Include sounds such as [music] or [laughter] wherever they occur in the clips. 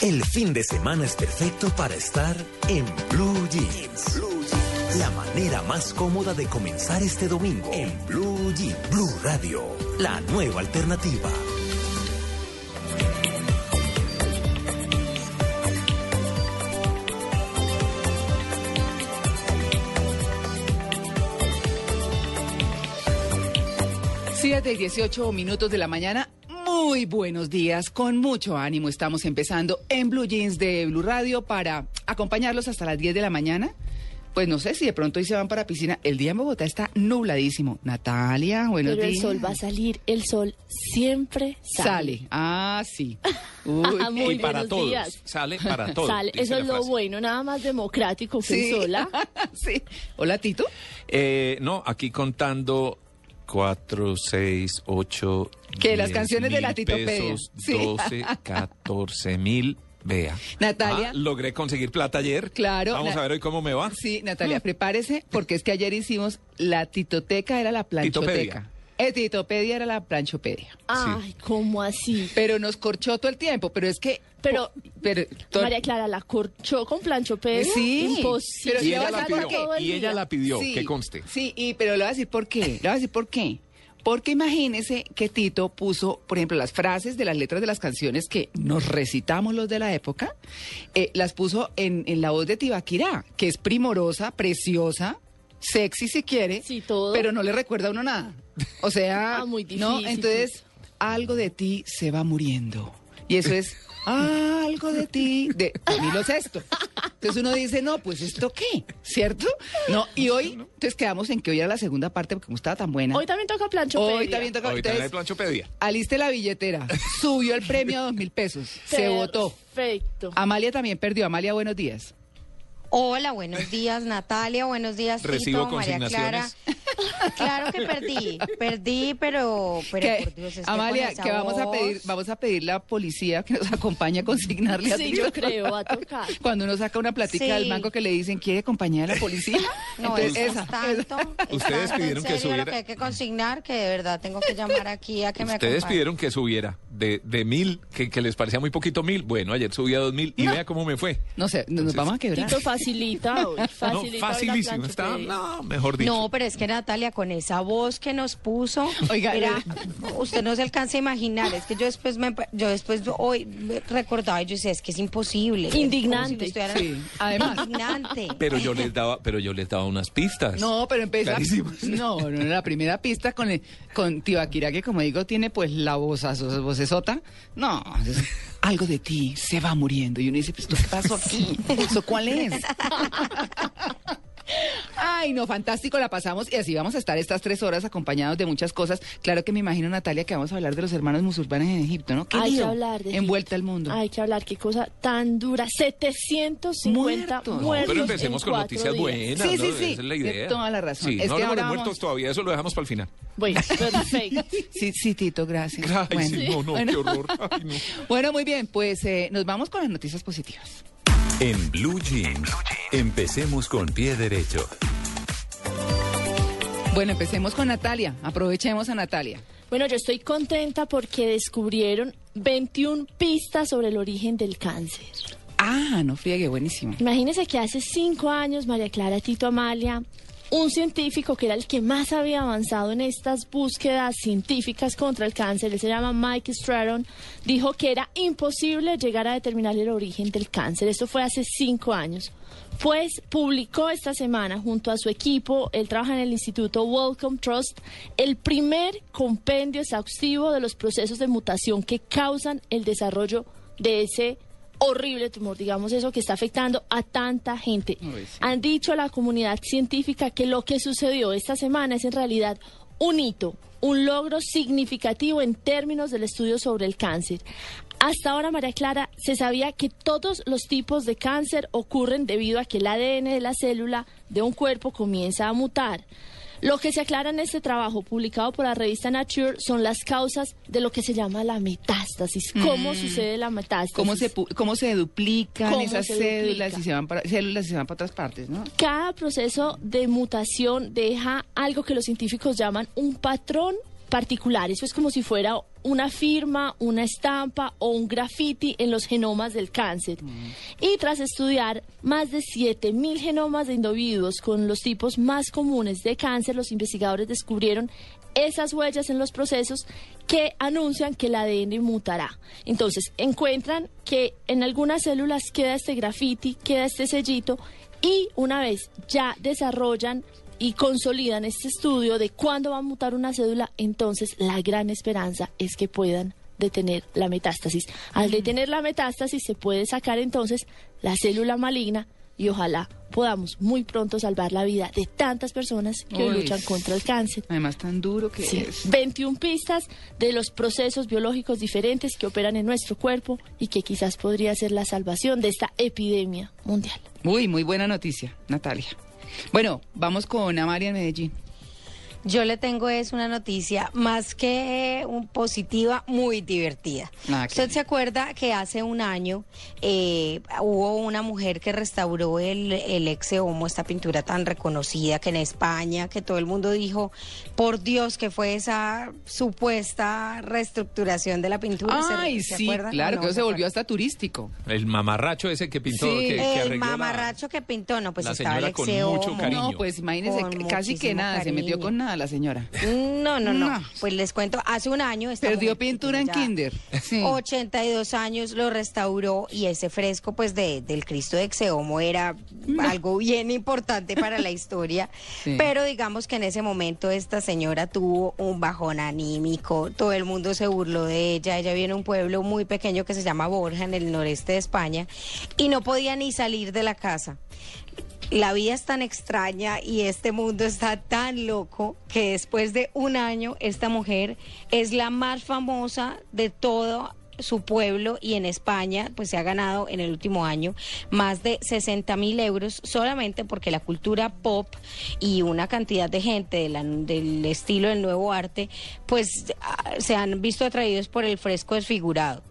El fin de semana es perfecto para estar en Blue Jeans. La manera más cómoda de comenzar este domingo en Blue Jeans. Blue Radio, la nueva alternativa. Siete y 18 minutos de la mañana. Muy buenos días, con mucho ánimo estamos empezando en Blue Jeans de Blue Radio para acompañarlos hasta las 10 de la mañana. Pues no sé si de pronto hoy se van para piscina. El día en Bogotá está nubladísimo. Natalia, buenos Pero el días. sol va a salir, el sol siempre sale. Sale. Ah, sí. [laughs] Uy, Ah, muy y para buenos todos. días. Sale para [laughs] todos. Sale. Eso es lo bueno, nada más democrático que sí. el sol. ¿ah? [laughs] sí. Hola, Tito. Eh, no, aquí contando 4, 6, 8. Que las canciones de la Titopedia. pesos, [laughs] Sí. 12, 14 mil. Vea. Natalia. Ah, logré conseguir plata ayer. Claro. Vamos a ver hoy cómo me va. Sí, Natalia, prepárese, porque es que ayer hicimos la titoteca, era la planchoteca. Titopedia. Eh, titopedia era la planchopedia. Ay, ¿cómo así? Pero nos corchó todo el tiempo, pero es que... Pero- pero to- María Clara la corchó con planchopedia. Sí, Imposible. pero Y ella la pidió. qué. Y ella la pidió, Sí, que conste. Sí, y, pero le voy a decir por qué. Le voy a decir por qué. Porque imagínese que Tito puso, por ejemplo, las frases de las letras de las canciones que nos recitamos los de la época, eh, las puso en, en la voz de Tibaquirá, que es primorosa, preciosa, sexy si quiere, Sí, todo. pero no le recuerda a uno nada. O sea, [laughs] Ah, muy ¿no? difícil, Entonces, algo de ti se va muriendo. Y eso es algo de ti, de Camilo Sexto. Entonces uno dice, no, pues esto qué, ¿cierto? No, y hoy, entonces quedamos en que hoy era la segunda parte porque como estaba tan buena. Hoy también toca planchopedia. Hoy también toca. Hoy Entonces, planchopedia. aliste la billetera, subió el premio a dos mil pesos, se votó. Perfecto. Amalia también perdió. Amalia, buenos días. Hola, buenos días Natalia, buenos días Recibo Tito, María Clara. Claro que perdí, perdí, pero, pero Que- por Dios, es que Amalia, que vamos a pedir, vamos a pedirle a la policía que nos acompañe a consignarle a Sí, yo creo, va a tocar. [laughs] Cuando uno saca una platica Sí. del banco que le dicen, ¿quiere compañía de la policía? No, [laughs] Entonces, eso esa, es tanto, esa. es [laughs] Ustedes tanto en pidieron que serio lo subiera- que hay que consignar que de verdad tengo que llamar aquí a que me Ustedes pidieron que subiera de, de mil, que, que les parecía muy poquito mil. Bueno, ayer subí a dos mil y vea cómo me fue. No sé, nos Entonces- vamos a quebrar. Tito facilita hoy. No, Facilita hoy la facilísimo. Está, no, mejor dicho. No, pero es que Natalia, con esa voz que nos puso, [laughs] Oiga, era- le- usted no se alcanza a imaginar, es que yo después me, yo después hoy recordaba y yo decía, es que es imposible. Es como si Indignante. Sí, además. Indignante. [laughs] Pero yo les daba, pero yo les daba unas pistas. No, pero. Clarísimas. [laughs] No, no, la primera pista con, el- con Tibaquira, que como digo, tiene pues la voz, vocesota. No, es- algo de ti se va muriendo. Y uno dice, pues, ¿esto ¿qué pasó aquí? ¿Eso cuál es? Ay, no, fantástico, la pasamos y así vamos a estar estas tres horas acompañados de muchas cosas. Claro que me imagino, Natalia, que vamos a hablar de los hermanos musulmanes en Egipto, ¿no? ¿Qué Hay que hablar de Envuelta al mundo. Hay que hablar, qué cosa tan dura. 750 Muertos. muertos. No, Pero empecemos en con noticias días. buenas. Sí, ¿no? sí, sí. Esa es la idea. toda la razón. Sí, Es no que ahora de muertos vamos- todavía, eso lo dejamos para el final. Bueno, [laughs] perfecto. Sí, sí, Tito, gracias. Ay, Bueno. sí, no, no, Bueno. qué horror. Ay, no. [laughs] Bueno, muy bien, pues eh, nos vamos con las noticias positivas. En Blue Jeans, empecemos con pie derecho. Bueno, empecemos con Natalia. Aprovechemos a Natalia. Bueno, yo estoy contenta porque descubrieron 21 pistas sobre el origen del cáncer. Ah, no friegue, buenísimo. Imagínense que hace cinco años, María Clara Tito Amalia, un científico que era el que más había avanzado en estas búsquedas científicas contra el cáncer, él se llama Mike Stratton, dijo que era imposible llegar a determinar el origen del cáncer. Esto fue hace cinco años. Pues publicó esta semana junto a su equipo, él trabaja en el Instituto Wellcome Trust, el primer compendio exhaustivo de los procesos de mutación que causan el desarrollo de ese horrible tumor, digamos eso, que está afectando a tanta gente. Uy, sí. Han dicho a la comunidad científica que lo que sucedió esta semana es en realidad un hito, un logro significativo en términos del estudio sobre el cáncer. Hasta ahora, María Clara, se sabía que todos los tipos de cáncer ocurren debido a que el ADN de la célula de un cuerpo comienza a mutar. Lo que se aclara en este trabajo publicado por la revista Nature son las causas de lo que se llama la metástasis. ¿Cómo sucede la metástasis? Mm. ¿Cómo se, cómo se duplican ¿Cómo esas se células duplica? y, se van para, células y se van para otras partes, no? Cada proceso de mutación deja algo que los científicos llaman un patrón particulares, pues como si fuera una firma, una estampa o un graffiti en los genomas del cáncer. Y tras estudiar más de 7.000 genomas de individuos con los tipos más comunes de cáncer, los investigadores descubrieron esas huellas en los procesos que anuncian que el ADN mutará. Entonces, encuentran que en algunas células queda este graffiti, queda este sellito, y una vez ya desarrollan y consolidan este estudio de cuándo va a mutar una cédula, entonces la gran esperanza es que puedan detener la metástasis. Al detener la metástasis se puede sacar entonces la célula maligna y ojalá podamos muy pronto salvar la vida de tantas personas que Uy. luchan contra el cáncer. Además, tan duro que Sí, es. 21 pistas de los procesos biológicos diferentes que operan en nuestro cuerpo y que quizás podría ser la salvación de esta epidemia mundial. Uy, muy buena noticia, Natalia. Bueno, vamos con Amalia en Medellín. Yo le tengo es una noticia más que un positiva, muy divertida. Ah, ¿Usted bien. se acuerda que hace un año eh, hubo una mujer que restauró el, el ex homo, esta pintura tan reconocida que en España, que todo el mundo dijo, por Dios, que fue esa supuesta reestructuración de la pintura? ¿Se- Ay, se sí, claro, ¿O no que se volvió hasta turístico. El mamarracho ese que pintó, Sí. que, que El la- mamarracho que pintó, no, pues la estaba el ex con mucho homo. cariño. No, pues imagínese, casi que nada, se metió con nada la señora. No, no, no. No. Pues les cuento, hace un año... esta Perdió mujer pintura en kinder. Sí. 82 años lo restauró y ese fresco pues de, del Cristo de Exeomo era algo bien importante para la historia. [laughs] Sí. Pero digamos que en ese momento esta señora tuvo un bajón anímico, todo el mundo se burló de ella, ella viene de un pueblo muy pequeño que se llama Borja en el noreste de España y no podía ni salir de la casa la vida es tan extraña y este mundo está tan loco que después de un año esta mujer es la más famosa de todo su pueblo y en España pues se ha ganado en el último año más de 60 mil euros solamente porque la cultura pop y una cantidad de gente del estilo del nuevo arte pues ah, se han visto atraídos por el fresco desfigurado.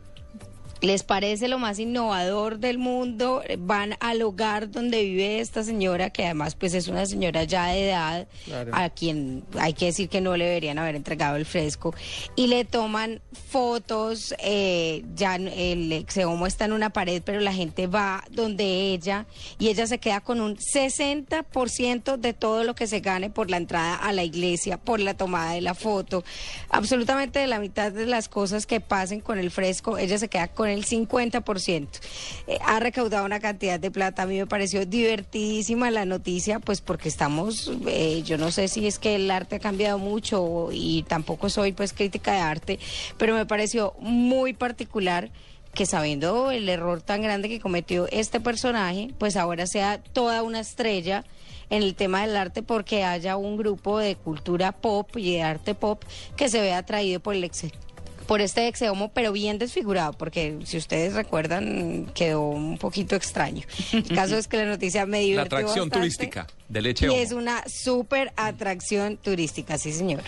¿Les parece lo más innovador del mundo? Van al hogar donde vive esta señora, que además pues es una señora ya de edad, Claro. a quien hay que decir que no le deberían haber entregado el fresco, y le toman fotos, eh, ya el exeomo está en una pared, pero la gente va donde ella y ella se queda con un 60% de todo lo que se gane por la entrada a la iglesia, por la tomada de la foto, absolutamente de la mitad de las cosas que pasen con el fresco, ella se queda con el 50%. Eh, ha recaudado una cantidad de plata, a mí me pareció divertidísima la noticia, pues porque estamos, eh, yo no sé si es que el arte ha cambiado mucho y tampoco soy pues crítica de arte, pero me pareció muy particular que sabiendo el error tan grande que cometió este personaje, pues ahora sea toda una estrella en el tema del arte porque haya un grupo de cultura pop y de arte pop que se vea atraído por el ex por este exeomo, pero bien desfigurado, porque si ustedes recuerdan, quedó un poquito extraño. El caso es que la noticia me La divirtió atracción bastante, turística de leche Y es una súper atracción turística, sí señor.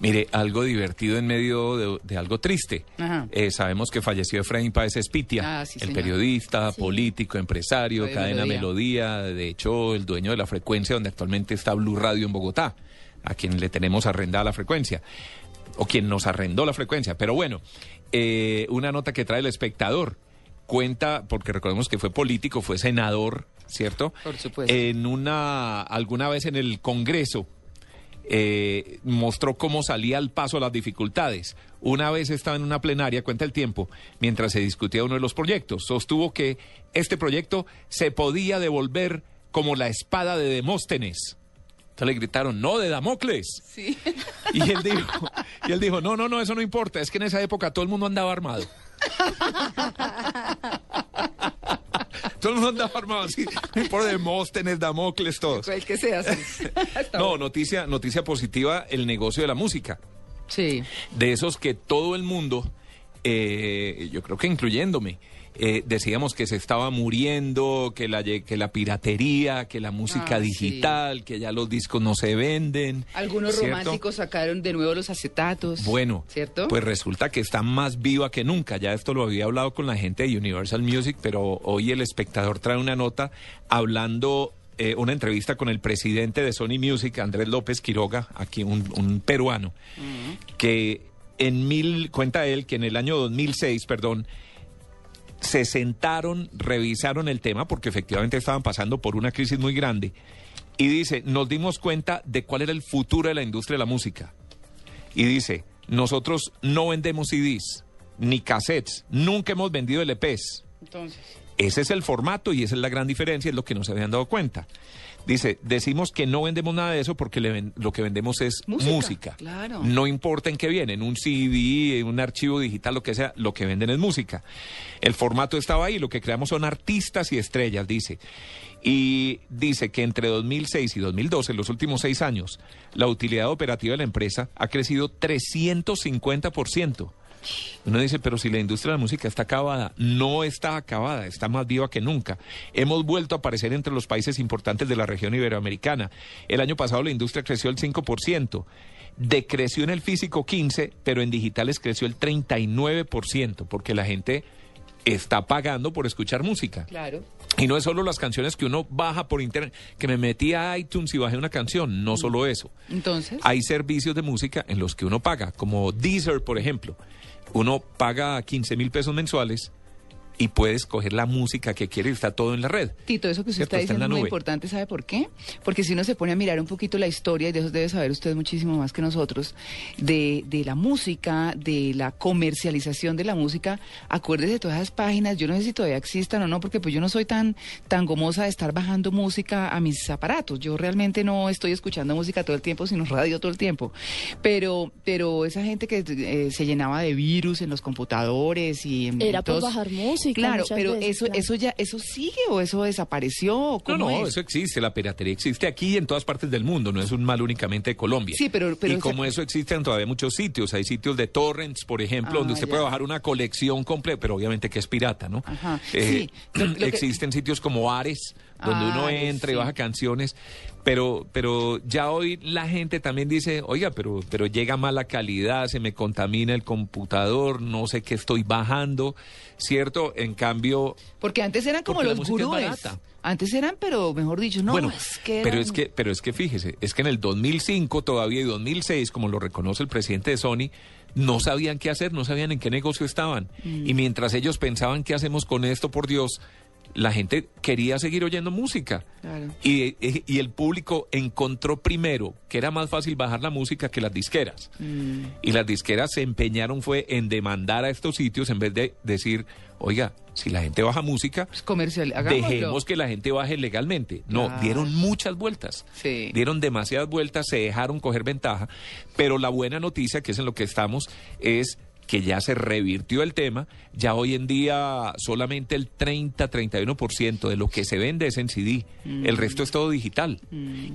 Mire, algo divertido en medio de, de algo triste. Ajá. Eh, sabemos que falleció Efraín Páez Espitia, Ah, sí, el señor. periodista, político, empresario, cadena Melodía. Melodía. de hecho, el dueño de la frecuencia donde actualmente está Blue Radio en Bogotá, a quien le tenemos arrendada la frecuencia, o quien nos arrendó la frecuencia. Pero bueno, eh, una nota que trae el espectador cuenta, porque recordemos que fue político, fue senador, ¿cierto? Por supuesto. En una, alguna vez en el Congreso, eh, mostró cómo salía al paso las dificultades. Una vez estaba en una plenaria, cuenta el tiempo, mientras se discutía uno de los proyectos. Sostuvo que este proyecto se podía devolver como la espada de Demóstenes. Entonces le gritaron, no, de Damocles. Sí. Y él dijo, y él dijo, no, no, no, eso no importa, es que en esa época todo el mundo andaba armado. [laughs] todo el mundo andaba armado así, por Demóstenes, Damocles, todos. El que sea. sí. [laughs] No, noticia, noticia positiva, el negocio de la música. Sí. De esos que todo el mundo, eh, yo creo que incluyéndome, eh, decíamos que se estaba muriendo, que la, que la piratería, que la música Ah, sí. digital, que ya los discos no se venden. Algunos ¿cierto? románticos sacaron de nuevo los acetatos. Bueno, ¿Cierto? pues resulta que está más viva que nunca. Ya esto lo había hablado con la gente de Universal Music, pero hoy el espectador trae una nota hablando eh, una entrevista con el presidente de Sony Music, Andrés López Quiroga, aquí un, un peruano, que en mil, cuenta él que en el año 2006, perdón, se sentaron, revisaron el tema, porque efectivamente estaban pasando por una crisis muy grande, y dice, nos dimos cuenta de cuál era el futuro de la industria de la música. Y dice, nosotros no vendemos CDs, ni cassettes, nunca hemos vendido LPs. Entonces. Ese es el formato y esa es la gran diferencia, es lo que no se habían dado cuenta. Dice, decimos que no vendemos nada de eso porque le ven- lo que vendemos es Música, música. claro. No importa en qué viene, en un CD, en un archivo digital, lo que sea, lo que venden es música. El formato estaba ahí, lo que creamos son artistas y estrellas, dice. Y dice que entre 2006 y 2012, los últimos seis años, la utilidad operativa de la empresa ha crecido 350%. Uno dice, pero si la industria de la música está acabada, no está acabada, está más viva que nunca. Hemos vuelto a aparecer entre los países importantes de la región iberoamericana. El año pasado la industria creció el 5%, decreció en el físico 15%, pero en digitales creció el 39%, porque la gente está pagando por escuchar música. Claro. Y no es solo las canciones que uno baja por internet, que me metí a iTunes y bajé una canción, no solo eso. Entonces. Hay servicios de música en los que uno paga, como Deezer, por ejemplo. Uno paga 15 mil pesos mensuales y puede escoger la música que quiere y está todo en la red. Tito, eso que usted Cierto, está está en diciendo es muy importante, ¿sabe por qué? Porque si uno se pone a mirar un poquito la historia, y de eso debe saber usted muchísimo más que nosotros, de, de la música, de la comercialización de la música, acuérdese de todas esas páginas, yo no sé si todavía existan o no, porque pues yo no soy tan, tan gomosa de estar bajando música a mis aparatos, yo realmente no estoy escuchando música todo el tiempo, sino radio todo el tiempo, pero, pero esa gente que eh, se llenaba de virus en los computadores y en Era por bajar música Claro, muchas pero veces, eso, claro. eso ya, eso sigue o eso desapareció, o No, ¿cómo no, es? eso existe, la piratería existe aquí y en todas partes del mundo, no es un mal únicamente de Colombia. Sí, pero- pero y como eso existe en todavía muchos sitios, hay sitios de torrents, por ejemplo, Ah, donde usted ya. puede bajar una colección completa, pero obviamente que es pirata, ¿no? Ajá, Eh, sí, lo- lo que- existen sitios como Ares, donde uno Ares, entra y baja canciones, pero, pero ya hoy la gente también dice, oiga, pero, pero llega mala calidad, se me contamina el computador, no sé qué estoy bajando, ¿cierto? En cambio, Porque antes eran como los gurúes. Antes eran, pero mejor dicho, no, bueno, es que pero es que, pero es que fíjese, es que en el 2005 todavía y 2006, como lo reconoce el presidente de Sony, no sabían qué hacer, no sabían en qué negocio estaban. Mm. Y mientras ellos pensaban qué hacemos con esto, por Dios, la gente quería seguir oyendo música. Claro. Y, y el público encontró primero que era más fácil bajar la música que las disqueras. Mm. Y las disqueras se empeñaron fue en demandar a estos sitios en vez de decir, oiga, si la gente baja música, Pues comercial, hagámoslo. dejemos que la gente baje legalmente. No, dieron muchas vueltas. Sí. Dieron demasiadas vueltas, se dejaron coger ventaja, pero la buena noticia, que es en lo que estamos, es que ya se revirtió el tema, ya hoy en día solamente el 30-31% de lo que se vende es en CD, Mm. el resto es todo digital.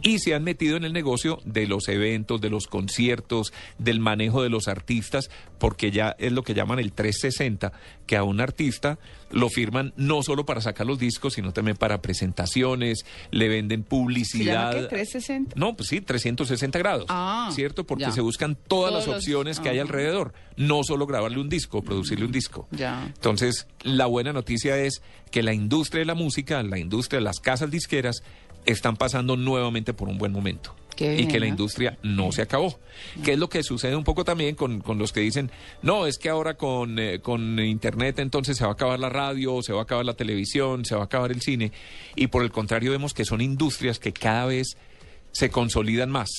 Y se han metido en el negocio de los eventos, de los conciertos, del manejo de los artistas, porque ya es lo que llaman el 360, que a un artista lo firman no solo para sacar los discos, sino también para presentaciones, le venden ¿Se llama publicidad. qué? ¿360? No, pues sí, 360 grados. Ah, ¿Cierto? Porque ya. se buscan todas Todos las los- opciones que hay ajá. alrededor. No solo grabarle un disco, producirle un disco. Ya. Entonces, la buena noticia es que la industria de la música, la industria de las casas disqueras, están pasando nuevamente por un buen momento. Y que la industria no se acabó. Que es lo que sucede un poco también con, con los que dicen, no, es que ahora con, eh, con Internet entonces se va a acabar la radio, se va a acabar la televisión, se va a acabar el cine. Y por el contrario vemos que son industrias que cada vez se consolidan más.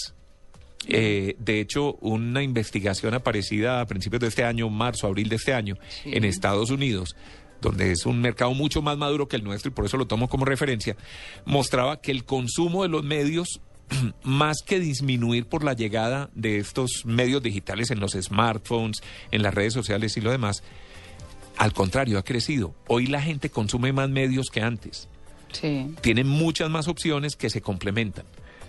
Eh, de hecho, una investigación aparecida a principios de este año, marzo, abril de este año, Sí. en Estados Unidos, donde es un mercado mucho más maduro que el nuestro y por eso lo tomo como referencia, mostraba que el consumo de los medios, [clears throat] más que disminuir por la llegada de estos medios digitales en los smartphones, en las redes sociales y lo demás, al contrario, ha crecido. Hoy la gente consume más medios que antes Sí. tienen muchas más opciones que se complementan.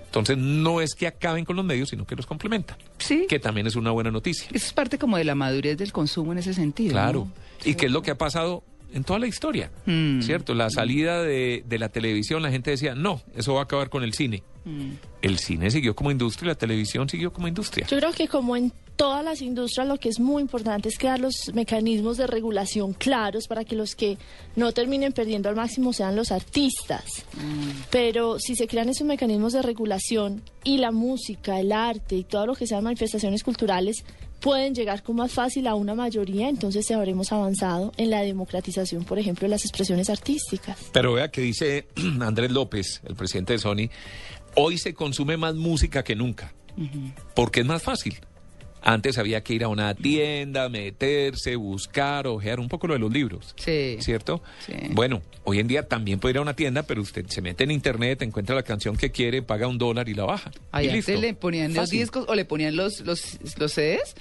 Entonces, no es que acaben con los medios, sino que los complementan, Sí. que también es una buena noticia. Eso es parte como de la madurez del consumo en ese sentido. Claro. ¿no? ¿Y qué es lo que ha pasado en toda la historia? Mm. ¿Cierto? La salida de, de la televisión, la gente decía, no, eso va a acabar con el cine. El cine siguió como industria y la televisión siguió como industria. Yo creo que como en todas las industrias lo que es muy importante es crear los mecanismos de regulación claros para que los que no terminen perdiendo al máximo sean los artistas. Pero si se crean esos mecanismos de regulación y la música, el arte y todo lo que sean manifestaciones culturales pueden llegar con más fácil a una mayoría, entonces habremos avanzado en la democratización, por ejemplo, de las expresiones artísticas. Pero vea que dice [clears throat] Andrés López, el presidente de Sony, hoy se consume más música que nunca, porque es más fácil. Antes había que ir a una tienda, meterse, buscar, ojear un poco lo de los libros. Sí. ¿Cierto? Sí. Bueno, hoy en día también puede ir a una tienda, pero usted se mete en internet, encuentra la canción que quiere, paga un dólar y la baja. Ahí antes listo. le ponían los discos o le ponían los, los, los CDs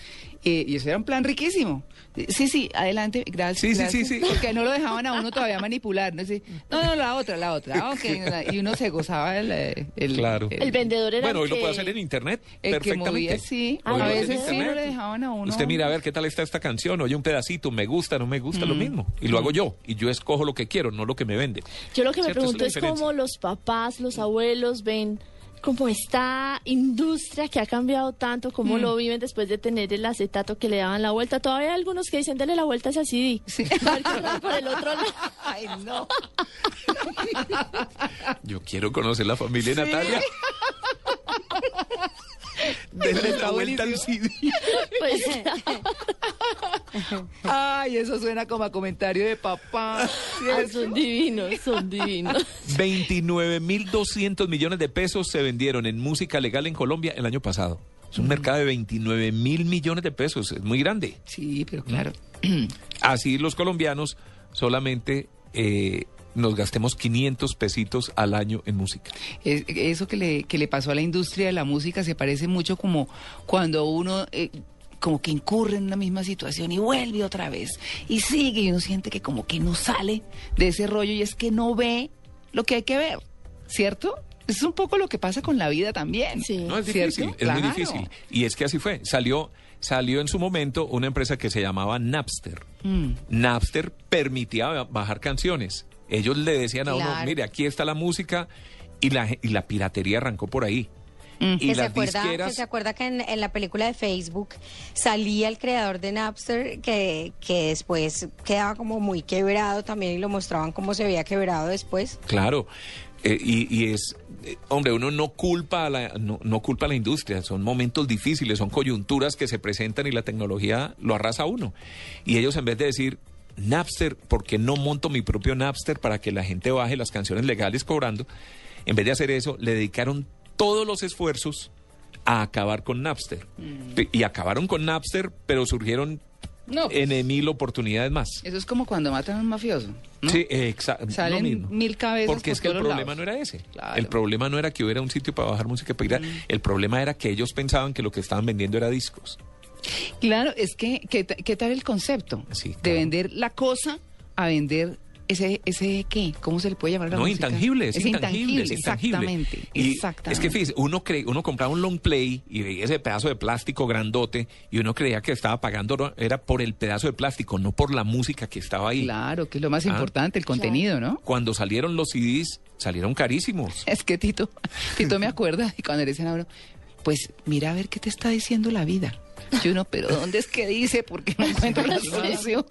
eh, y eso era un plan riquísimo. Sí, sí, adelante, gracias. Sí, sí, gracias. sí, sí. Porque no lo dejaban a uno todavía manipular. No, Sí, no, no, la otra, la otra. [laughs] Ah. Y uno se gozaba el... el Claro. El vendedor era Bueno, hoy lo que- puede hacer en internet El que perfectamente. movía, sí. Ah, Hoy a en veces sí no le dejaban a uno. Usted mira a ver qué tal está esta canción, oye un pedacito, me gusta, no me gusta, lo mismo. Y lo hago yo. Y yo escojo lo que quiero, no lo que me venden. Yo lo que me pregunto es diferencia. cómo los papás, los abuelos ven como esta industria que ha cambiado tanto, cómo Mm. lo viven después de tener el acetato que le daban la vuelta. Todavía hay algunos que dicen, dale la vuelta a ese CD. Sí. [laughs] Por el otro lado. [laughs] Ay, no. Yo quiero conocer la familia de Natalia. [laughs] Denle la vuelta al. CD. Pues, Ay, eso suena como a comentario de papá. ah, son divinos, son divinos. 29.200 millones de pesos se vendieron en música legal en Colombia el año pasado. Es un mercado de 29 mil millones de pesos, es muy grande. Sí, pero claro. [clears throat] Así los colombianos solamente eh, nos gastemos 500 pesitos al año en música. Es- eso que le, que le pasó a la industria de la música se parece mucho como cuando uno eh, como que incurre en una misma situación y vuelve otra vez y sigue y uno siente que como que no sale de ese rollo y es que no ve lo que hay que ver, ¿cierto? Es un poco lo que pasa con la vida también. Sí. No, es ¿Cierto? difícil, es muy difícil. Y es que así fue. Salió, salió en su momento una empresa que se llamaba Napster. Mm. Napster permitía ba- bajar canciones. Ellos le decían a uno, mire, aquí está la música y la, y la piratería arrancó por ahí. Y que, se las acuerda, que se acuerda que en, en la película de Facebook salía el creador de Napster que, que después quedaba como muy quebrado también y lo mostraban como se había quebrado después. Claro, eh, y, y es, hombre, uno no culpa, a la, no, no culpa a la industria, son momentos difíciles, son coyunturas que se presentan y la tecnología lo arrasa a uno. Y ellos en vez de decir, Napster, ¿por qué no monto mi propio Napster para que la gente baje las canciones legales cobrando? En vez de hacer eso, le dedicaron todos los esfuerzos a acabar con Napster. Pe- Y acabaron con Napster, pero surgieron No, N mil oportunidades más. eso es como cuando matan a un mafioso. ¿no? Sí, exacto. Salen mil cabezas Porque por es que el problema lados. no era ese. Claro. El problema no era que hubiera un sitio para bajar música para ir a- El problema era que ellos pensaban que lo que estaban vendiendo era discos. Claro, es que, ¿qué, ta- qué tal el concepto? Sí, De vender la cosa a vender ese, ese ¿qué? ¿Cómo se le puede llamar a la no, música? intangible, es, Es intangible. Exactamente, Y exactamente. Es que fíjese, uno cree, uno compraba un long play y veía ese pedazo de plástico grandote y uno creía que estaba pagando era por el pedazo de plástico, no por la música que estaba ahí. Claro, que es lo más Ah. importante, el contenido, ¿no? Cuando salieron los CDs, salieron carísimos. [laughs] Es que Tito, Tito me acuerda y cuando le dicen a uno, pues mira a ver qué te está diciendo la vida. Y uno, pero ¿dónde es que dice? Porque no encuentro la solución.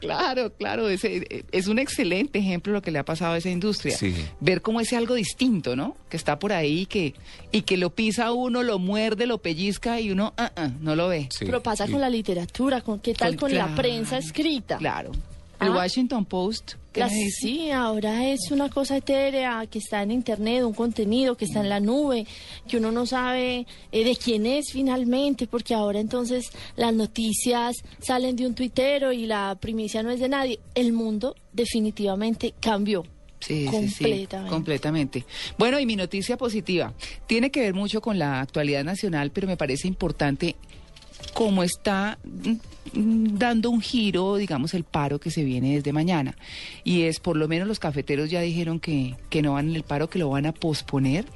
Claro, claro, ese, es un excelente ejemplo lo que le ha pasado a esa industria. Sí. Ver cómo es algo distinto, ¿no? Que está por ahí que, y que lo pisa uno, lo muerde, lo pellizca y uno ah, ah, no lo ve. Sí, Pero pasa sí. con la literatura, con qué tal Con- con la claro. prensa escrita. Claro. El Ah. Washington Post, ¿qué Las- sí, ahora es una cosa etérea que está en internet, un contenido que está en la nube, que uno no sabe eh, de quién es finalmente, porque ahora entonces las noticias salen de un tuitero y la primicia no es de nadie. El mundo definitivamente cambió. Sí, sí, sí, completamente. Bueno, y mi noticia positiva tiene que ver mucho con la actualidad nacional, pero me parece importante cómo está mm, dando un giro, digamos, el paro que se viene desde mañana. Y es, por lo menos los cafeteros ya dijeron que, que no van en el paro, que lo van a posponer.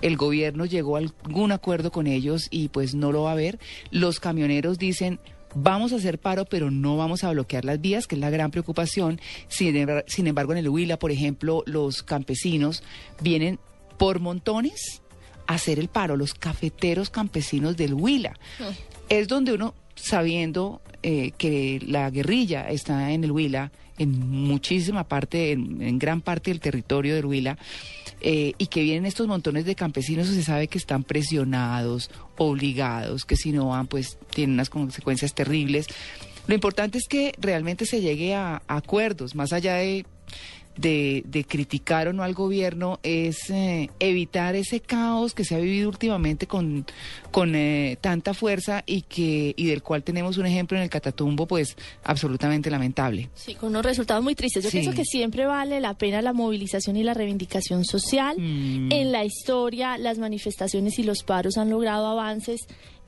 El gobierno llegó a algún acuerdo con ellos y pues no lo va a ver. Los camioneros dicen... Vamos a hacer paro, pero no vamos a bloquear las vías, que es la gran preocupación. Embar- sin embargo, en el Huila, por ejemplo, los campesinos vienen por montones a hacer el paro, los cafeteros campesinos del Huila. Es donde uno, sabiendo eh, que la guerrilla está en el Huila, en muchísima parte, en, gran parte del territorio del Huila, eh, y que vienen estos montones de campesinos se sabe que están presionados, obligados, que si no van, pues tienen unas consecuencias terribles. Lo importante es que realmente se llegue a acuerdos, más allá de de, de, criticar o no al gobierno es eh, evitar ese caos que se ha vivido últimamente con, con eh, tanta fuerza y que y del cual tenemos un ejemplo en el Catatumbo pues absolutamente lamentable. Sí, con unos resultados muy tristes. Yo Sí. pienso que siempre vale la pena la movilización y la reivindicación social. Mm. En la historia, las manifestaciones y los paros han logrado avances.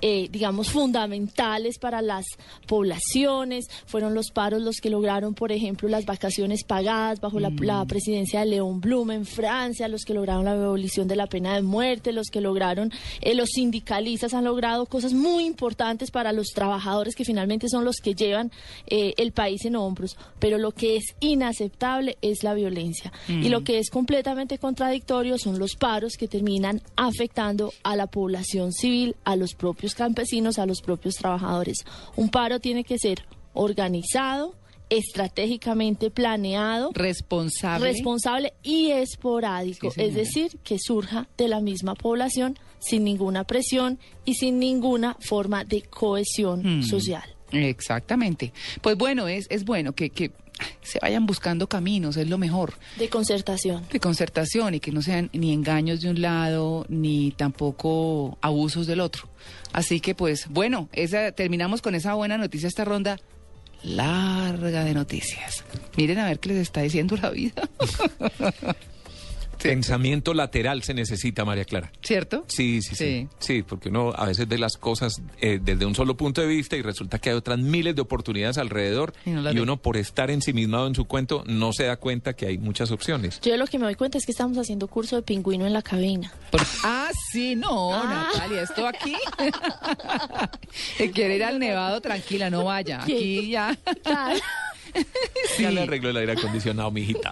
Eh, digamos, fundamentales para las poblaciones. Fueron los paros los que lograron, por ejemplo, las vacaciones pagadas bajo la, la presidencia de León Blum en Francia, los que lograron la abolición de la pena de muerte, los que lograron, eh, los sindicalistas han logrado cosas muy importantes para los trabajadores que finalmente son los que llevan eh, el país en hombros. Pero lo que es inaceptable es la violencia. Y lo que es completamente contradictorio son los paros que terminan afectando a la población civil, a los propios campesinos, a los propios trabajadores. Un paro tiene que ser organizado, estratégicamente planeado, Responsable. responsable y esporádico, Sí, es decir, que surja de la misma población sin ninguna presión y sin ninguna forma de cohesión Mm. social. Exactamente. Pues bueno, es, es bueno que, que se vayan buscando caminos, es lo mejor. De concertación. de concertación y que no sean ni engaños de un lado ni tampoco abusos del otro. Así que pues bueno, esa, terminamos con esa buena noticia esta ronda larga de noticias. Miren a ver qué les está diciendo la vida. [laughs] Pensamiento lateral se necesita, María Clara. ¿Cierto? Sí, sí, sí, Sí. sí. porque uno a veces ve las cosas eh, desde un solo punto de vista y resulta que hay otras miles de oportunidades alrededor Y no uno por estar ensimismado en su cuento no se da cuenta que hay muchas opciones. Yo lo que me doy cuenta es que estamos haciendo curso de pingüino en la cabina. Por- [laughs] ah, sí, no, Ah. Natalia, esto aquí. Se [laughs] [laughs] quiere ir al nevado, tranquila, no vaya. ¿Qué? Aquí ya. Claro. [laughs] Ya le arregló el aire acondicionado, mijita.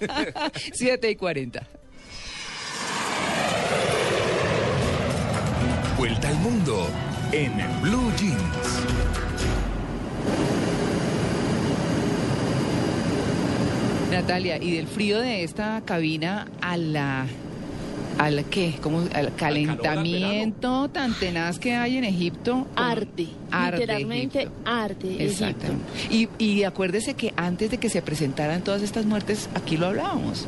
[laughs] 7 y 40. Vuelta al mundo en Blue Jeans. Natalia, y del frío de esta cabina a la al qué, ¿Cómo? al calentamiento tan tenaz que hay en Egipto. ¿cómo? Arde. Arde literalmente Egipto. arde Egipto. Exacto. Y, y acuérdese que antes de que se presentaran todas estas muertes, aquí lo hablábamos,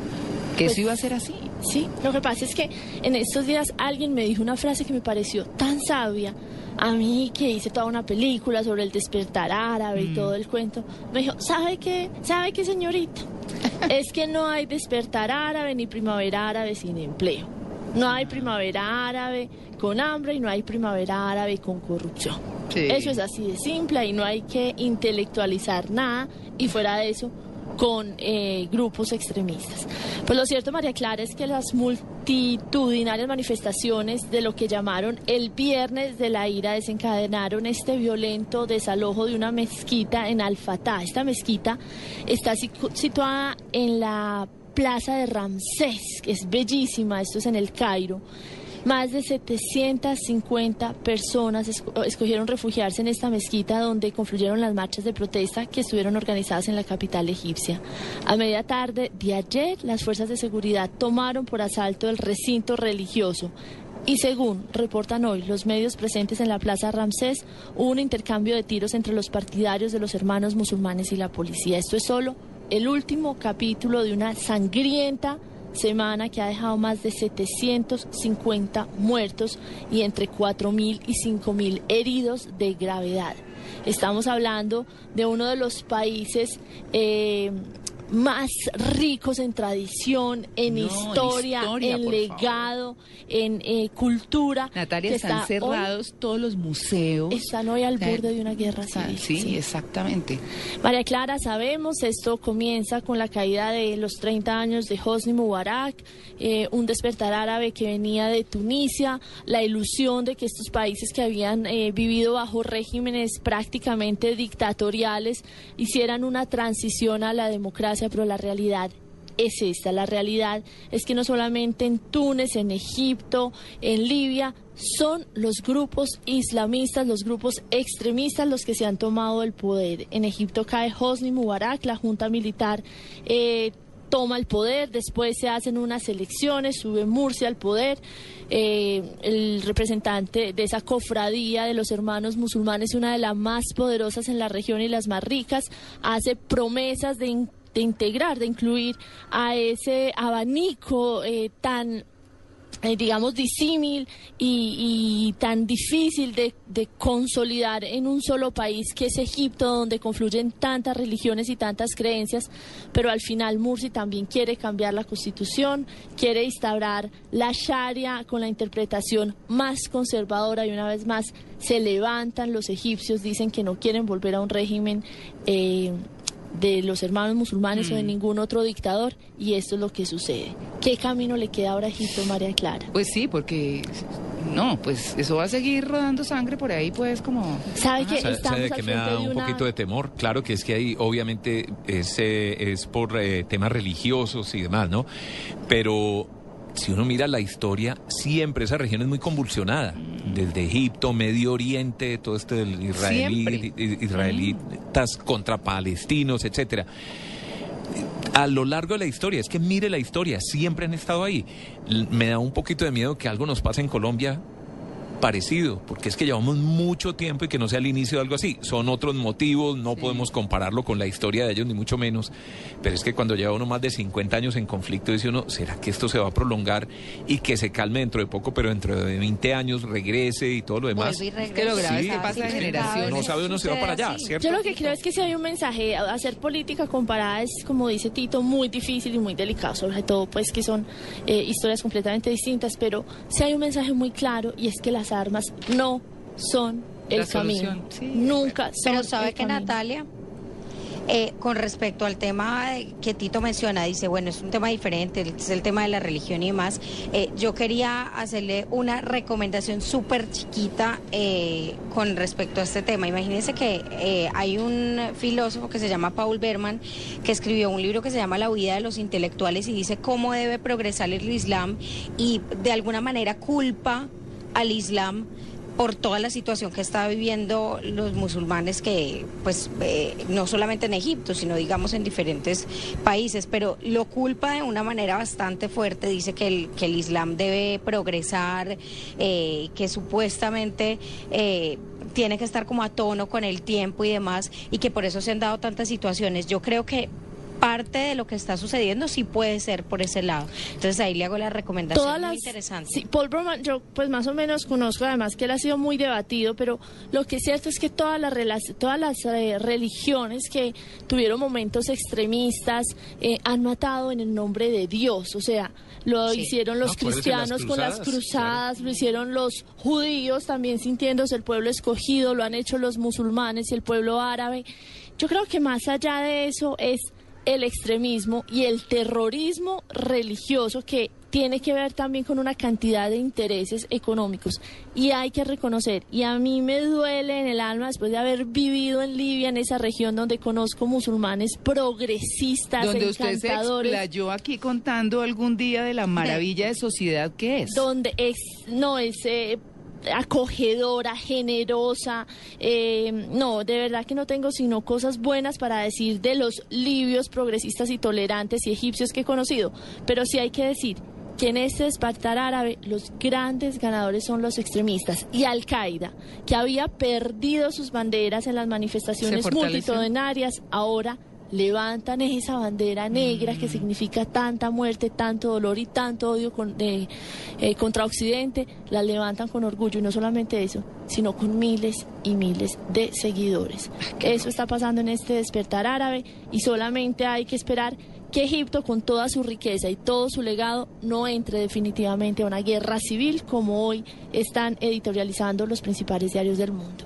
que Pues- eso iba a ser así. Sí, lo que pasa es que en estos días alguien me dijo una frase que me pareció tan sabia. A mí que hice toda una película sobre el despertar árabe y todo el cuento, me dijo, ¿sabe qué? ¿Sabe qué, señorita? [laughs] es que no hay despertar árabe ni primavera árabe sin empleo. No hay primavera árabe con hambre y no hay primavera árabe con corrupción. Sí. Eso es así de simple y no hay que intelectualizar nada y fuera de eso con eh, grupos extremistas. Pues lo cierto, María Clara, es que las multitudinarias manifestaciones de lo que llamaron el Viernes de la Ira desencadenaron este violento desalojo de una mezquita en Al-Fatah. Esta mezquita está situada en la Plaza de Ramsés, que es bellísima, esto es en el Cairo. Más de 750 personas esco- escogieron refugiarse en esta mezquita donde confluyeron las marchas de protesta que estuvieron organizadas en la capital egipcia. A media tarde de ayer, las fuerzas de seguridad tomaron por asalto el recinto religioso. Y según reportan hoy los medios presentes en la Plaza Ramsés, hubo un intercambio de tiros entre los partidarios de los hermanos musulmanes y la policía. Esto es solo el último capítulo de una sangrienta semana que ha dejado más de 750 muertos y entre 4.000 y 5.000 heridos de gravedad. Estamos hablando de uno de los países eh, más ricos en tradición, en No, historia, historia, en legado, en eh, cultura. Natalia, que están está hoy- cerrados todos los museos. están hoy al O sea, borde de una guerra civil. sí, exactamente. María Clara, sabemos, esto comienza con la caída de los 30 años de Hosni Mubarak, eh, un despertar árabe que venía de Tunisia, la ilusión de que estos países que habían eh, vivido bajo regímenes prácticamente dictatoriales hicieran una transición a la democracia, pero la realidad es esta. La realidad es que no solamente en Túnez, en Egipto, en Libia, son los grupos islamistas, los grupos extremistas los que se han tomado el poder. En Egipto cae Hosni Mubarak, la junta militar eh, toma el poder, después se hacen unas elecciones, sube Murcia al poder, eh, el representante de esa cofradía de los hermanos musulmanes, una de las más poderosas en la región y las más ricas, hace promesas de, integrar, de incluir a ese abanico eh, tan eh, digamos, disímil y, tan difícil de, consolidar en un solo país que es Egipto, donde confluyen tantas religiones y tantas creencias, pero al final Mursi también quiere cambiar la constitución, quiere instaurar la Sharia con la interpretación más conservadora y una vez más se levantan los egipcios, dicen que no quieren volver a un régimen. Eh, de los hermanos musulmanes o de mm. ningún otro dictador y esto es lo que sucede. ¿Qué camino le queda ahora a Egipto, María Clara? Pues sí, porque no, pues eso va a seguir rodando sangre por ahí, pues como... ¿Sabe que ¿Sabe que me da un poquito de temor? Claro que es que ahí obviamente es, eh, es por eh, temas religiosos y demás, ¿no? Pero si uno mira la historia, siempre esa región es muy convulsionada. Desde Egipto, Medio Oriente, todo este del israelí, israelitas contra palestinos, etcétera. A lo largo de la historia, es que mire la historia, siempre han estado ahí. Me da un poquito de miedo que algo nos pase en Colombia parecido, porque es que llevamos mucho tiempo y que no sea el inicio de algo así. Son otros motivos, no podemos compararlo con la historia de ellos, ni mucho menos, pero es que cuando lleva uno más de 50 años en conflicto, dice uno, ¿será que esto se va a prolongar y que se calme dentro de poco, pero dentro de 20 años regrese y todo lo demás? Es que lo grave es que pasa generaciones. No sabe uno si va para allá, ¿cierto? Yo lo que creo es que si hay un mensaje, hacer política comparada es, como dice Tito, muy difícil y muy delicado, sobre todo pues que son eh, historias completamente distintas, pero si hay un mensaje muy claro y es que las armas no son el camino. Nunca son Pero sabe que Natalia, eh, con respecto al tema que Tito menciona, dice, bueno, es un tema diferente, es el tema de la religión y demás. Eh, yo quería hacerle una recomendación súper chiquita eh, con respecto a este tema. Imagínense que hay un filósofo que se llama Paul Berman, que escribió un libro que se llama La vida de los intelectuales y dice cómo debe progresar el Islam y de alguna manera culpa al Islam por toda la situación que está viviendo los musulmanes que pues eh, no solamente en Egipto sino digamos en diferentes países. Pero lo culpa de una manera bastante fuerte. Dice que el que el Islam debe progresar eh, que supuestamente eh, tiene que estar como a tono con el tiempo y demás y que por eso se han dado tantas situaciones. Yo creo que parte de lo que está sucediendo sí puede ser por ese lado. Entonces ahí le hago la recomendación Todas muy interesante. Sí, Paul Broman, yo pues más o menos conozco además que él ha sido muy debatido, pero lo que es cierto es que todas las, todas las eh, religiones que tuvieron momentos extremistas eh, han matado en el nombre de Dios, o sea, lo hicieron los cristianos con las cruzadas, lo hicieron los judíos también sintiéndose el pueblo escogido, lo han hecho los musulmanes y el pueblo árabe. Yo creo que más allá de eso es el extremismo y el terrorismo religioso que tiene que ver también con una cantidad de intereses económicos. Y hay que reconocer, y a mí me duele en el alma después de haber vivido en Libia, en esa región donde conozco musulmanes progresistas, donde usted se explayó aquí contando algún día de la maravilla de sociedad que es. Donde es, no, es... Eh, acogedora, generosa. Eh, no, de verdad que no tengo sino cosas buenas para decir de los libios, progresistas y tolerantes y egipcios que he conocido. Pero sí hay que decir que en este despertar árabe los grandes ganadores son los extremistas y Al-Qaeda, que había perdido sus banderas en las manifestaciones multitudinarias, ahora levantan esa bandera negra que significa tanta muerte, tanto dolor y tanto odio eh, contra Occidente, la levantan con orgullo y no solamente eso, sino con miles y miles de seguidores. Eso está pasando en este despertar árabe y solamente hay que esperar que Egipto, con toda su riqueza y todo su legado, no entre definitivamente a una guerra civil como hoy están editorializando los principales diarios del mundo.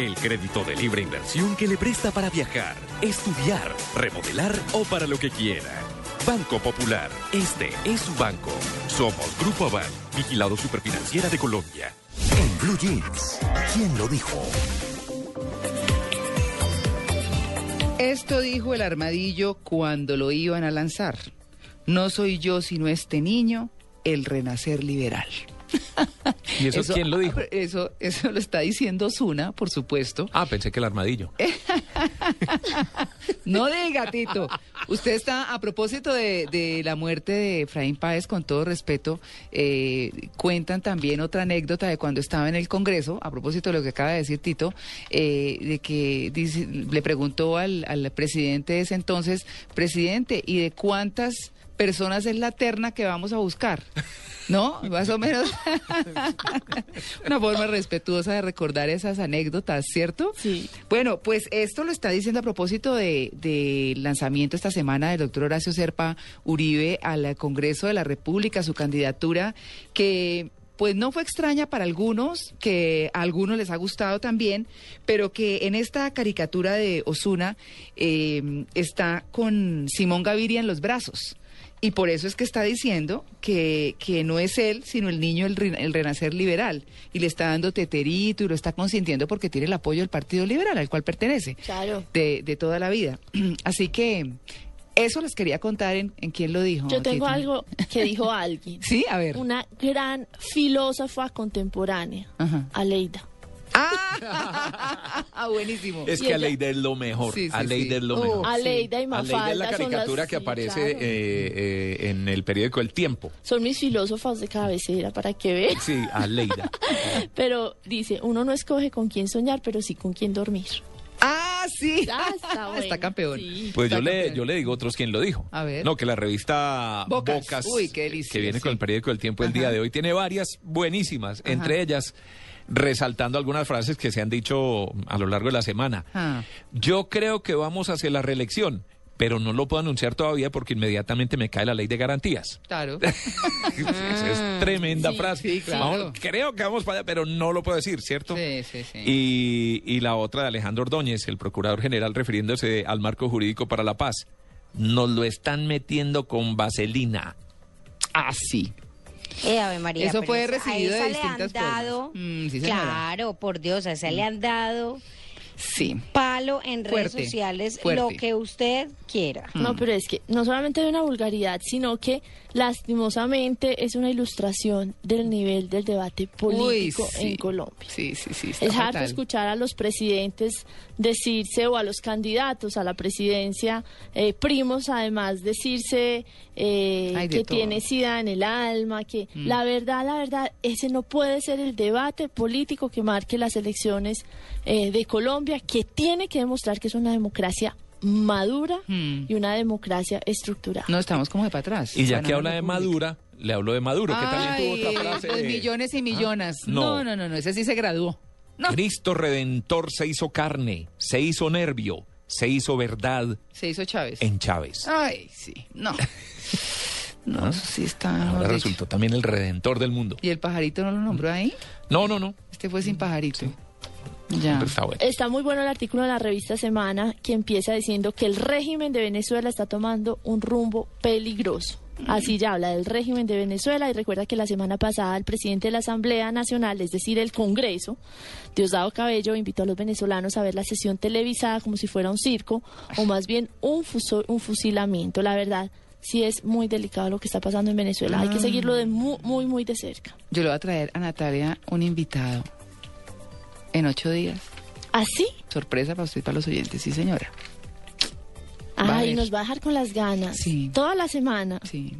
El crédito de libre inversión que le presta para viajar, estudiar, remodelar o para lo que quiera. Banco Popular, este es su banco. Somos Grupo Aval, vigilado superfinanciera de Colombia. En Blue Jeans, ¿quién lo dijo? Esto dijo el armadillo cuando lo iban a lanzar. No soy yo sino este niño, el renacer liberal. [laughs] ¿Y eso, quién lo dijo? Eso, eso lo está diciendo Zuna, por supuesto. Ah, pensé que el armadillo. [laughs] no diga, Tito. Usted está, a propósito de, de la muerte de Efraín Páez, con todo respeto, eh, cuentan también otra anécdota de cuando estaba en el Congreso, a propósito de lo que acaba de decir Tito, eh, de que dice- le preguntó al, al presidente de ese entonces, presidente, ¿y de cuántas personas es la terna que vamos a buscar? ¿No? Más o menos. [laughs] Una forma respetuosa de recordar esas anécdotas, ¿cierto? Sí. Bueno, pues esto lo está diciendo a propósito de- del lanzamiento esta semana del doctor Horacio Serpa Uribe al Congreso de la República, su candidatura, que pues no fue extraña para algunos, que a algunos les ha gustado también, pero que en esta caricatura de Osuna está con Simón Gaviria en los brazos. Y por eso es que está diciendo que, que no es él, sino el niño, el, re- el renacer liberal. Y le está dando teterito y lo está consintiendo porque tiene el apoyo del Partido Liberal, al cual pertenece, Claro. de, de toda la vida. [clears throat] Así que eso les quería contar en, en quién lo dijo. Yo tengo Tito. algo que dijo [laughs] alguien. Sí, a ver. Una gran filósofa contemporánea, Ajá. Aleida. Ah, [laughs] buenísimo. Es que Aleida es lo mejor. Sí, sí, Aleida sí. es lo Oh, mejor. Aleida y Mafalda Aleida es la las- caricatura que sí, aparece claro. eh, eh, en el periódico El Tiempo. Son mis filósofos de cabecera, para que vean. Sí, Aleida. [laughs] Pero dice, uno no escoge con quién soñar, pero sí con quién dormir. Ah, sí. [laughs] Está bueno. Está campeón. Sí. Pues yo le, campeón. yo le digo otros quién lo dijo. A ver. No, que la revista Bocas. Bocas, Uy, qué delicia, que viene sí. con el periódico El Tiempo el día de hoy, tiene varias buenísimas, entre ellas resaltando algunas frases que se han dicho a lo largo de la semana. Ah. Yo creo que vamos hacia la reelección, pero no lo puedo anunciar todavía porque inmediatamente me cae la ley de garantías. Claro. [laughs] Esa es tremenda Sí, frase. sí, claro. Vamos, creo que vamos para allá, pero no lo puedo decir, ¿cierto? Sí, sí, sí. Y, y la otra de Alejandro Ordóñez, el procurador general, refiriéndose al marco jurídico para la paz. Nos lo están metiendo con vaselina. Ah, sí. Eh, Ave María, Eso fue recibido de esa le han distintas dado. Mm, sí, claro, por Dios, a esa le han dado Sí. palo en redes Fuerte, sociales, fuerte. lo que usted quiera. No, pero es que no solamente hay una vulgaridad, sino que lastimosamente es una ilustración del nivel del debate político sí. en Colombia. Sí, sí, sí. está Es harto fatal. escuchar a los presidentes decirse o a los candidatos a la presidencia, eh, primos además decirse eh, de que todo. tiene sida en el alma, que la verdad, la verdad, ese no puede ser el debate político que marque las elecciones eh, de Colombia, que tiene que demostrar que es una democracia madura Mm. y una democracia estructurada. No, estamos como de para atrás. Y ya que habla de. Madura, le hablo de Maduro, que también tuvo Ay, otra frase. los de- millones y millonas. Ah, no. No, no, no, no, ese sí se graduó. No. Cristo Redentor se hizo carne, se hizo nervio, se hizo verdad Se hizo Chávez. en Chávez. Ay, sí. No. [laughs] No, eso sí está. Ahora resultó también el Redentor del mundo. ¿Y el pajarito no lo nombró ahí? No, no, no. Este fue sin pajarito. Ya. Está bueno. Está muy bueno el artículo de la revista Semana que empieza diciendo que el régimen de Venezuela está tomando un rumbo peligroso. Así ya habla del régimen de Venezuela y recuerda que la semana pasada el presidente de la Asamblea Nacional, es decir, el Congreso, Diosdado Cabello, invitó a los venezolanos a ver la sesión televisada como si fuera un circo o más bien un, fuso- un fusilamiento. La verdad, sí es muy delicado lo que está pasando en Venezuela. Hay que seguirlo de muy, muy, muy de cerca. Yo le voy a traer a Natalia un invitado en ocho días. ¿Así? Sorpresa para usted y para los oyentes, sí, señora. Va Ay, nos va a dejar con las ganas. Sí. Toda la semana. Sí.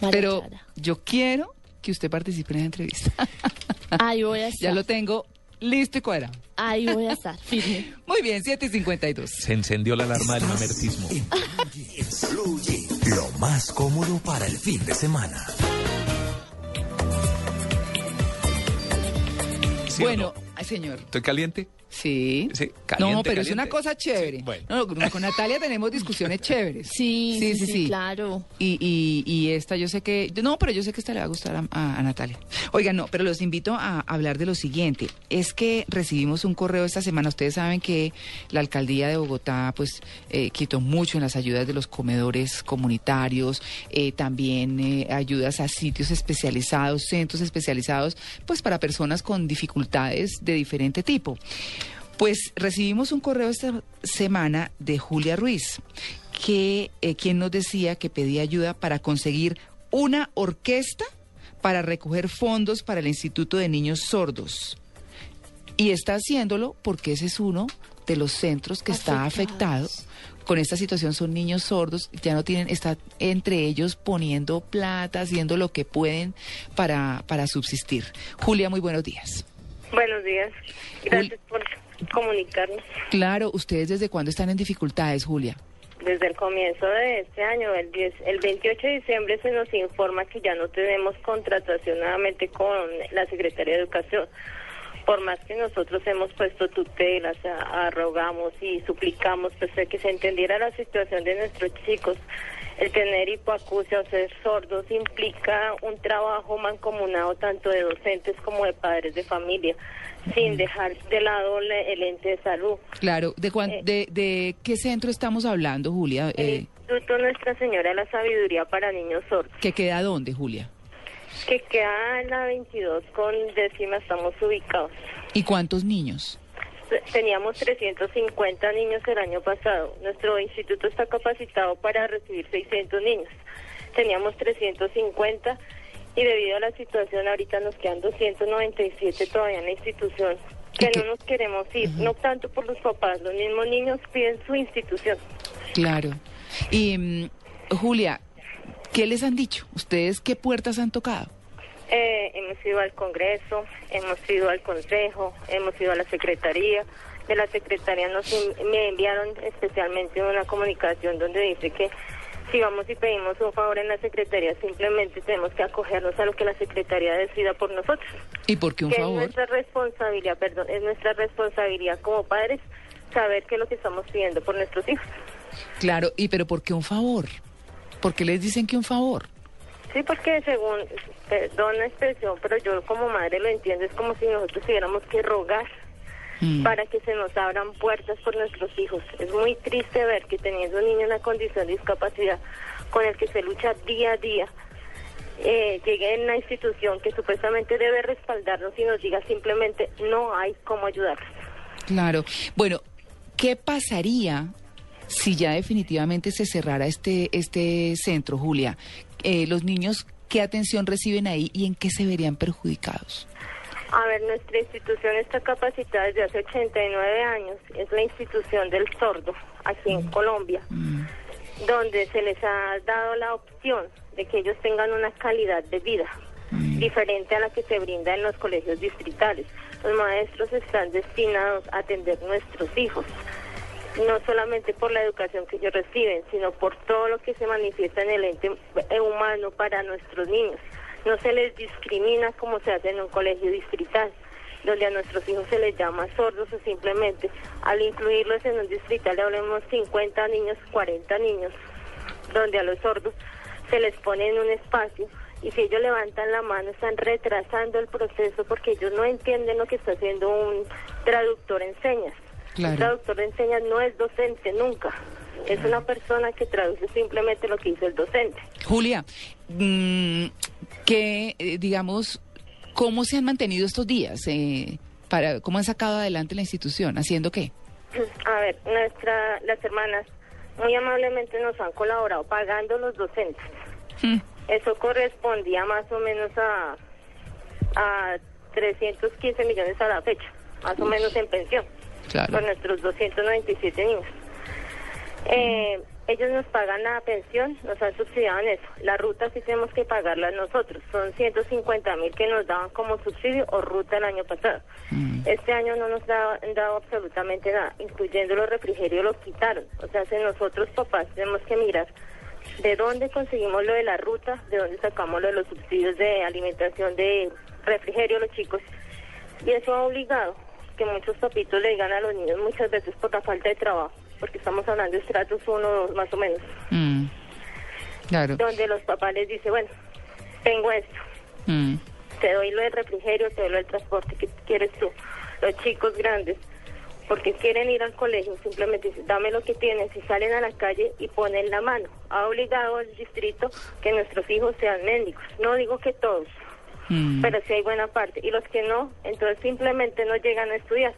María Pero Clara. yo quiero que usted participe en esa entrevista. [laughs] Ahí voy a estar. [laughs] ya lo tengo listo y cuadrado. Ahí voy a [laughs] estar, firme. Muy bien, 7 y 52. Se encendió la alarma del mamertismo. Jeans, lo más cómodo para el fin de semana. ¿Sí o bueno, no? Ay, señor. ¿Estoy caliente? Sí. Sí, no, caliente, pero es una cosa chévere. Sí, bueno. No, no, con Natalia tenemos discusiones chéveres. Sí, sí, sí, claro. Y, y, y esta yo sé que... No, pero yo sé que esta le va a gustar a, a- a Natalia. Oigan, no, pero los invito a hablar de lo siguiente. Es que recibimos un correo esta semana. Ustedes saben que la alcaldía de Bogotá pues eh, quitó mucho en las ayudas de los comedores comunitarios, eh, también eh, ayudas a sitios especializados, centros especializados, pues para personas con dificultades de diferente tipo. Pues recibimos un correo esta semana de Julia Ruiz, que eh, quien nos decía que pedía ayuda para conseguir una orquesta para recoger fondos para el Instituto de Niños Sordos. Y está haciéndolo porque ese es uno de los centros que está afectado con esta situación. Son niños sordos, ya no tienen, está entre ellos poniendo plata, haciendo lo que pueden para, para subsistir. Julia, muy buenos días. Buenos días. Gracias por comunicarnos. Claro, ¿ustedes desde cuándo están en dificultades, Julia? Desde el comienzo de este año, el, 10 el 28 de diciembre, se nos informa que ya no tenemos contratación nuevamente con la Secretaría de Educación. Por más que nosotros hemos puesto tutelas, arrogamos y suplicamos pues, que se entendiera la situación de nuestros chicos. El tener hipoacusia o ser sordos implica un trabajo mancomunado tanto de docentes como de padres de familia, sin dejar de lado el ente de salud. Claro, ¿de, cuán- Eh. de, de qué centro estamos hablando, Julia? El Eh, Instituto Nuestra Señora de la Sabiduría para Niños Sordos, ¿Que queda dónde, Julia? que queda en la 22 con décima, estamos ubicados. ¿Y cuántos niños? Teníamos 350 niños el año pasado. Nuestro instituto está capacitado para recibir 600 niños. Teníamos 350 y debido a la situación ahorita nos quedan 297 todavía en la institución. Que no nos queremos ir, no tanto por los papás, los mismos niños piden su institución. Claro. Y, mm, Julia, ¿qué les han dicho? ¿Ustedes qué puertas han tocado? Eh, hemos ido al Congreso, hemos ido al Consejo, hemos ido a la Secretaría. De la Secretaría nos me enviaron especialmente una comunicación donde dice que si vamos y pedimos un favor en la Secretaría, simplemente tenemos que acogernos a lo que la Secretaría decida por nosotros. ¿Y por qué un que es favor? nuestra responsabilidad, perdón, es nuestra responsabilidad como padres saber qué es lo que estamos pidiendo por nuestros hijos. Claro, ¿y pero por qué un favor? ¿Por qué les dicen que un favor? Sí, porque según, perdón la expresión, pero yo como madre lo entiendo, es como si nosotros tuviéramos que rogar Mm. para que se nos abran puertas por nuestros hijos. Es muy triste ver que teniendo un niño en una condición de discapacidad con el que se lucha día a día, eh, llegue en una institución que supuestamente debe respaldarnos y nos diga simplemente no hay cómo ayudarlos. Claro. Bueno, ¿qué pasaría si ya definitivamente se cerrara este, este centro, Julia? Eh, los niños, ¿qué atención reciben ahí y en qué se verían perjudicados? A ver, nuestra institución está capacitada desde hace 89 años. Es la institución del sordo aquí en Colombia, donde se les ha dado la opción de que ellos tengan una calidad de vida diferente a la que se brinda en los colegios distritales. Los maestros están destinados a atender nuestros hijos, no solamente por la educación que ellos reciben, sino por todo lo que se manifiesta en el ente humano para nuestros niños. No se les discrimina como se hace en un colegio distrital, donde a nuestros hijos se les llama sordos o simplemente al incluirlos en un distrital, hablemos 50 niños, 40 niños, donde a los sordos se les pone en un espacio y si ellos levantan la mano están retrasando el proceso porque ellos no entienden lo que está haciendo un traductor en señas. Claro. Un traductor en señas no es docente nunca, es una persona que traduce simplemente lo que dice el docente. Julia, mm, ¿qué, eh, digamos, cómo se han mantenido estos días? Eh, para, ¿Cómo han sacado adelante la institución? ¿Haciendo qué? [clears throat] A ver, nuestra, las hermanas muy amablemente nos han colaborado pagando los docentes. Mm, Eso correspondía más o menos a, a 315 millones a la fecha, más o menos en pensión, Claro. por nuestros 297 niños. Eh, ellos nos pagan la pensión, nos han subsidiado en eso. La ruta sí tenemos que pagarla nosotros. Son 150 mil que nos daban como subsidio o ruta el año pasado. Este año no nos da- han dado absolutamente nada, incluyendo los refrigerios los quitaron. O sea, si nosotros papás tenemos que mirar de dónde conseguimos lo de la ruta, de dónde sacamos lo de los subsidios de alimentación de refrigerio los chicos. Y eso ha obligado que muchos papitos le digan a los niños muchas veces por la falta de trabajo, porque estamos hablando de estratos uno, dos, más o menos, Mm. Claro. donde los papás les dicen, bueno, tengo esto, Mm. te doy lo del refrigerio, te doy lo del transporte, ¿qué quieres tú? Los chicos grandes, porque quieren ir al colegio, simplemente dicen, dame lo que tienes y salen a la calle y ponen la mano. Ha obligado al distrito que nuestros hijos sean médicos. No digo que todos, Mm. pero sí hay buena parte. Y los que no, entonces simplemente no llegan a estudiar.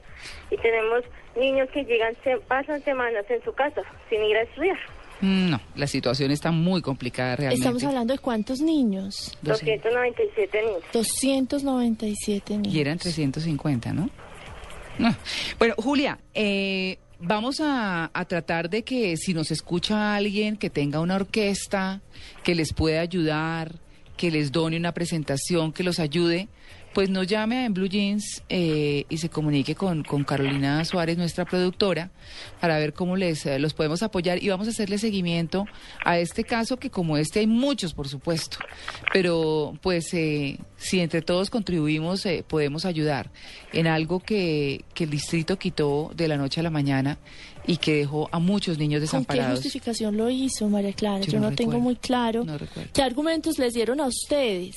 Y tenemos niños que llegan, se pasan semanas en su casa sin ir a estudiar. No, la situación está muy complicada realmente. Estamos hablando de cuántos niños. 297 niños. 297 niños. Y eran 350, ¿no? No. Bueno, Julia, eh, vamos a, a tratar de que si nos escucha alguien que tenga una orquesta, que les pueda ayudar, que les done una presentación, que los ayude, pues nos llame a En Blue Jeans eh, y se comunique con, con Carolina Suárez, nuestra productora, para ver cómo les eh, los podemos apoyar y vamos a hacerle seguimiento a este caso, que como este hay muchos, por supuesto, pero pues eh, si entre todos contribuimos, eh, podemos ayudar en algo que, que el distrito quitó de la noche a la mañana y que dejó a muchos niños ¿Con qué desamparados. justificación lo hizo, María Clara? Yo Yo, no no, tengo muy claro. No. ¿Qué argumentos les dieron a ustedes?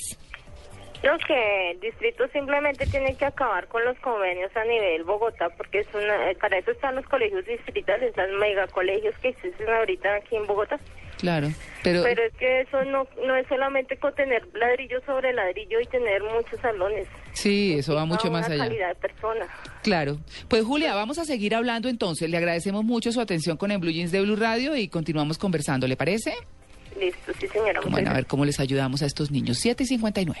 Creo que el distrito simplemente tiene que acabar con los convenios a nivel Bogotá, porque es una, eh, para eso están los colegios distritales, los megacolegios que existen ahorita aquí en Bogotá. Claro, pero, Pero es que eso no, no es solamente con tener ladrillo sobre ladrillo y tener muchos salones. sí, eso va mucho más una allá. calidad de persona. Claro. Pues Julia, vamos a seguir hablando entonces. Le agradecemos mucho su atención con el Blue Jeans de Blue Radio y continuamos conversando, ¿le parece? Listo, sí señora. Bueno, a ver cómo les ayudamos a estos niños. 7 y 59.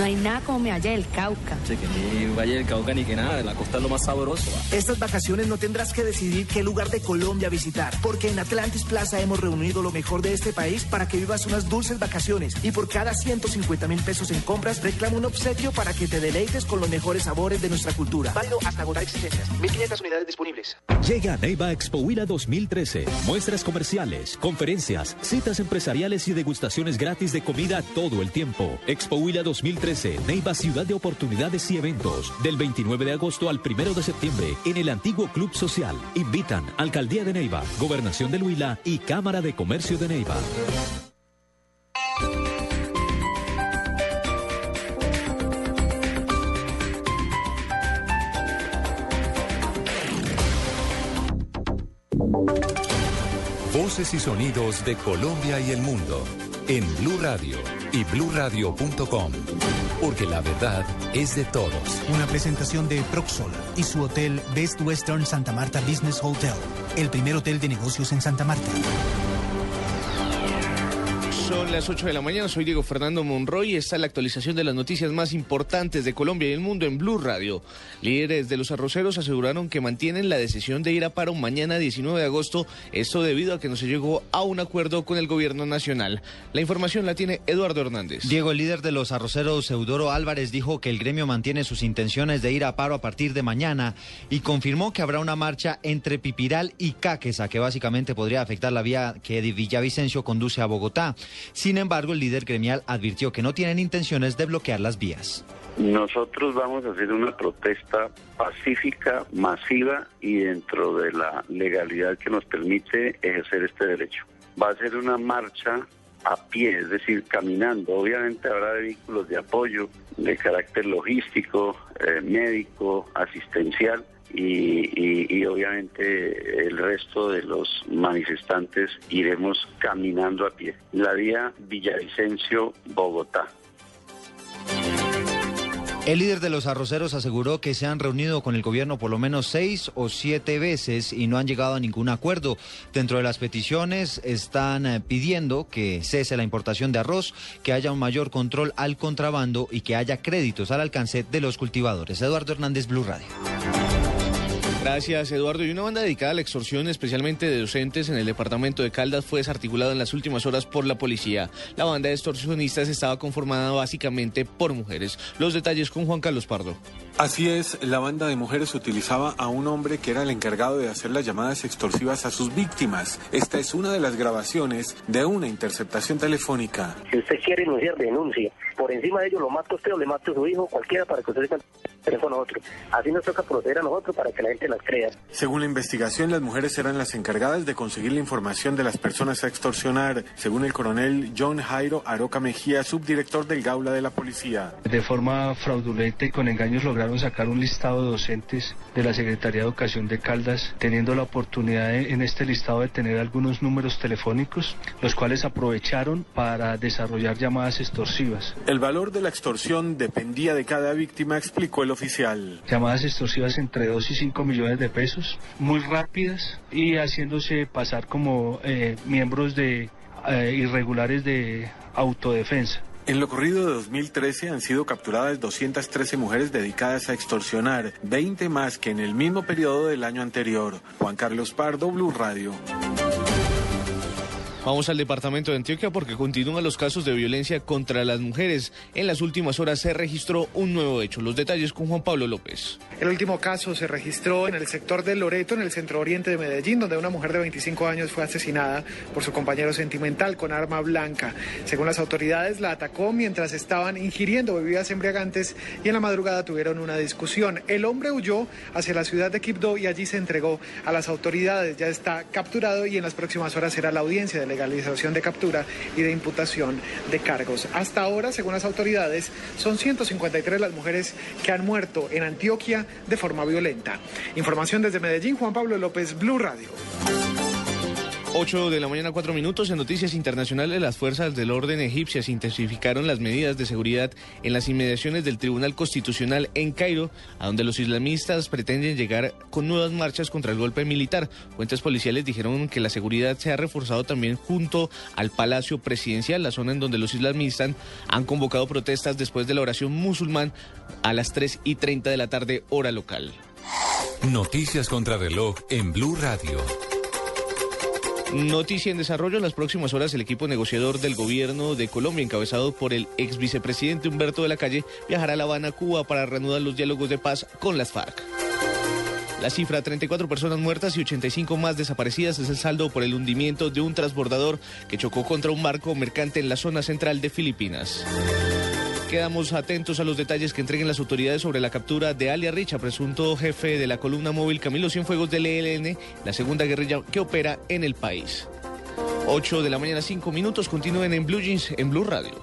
No hay nada como me halla del Cauca. Che, que ni Valle del Cauca ni que nada, la costa es lo más sabroso. Estas vacaciones no tendrás que decidir qué lugar de Colombia visitar, porque en Atlantis Plaza hemos reunido lo mejor de este país para que vivas unas dulces vacaciones. Y por cada 150 mil pesos en compras, reclama un obsequio para que te deleites con los mejores sabores de nuestra cultura. Válido hasta agotar existencias. 1500 unidades disponibles. Llega Neiva Expo Huila 2013. Muestras comerciales, conferencias, citas empresariales y degustaciones gratis de comida todo el tiempo. Expo Huila 2013. Neiva Ciudad de Oportunidades y Eventos. Del 29 de agosto al 1 de septiembre en el antiguo Club Social. Invitan Alcaldía de Neiva, Gobernación del Huila y Cámara de Comercio de Neiva. Voces y sonidos de Colombia y el mundo en Blue Radio y bluradio.com, porque la verdad es de todos. Una presentación de Proxol y su hotel Best Western Santa Marta Business Hotel, el primer hotel de negocios en Santa Marta. Son las 8 de la mañana, soy Diego Fernando Monroy y esta es la actualización de las noticias más importantes de Colombia y el mundo en Blue Radio. Líderes de los arroceros aseguraron que mantienen la decisión de ir a paro mañana 19 de agosto, esto debido a que no se llegó a un acuerdo con el gobierno nacional. La información la tiene Eduardo Hernández. Diego, el líder de los arroceros, Eudoro Álvarez, dijo que el gremio mantiene sus intenciones de ir a paro a partir de mañana y confirmó que habrá una marcha entre Pipiral y Cáqueza, que básicamente podría afectar la vía que Villavicencio conduce a Bogotá. Sin embargo, el líder gremial advirtió que no tienen intenciones de bloquear las vías. Nosotros vamos a hacer una protesta pacífica, masiva y dentro de la legalidad que nos permite ejercer este derecho. Va a ser una marcha a pie, es decir, caminando. Obviamente habrá vehículos de apoyo de carácter logístico, eh, médico, asistencial. Y, obviamente el resto de los manifestantes iremos caminando a pie. La vía Villavicencio-Bogotá. El líder de los arroceros aseguró que se han reunido con el gobierno por lo menos seis o siete veces y no han llegado a ningún acuerdo. Dentro de las peticiones están eh, pidiendo que cese la importación de arroz, que haya un mayor control al contrabando y que haya créditos al alcance de los cultivadores. Eduardo Hernández, Blue Radio. Gracias, Eduardo. Y una banda dedicada a la extorsión, especialmente de docentes en el departamento de Caldas, fue desarticulada en las últimas horas por la policía. La banda de extorsionistas estaba conformada básicamente por mujeres. Los detalles con Juan Carlos Pardo. Así es, la banda de mujeres utilizaba a un hombre que era el encargado de hacer las llamadas extorsivas a sus víctimas. Esta es una de las grabaciones de una interceptación telefónica. Si usted quiere denunciar, denuncie. Por encima de ello lo mato a usted o le mato a su hijo, cualquiera para que usted se teléfono a otro. Así nos toca proceder a nosotros para que la gente las crea. Según la investigación, las mujeres eran las encargadas de conseguir la información de las personas a extorsionar, según el coronel John Jairo Aroca Mejía, subdirector del Gaula de la Policía. De forma fraudulenta y con engaños lograron sacar un listado de docentes de la Secretaría de Educación de Caldas, teniendo la oportunidad de, en este listado de tener algunos números telefónicos, los cuales aprovecharon para desarrollar llamadas extorsivas. El valor de la extorsión dependía de cada víctima, explicó el oficial. Llamadas extorsivas entre 2 y 5 millones de pesos, muy rápidas y haciéndose pasar como eh, miembros de eh, irregulares de autodefensa. En lo corrido de 2013 han sido capturadas 213 mujeres dedicadas a extorsionar, 20 más que en el mismo periodo del año anterior. Juan Carlos Pardo, Blue Radio. Vamos al departamento de Antioquia porque continúan los casos de violencia contra las mujeres. En las últimas horas se registró un nuevo hecho. Los detalles con Juan Pablo López. El último caso se registró en el sector de Loreto, en el centro oriente de Medellín, donde una mujer de 25 años fue asesinada por su compañero sentimental con arma blanca. Según las autoridades, la atacó mientras estaban ingiriendo bebidas embriagantes y en la madrugada tuvieron una discusión. El hombre huyó hacia la ciudad de Quibdó y allí se entregó a las autoridades. Ya está capturado y en las próximas horas será la audiencia de legalización de captura y de imputación de cargos. Hasta ahora, según las autoridades, son 153 las mujeres que han muerto en Antioquia de forma violenta. Información desde Medellín, Juan Pablo López, Blue Radio. 8 de la mañana, 4 minutos. En noticias internacionales, las fuerzas del orden egipcias intensificaron las medidas de seguridad en las inmediaciones del Tribunal Constitucional en Cairo, a donde los islamistas pretenden llegar con nuevas marchas contra el golpe militar. Fuentes policiales dijeron que la seguridad se ha reforzado también junto al Palacio Presidencial, la zona en donde los islamistas han convocado protestas después de la oración musulmán a las 3 y 30 de la tarde, hora local. Noticias contra reloj en Blue Radio. Noticia en desarrollo. En las próximas horas, el equipo negociador del gobierno de Colombia, encabezado por el ex vicepresidente Humberto de la Calle, viajará a La Habana, Cuba, para reanudar los diálogos de paz con las FARC. La cifra, 34 personas muertas y 85 más desaparecidas, es el saldo por el hundimiento de un transbordador que chocó contra un barco mercante en la zona central de Filipinas. Quedamos atentos a los detalles que entreguen las autoridades sobre la captura de Alia Richa, presunto jefe de la columna móvil Camilo Cienfuegos del ELN, la segunda guerrilla que opera en el país. 8 de la mañana, 5 minutos. Continúen en Blue Jeans, en Blue Radio.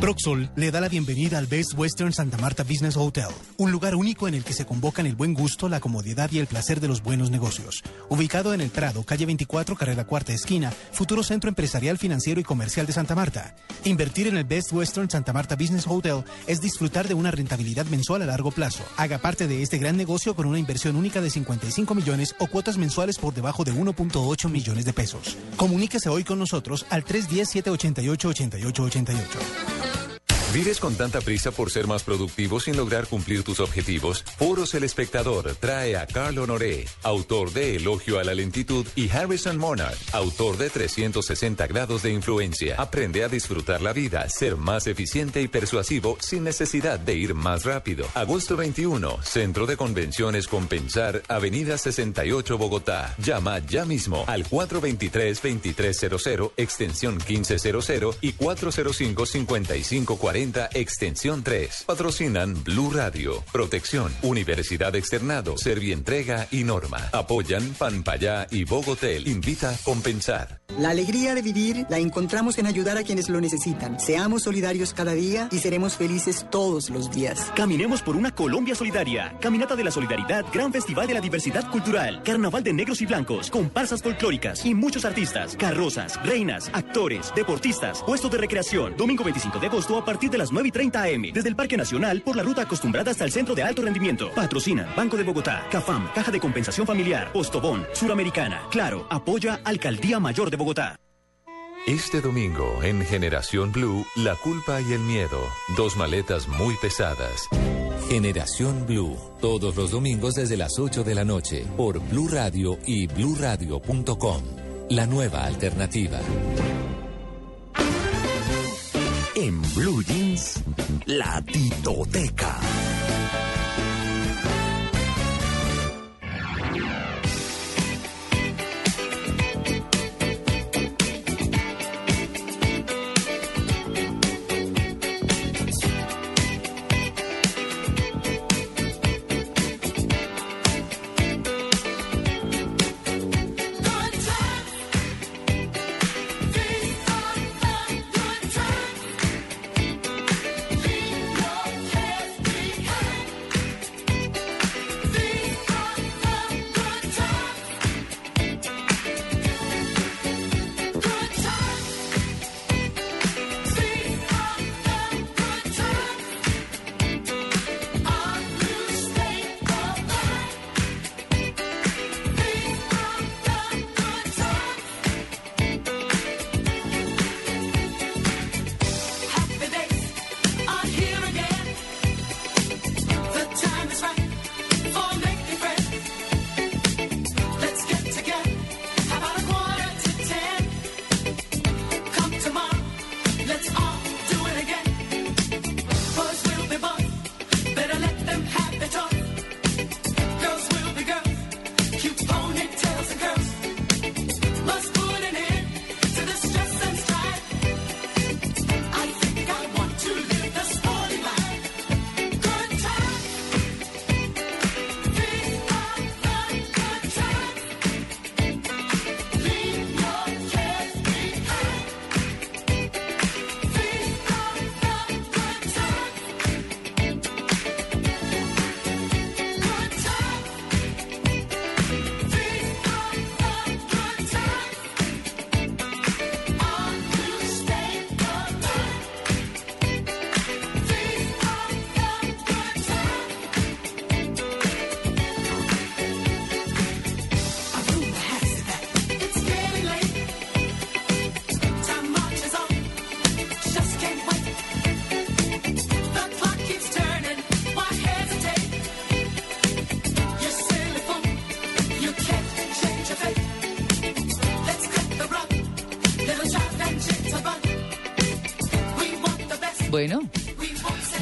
Proxol le da la bienvenida al Best Western Santa Marta Business Hotel, un lugar único en el que se convocan el buen gusto, la comodidad y el placer de los buenos negocios. Ubicado en el Prado, calle 24, carrera cuarta esquina, futuro centro empresarial, financiero y comercial de Santa Marta. Invertir en el Best Western Santa Marta Business Hotel es disfrutar de una rentabilidad mensual a largo plazo. Haga parte de este gran negocio con una inversión única de 55 millones o cuotas mensuales por debajo de 1.8 millones de pesos. Comuníquese hoy con nosotros al 310-788-8888. ¿Vives con tanta prisa por ser más productivo sin lograr cumplir tus objetivos? Foros El Espectador trae a Carl Honoré, autor de Elogio a la Lentitud, y Harrison Monard, autor de 360 grados de influencia. Aprende a disfrutar la vida, ser más eficiente y persuasivo sin necesidad de ir más rápido. Agosto 21, Centro de Convenciones Compensar, Avenida 68 Bogotá. Llama ya mismo al 423-2300, extensión 1500 y 405-5540 extensión 3. Patrocinan Blue Radio, Protección, Universidad Externado, Servientrega y Norma. Apoyan Panpayá y Bogotel. Invita a compensar. La alegría de vivir la encontramos en ayudar a quienes lo necesitan. Seamos solidarios cada día y seremos felices todos los días. Caminemos por una Colombia solidaria. Caminata de la Solidaridad, Gran Festival de la Diversidad Cultural, Carnaval de Negros y Blancos, comparsas folclóricas y muchos artistas, carrozas, reinas, actores, deportistas, puestos de recreación. Domingo 25 de agosto a partir de las 9 y 30 am. Desde el Parque Nacional por la ruta acostumbrada hasta el Centro de Alto Rendimiento. Patrocinan Banco de Bogotá, CAFAM, Caja de Compensación Familiar, Postobón, Suramericana. Claro, apoya Alcaldía Mayor de Bogotá. Este domingo en Generación Blue, La culpa y el miedo, dos maletas muy pesadas. Generación Blue, todos los domingos desde las 8 de la noche, por Blue Radio y bluradio.com. La nueva alternativa. En Blue Jeans, la titoteca.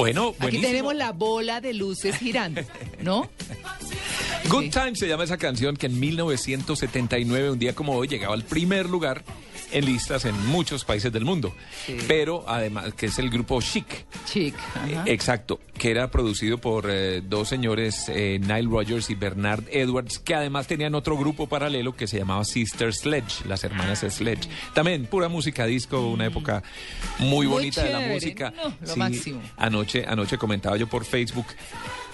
Bueno, Aquí tenemos la bola de luces girando, ¿no? [laughs] Good Time se llama esa canción que en 1979, un día como hoy, llegaba al primer lugar en listas en muchos países del mundo. Sí. Pero además, que es el grupo Chic. Chic. Eh, ajá. Exacto, que era producido por eh, dos señores, eh, Nile Rogers y Bernard Edwards, que además tenían otro grupo paralelo que se llamaba Sister Sledge, las hermanas Sledge. También pura música disco, una época muy, Muy bonita de la música. no, lo máximo. Anoche, anoche comentaba yo por Facebook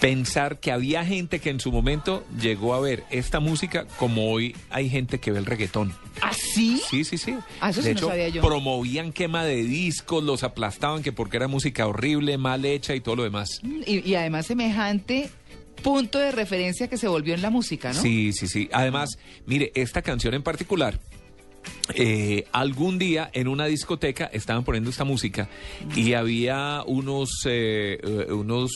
pensar que había gente que en su momento llegó a ver esta música como hoy hay gente que ve el reggaetón. ¿Ah, sí? Sí, sí, sí. Ah, eso sí de no hecho, sabía yo. promovían quema de discos, los aplastaban que porque era música horrible, mal hecha y todo lo demás. Y, y además semejante punto de referencia que se volvió en la música, ¿no? Sí, sí, sí. Además, mire, esta canción en particular, eh, algún día en una discoteca estaban poniendo esta música y había unos, eh, eh, unos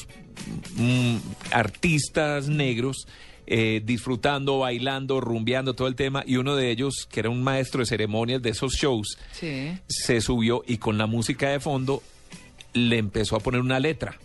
mm, artistas negros. eh, disfrutando, bailando, rumbeando todo el tema y uno de ellos, que era un maestro de ceremonias de esos shows, Sí. se subió y con la música de fondo le empezó a poner una letra.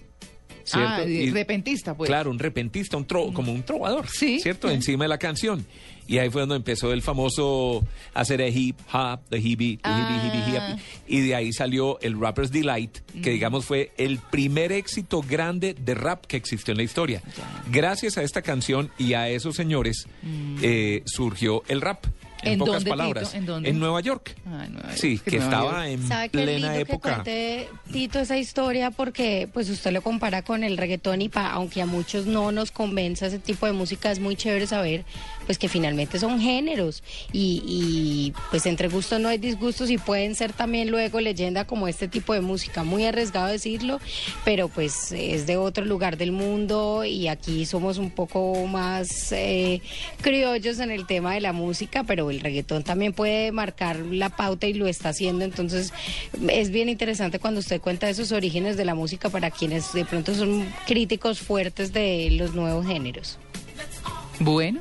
¿cierto? Ah, Y- repentista, pues. Claro, un repentista, un tro- como un trovador, ¿cierto? Encima de la canción. Y ahí fue donde empezó el famoso hacer el hip hop, the hippie, the Ah. hippie. Y de ahí salió el Rapper's Delight, que digamos fue el primer éxito grande de rap que existió en la historia. Gracias a esta canción y a esos señores Mm. eh, surgió el rap. En, ¿En pocas dónde, palabras. Tito? ¿En dónde? Nueva York. Ah, en Nueva York. Sí, que estaba York. en ¿Sabe qué plena lindo época. que cuente Tito esa historia? Porque pues usted lo compara con el reggaetón y pa, aunque a muchos no nos convenza ese tipo de música, es muy chévere saber pues que finalmente son géneros y, pues entre gustos no hay disgustos y pueden ser también luego leyenda como este tipo de música. Muy arriesgado decirlo, pero pues es de otro lugar del mundo y aquí somos un poco más eh, criollos en el tema de la música, pero el reggaetón también puede marcar la pauta y lo está haciendo. Entonces es bien interesante cuando usted cuenta esos orígenes de la música para quienes de pronto son críticos fuertes de los nuevos géneros. Bueno,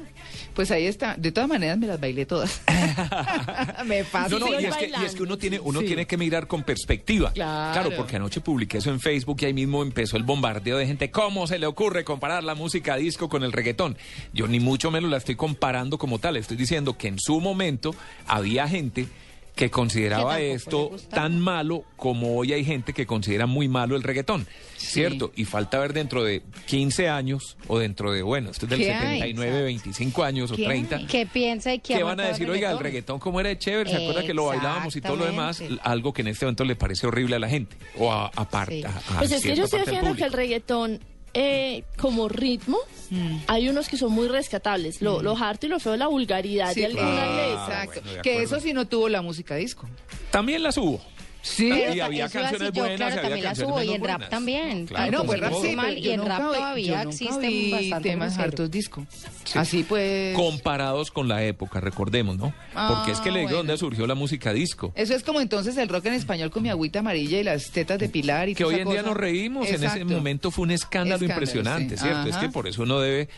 pues ahí está. De todas maneras me las bailé todas. [laughs] me pasa. No, no, y es, que, y es que uno tiene uno Sí. tiene que mirar con perspectiva. Claro. porque anoche publiqué eso en Facebook y ahí mismo empezó el bombardeo de gente. ¿Cómo se le ocurre comparar la música disco con el reggaetón? Yo ni mucho menos la estoy comparando como tal. Estoy diciendo que en su momento había gente que consideraba Que esto tan malo como hoy hay gente que considera muy malo el reggaetón. ¿Cierto? Y falta ver dentro de 15 años o dentro de, bueno, esto es del ¿Qué hay? 79, 25 años o 30. ¿Qué piensa y qué ¿Qué ha van a decir? el Oiga, el reggaetón? cómo era de chévere, ¿se acuerda que lo bailábamos y todo lo demás? Algo que en este momento le parece horrible a la gente. O a, a parte. Sí. a- a Pues es que yo estoy viendo que el reggaetón, eh, como ritmo, hay unos que son muy rescatables. Lo, lo harto y lo feo, la vulgaridad Sí, de algunas claro. letras. Exacto. bueno, de que eso sí no tuvo la música disco. También las hubo. Sí. Pero y había canciones yo, buenas, claro, y había también la canciones subo y en rap buenas. también. Claro, no, pues Entonces, rap sí, mal, y en rap todavía existen bastante temas hartos disco. Así pues. Comparados con la época, recordemos, ¿no? Porque es que Ah, le digo bueno. dónde surgió la música disco. Eso es como entonces el rock en español con mi agüita amarilla y las tetas de Pilar y que hoy en día nos reímos, en ese momento fue un escándalo, Escándalo, impresionante, sí. ¿cierto? Es que por eso uno debe...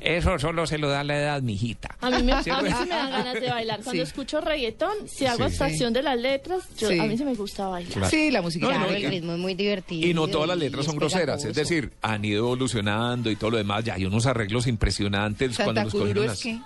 Eso solo se lo da la edad, mijita. A mí, me, a mí sí me dan ganas de bailar. Cuando Sí. escucho reggaetón, si hago Sí. abstracción de las letras, yo- Sí. a mí sí me gusta bailar. Claro. Sí, la música. No, Claro, no, el ritmo es muy divertido. Y no todas las letras son es groseras, es decir, han ido evolucionando y todo lo demás. Ya hay unos arreglos impresionantes cuando Santa los Kuduro cogieron es las...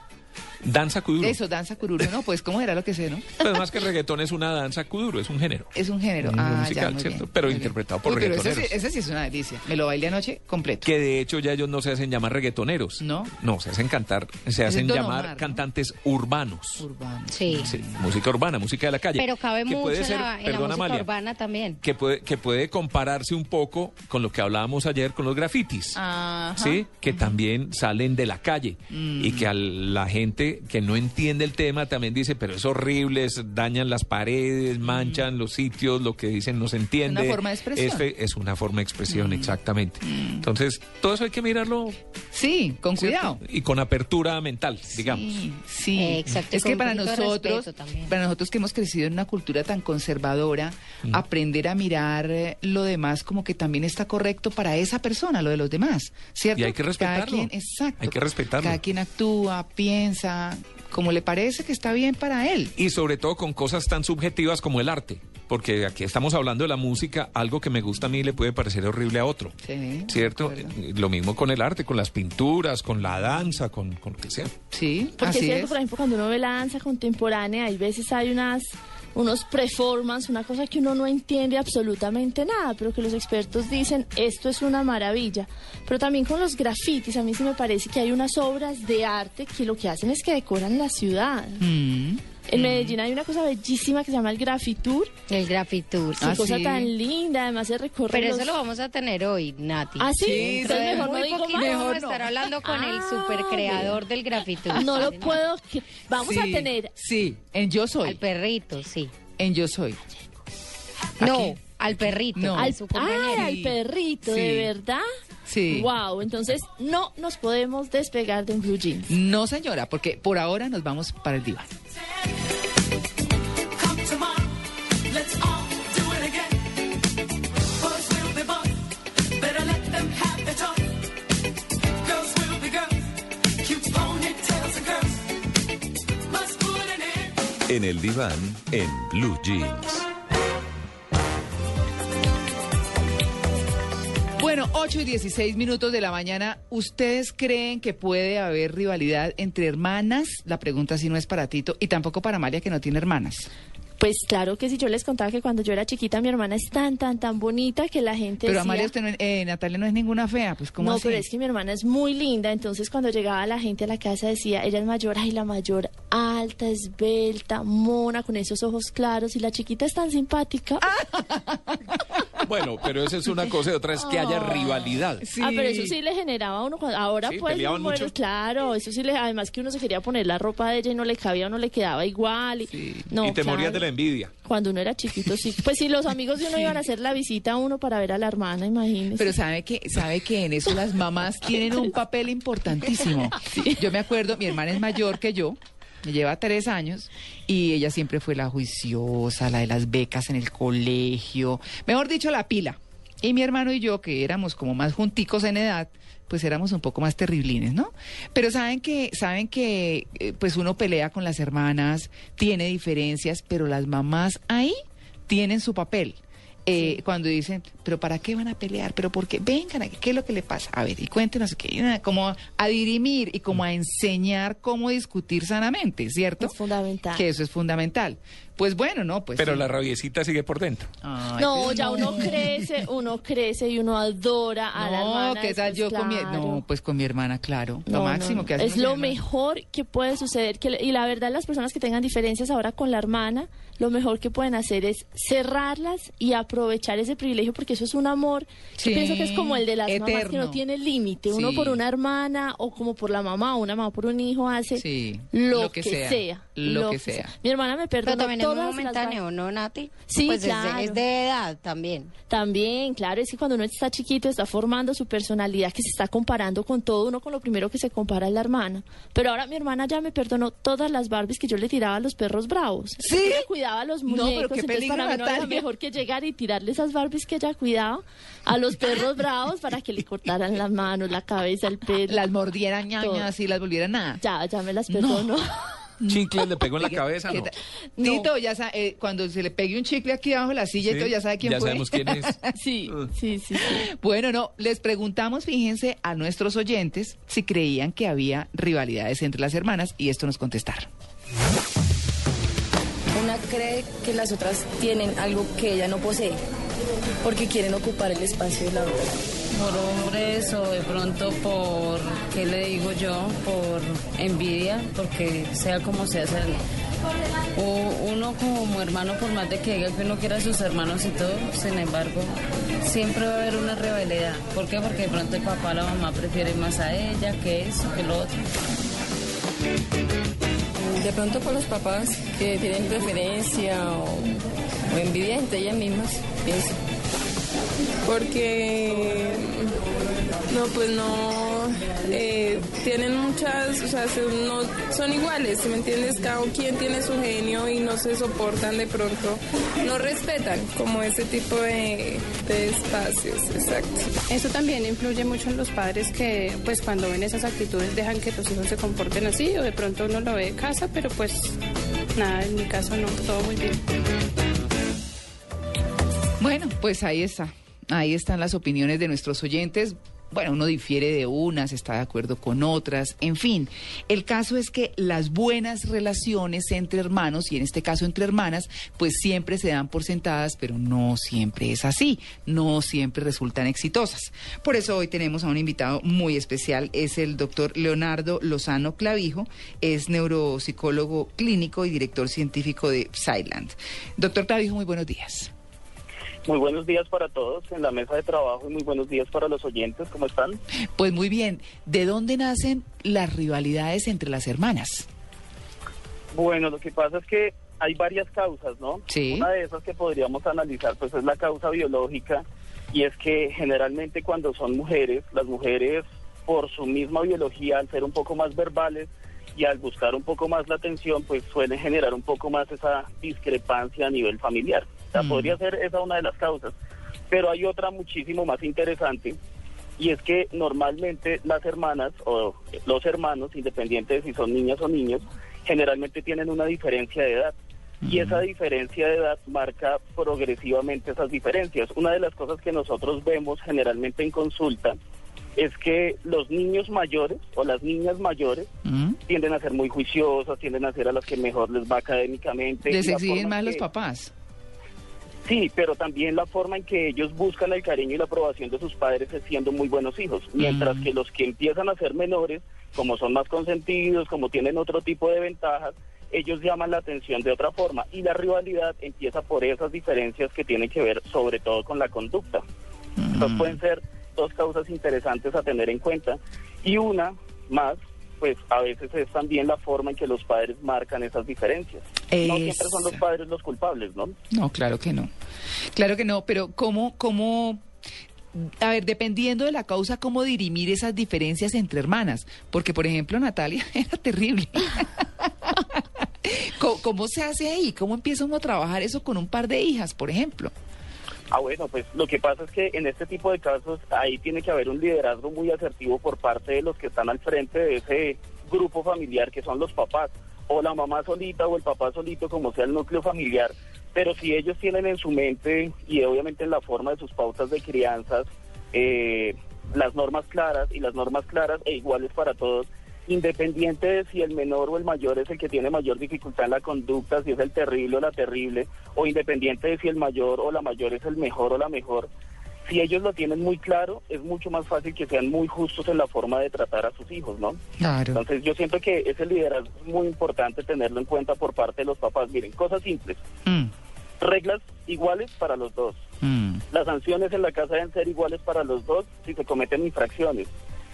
Danza kuduro. Eso, danza cururo. No, pues cómo era lo que sé, ¿no? Pero [laughs] además que el reggaetón es una danza kuduro, es un género. Es un género. Un ah, ya, musical, muy ¿cierto? bien, Pero muy bien. interpretado por Uy, pero ese, sí- reggaetoneros. ese sí es una delicia. Me lo bailé anoche completo. Que de hecho ya ellos no se hacen llamar reggaetoneros. No. No, se hacen cantar, se hacen llamar Omar, ¿no? cantantes urbanos. Urbano. Sí. Sí, música urbana, música de la calle. Pero cabe que mucho puede en ser, la, en la perdona, música Amalia, urbana también. que puede, que puede compararse un poco con lo que hablábamos ayer con los grafitis. Ajá. ¿Sí? Que también salen de la calle Mm. y que a la gente que no entiende el tema también dice, pero es horrible, es- dañan las paredes, manchan los sitios, lo que dicen no se entiende. Mm. Una forma de expresión. Es, fe- es una forma de expresión, exactamente. Entonces, todo eso hay que mirarlo Sí, con ¿cierto? cuidado. y con apertura mental, digamos. Sí. Eh, exacto, es que para nosotros, para nosotros que hemos crecido en una cultura tan conservadora, Mm. aprender a mirar eh, lo demás como que también está correcto para esa persona, lo de los demás, ¿cierto? Y hay que Cada respetarlo. quien, exacto. Hay que respetarlo. Cada quien actúa, piensa, como le parece que está bien para él. Y sobre todo con cosas tan subjetivas como el arte. Porque aquí estamos hablando de la música, algo que me gusta a mí le puede parecer horrible a otro. Sí, ¿Cierto? Eh, Lo mismo con el arte, con las pinturas, con la danza, con, con lo que sea. Sí, Porque así es cierto, es. por ejemplo, cuando uno ve la danza contemporánea, hay veces hay unas unos performance, una cosa que uno no entiende absolutamente nada, pero que los expertos dicen esto es una maravilla. Pero también con los grafitis, a mí sí me parece que hay unas obras de arte que lo que hacen es que decoran la ciudad. Mm. En Medellín hay una cosa bellísima que se llama el Grafitur. El Grafitur. Qué Ah, cosa sí. tan linda, además se recorre Pero los- eso lo vamos a tener hoy, Nati. ¿Ah, sí? Sí, Entonces mejor muy no digo poquito más. vamos a Mejor no. estar hablando con el Ah, super creador del Grafitur. No lo puedo... Vamos a tener... Sí, en Yo Al Soy. perrito, sí. En Yo Soy. No, Aquí. Al perrito. No. al su ay, compañero. al perrito, Sí. ¿de verdad? Sí. Wow, entonces no nos podemos despegar de un blue jeans. No, señora, porque por ahora nos vamos para el diván. En el diván, en Blue Jeans. Bueno, 8 y 16 minutos de la mañana. ¿Ustedes creen que puede haber rivalidad entre hermanas? La pregunta sí no es para Tito y tampoco para María que no tiene hermanas. Pues claro que sí, yo les contaba que cuando yo era chiquita mi hermana es tan, tan, tan bonita que la gente Pero decía... Amalia, usted no es- eh, Natalia no es ninguna fea, pues ¿cómo no, así? pero es que mi hermana es muy linda, entonces cuando llegaba la gente a la casa decía, ella es mayor, ay, la mayor alta, esbelta, mona, con esos ojos claros, y la chiquita es tan simpática. [laughs] Bueno, pero eso es una cosa y otra es que haya Ah. rivalidad. Ah, pero eso sí le generaba a uno, cuando- ahora Sí, pues, peleaban bueno, mucho. claro, eso sí le, además que uno se quería poner la ropa de ella y no le cabía, no le quedaba igual. Y, no, y te morías claro. de la envidia. Cuando uno era chiquito, sí. Pues si los amigos de uno iban a hacer la visita a uno para ver a la hermana, imagínese. Pero sabe que sabe que en eso las mamás tienen un papel importantísimo. Yo me acuerdo, mi hermana es mayor que yo, me lleva tres años y ella siempre fue la juiciosa, la de las becas en el colegio, mejor dicho, la pila. Y mi hermano y yo, que éramos como más junticos en edad, pues éramos un poco más terriblines, ¿no? Pero saben que, saben que, eh, pues uno pelea con las hermanas, tiene diferencias, pero las mamás ahí tienen su papel. Eh, Cuando dicen, pero ¿para qué van a pelear? ¿Pero por qué? Vengan, aquí, ¿qué es lo que le pasa? A ver, y cuéntenos, qué, como a dirimir y como a enseñar cómo discutir sanamente, ¿cierto? Es fundamental. Que eso es fundamental. Pues bueno, no, pues Pero sí. la rabiecita sigue por dentro. Ay, no, ya uno crece, uno crece y uno adora a la No, hermana. ¿qué tal después, yo con mi... claro. No, pues con mi hermana, claro. No, lo máximo no. que hace Es lo hermana. mejor que puede suceder. Que, y la verdad, las personas que tengan diferencias ahora con la hermana, lo mejor que pueden hacer es cerrarlas y aprovechar ese privilegio, porque eso es un amor. Sí, Yo pienso que es como el de las mamás que eterno. no tiene límite. Uno Sí. por una hermana o como por la mamá, o una mamá por un hijo hace Sí, lo, lo que que, sea, sea. lo que sea. Mi hermana me Pero muy todas las momentáneo, ¿no, Nati? Sí, pues es de- claro. es de edad también. También, claro, es que cuando uno está chiquito está formando su personalidad, que se está comparando con todo, uno con lo primero que se compara es la hermana. Pero ahora mi hermana ya me perdonó todas las Barbies que yo le tiraba a los perros bravos. ¿Sí? Ella cuidaba a los No, muñecos, pero qué entonces peligro, para mí no era mejor que llegar y tirarle esas Barbies que ella cuidaba a los perros bravos para que le cortaran las manos, la cabeza, el pelo. Las mordieran todo. ñañas y las volvieran nada. Ya, ya me las perdonó. [laughs] [laughs] Chicle le pegó en la cabeza, ¿Qué ¿no? Tito, ya sa- eh, cuando se le pegue un chicle aquí abajo de la silla, y Sí, todo, ya sabe quién ya fue. sabemos quién es. [laughs] sí, sí, sí, sí. [laughs] Bueno, no, les preguntamos, fíjense, a nuestros oyentes si creían que había rivalidades entre las hermanas y esto nos contestaron. Una cree que las otras tienen algo que ella no posee, porque quieren ocupar el espacio de la otra. Por hombres o de pronto por, ¿qué le digo yo? Por envidia, porque sea como sea, sea o uno como hermano, por más de que diga que uno quiera a sus hermanos y todo, sin embargo, siempre va a haber una rivalidad. ¿Por qué? Porque de pronto el papá o la mamá prefieren más a ella que eso, que lo otro. De pronto por los papás que tienen preferencia o, o envidia entre ellas mismas, pienso. porque no pues no eh, tienen muchas o sea no son iguales ¿sí me entiendes cada quien tiene su genio y no se soportan de pronto no respetan como ese tipo de, de espacios exacto Eso también influye mucho en los padres que, pues, cuando ven esas actitudes dejan que tus hijos se comporten así o de pronto uno lo ve de casa, pero pues nada, en mi caso no, todo muy bien. Bueno, pues ahí está. Ahí están las opiniones de nuestros oyentes. Bueno, uno difiere de unas, está de acuerdo con otras, en fin. El caso es que las buenas relaciones entre hermanos, y en este caso entre hermanas, pues siempre se dan por sentadas, pero no siempre es así, no siempre resultan exitosas. Por eso hoy tenemos a un invitado muy especial, es el doctor Leonardo Lozano Clavijo, es neuropsicólogo clínico y director científico de Psyland. Doctor Clavijo, muy buenos días. Muy buenos días para todos en la mesa de trabajo y muy buenos días para los oyentes. ¿Cómo están? Pues muy bien, ¿de dónde nacen las rivalidades entre las hermanas? Bueno, lo que pasa es que hay varias causas, ¿no? Sí. Una de esas que podríamos analizar, pues es la causa biológica y es que generalmente cuando son mujeres, las mujeres por su misma biología, al ser un poco más verbales y al buscar un poco más la atención, pues suelen generar un poco más esa discrepancia a nivel familiar. O sea, Mm. podría ser esa una de las causas. Pero hay otra muchísimo más interesante y es que normalmente las hermanas o los hermanos, independientes de si son niñas o niños, generalmente tienen una diferencia de edad. Y esa diferencia de edad marca progresivamente esas diferencias. Una de las cosas que nosotros vemos generalmente en consulta es que los niños mayores o las niñas mayores ¿Mm? tienden a ser muy juiciosas, tienden a ser a las que mejor les va académicamente. Les exigen más los papás. Sí, pero también la forma en que ellos buscan el cariño y la aprobación de sus padres es siendo muy buenos hijos, mientras Mm. que los que empiezan a ser menores, como son más consentidos, como tienen otro tipo de ventajas, ellos llaman la atención de otra forma y la rivalidad empieza por esas diferencias que tienen que ver sobre todo con la conducta. Entonces pueden ser dos causas interesantes a tener en cuenta y una más, pues a veces es también la forma en que los padres marcan esas diferencias. No siempre son los padres los culpables, ¿no? No, claro que no. Claro que no, pero ¿cómo, cómo, a ver, dependiendo de la causa, cómo dirimir esas diferencias entre hermanas? Porque, por ejemplo, Natalia [laughs] era terrible. [laughs] ¿Cómo, cómo se hace ahí? ¿Cómo empieza uno a trabajar eso con un par de hijas, por ejemplo? Ah, bueno, pues lo que pasa es que en este tipo de casos ahí tiene que haber un liderazgo muy asertivo por parte de los que están al frente de ese grupo familiar que son los papás, o la mamá solita o el papá solito, como sea el núcleo familiar. Pero si ellos tienen en su mente y obviamente en la forma de sus pautas de crianzas eh, las normas claras y las normas claras e iguales para todos, independiente de si el menor o el mayor es el que tiene mayor dificultad en la conducta, si es el terrible o la terrible, o independiente de si el mayor o la mayor es el mejor o la mejor, si ellos lo tienen muy claro, es mucho más fácil que sean muy justos en la forma de tratar a sus hijos, ¿no? Claro. Entonces yo siento que ese liderazgo es muy importante tenerlo en cuenta por parte de los papás. Miren, cosas simples, Mm, reglas iguales para los dos. mm. Las sanciones en la casa deben ser iguales para los dos si se cometen infracciones.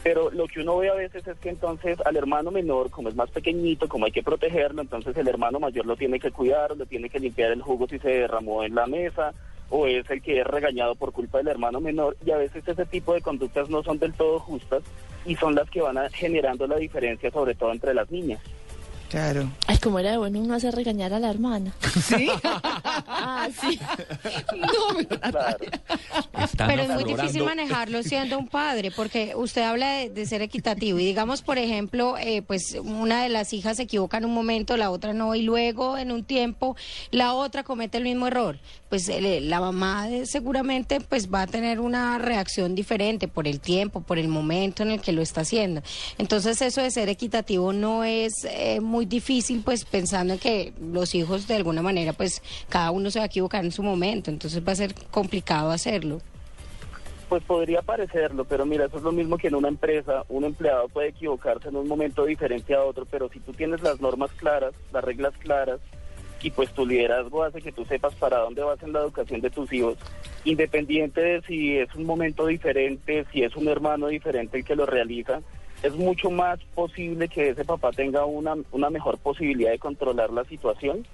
Pero lo que uno ve a veces es que entonces al hermano menor, como es más pequeñito, como hay que protegerlo, entonces el hermano mayor lo tiene que cuidar, lo tiene que limpiar el jugo si se derramó en la mesa, o es el que es regañado por culpa del hermano menor. Y a veces ese tipo de conductas no son del todo justas y son las que van a- generando la diferencia, sobre todo entre las niñas. Claro. Ay, como era de bueno uno hace regañar a la hermana. ¿Sí? [laughs] ah, sí. No. Están Pero es muy difícil manejarlo siendo un padre, porque usted habla de, de ser equitativo y digamos, por ejemplo, eh, pues una de las hijas se equivoca en un momento, la otra no, y luego en un tiempo la otra comete el mismo error. Pues el- la mamá eh, seguramente pues va a tener una reacción diferente por el tiempo, por el momento en el que lo está haciendo. Entonces eso de ser equitativo no es eh, muy difícil, pues pensando en que los hijos de alguna manera pues cada uno se va a equivocar en su momento, entonces va a ser complicado hacerlo. Pues podría parecerlo, pero mira, eso es lo mismo que en una empresa. Un empleado puede equivocarse en un momento diferente a otro, pero si tú tienes las normas claras, las reglas claras, y pues tu liderazgo hace que tú sepas para dónde vas en la educación de tus hijos, independiente de si es un momento diferente, si es un hermano diferente el que lo realiza, es mucho más posible que ese papá tenga una, una mejor posibilidad de controlar la situación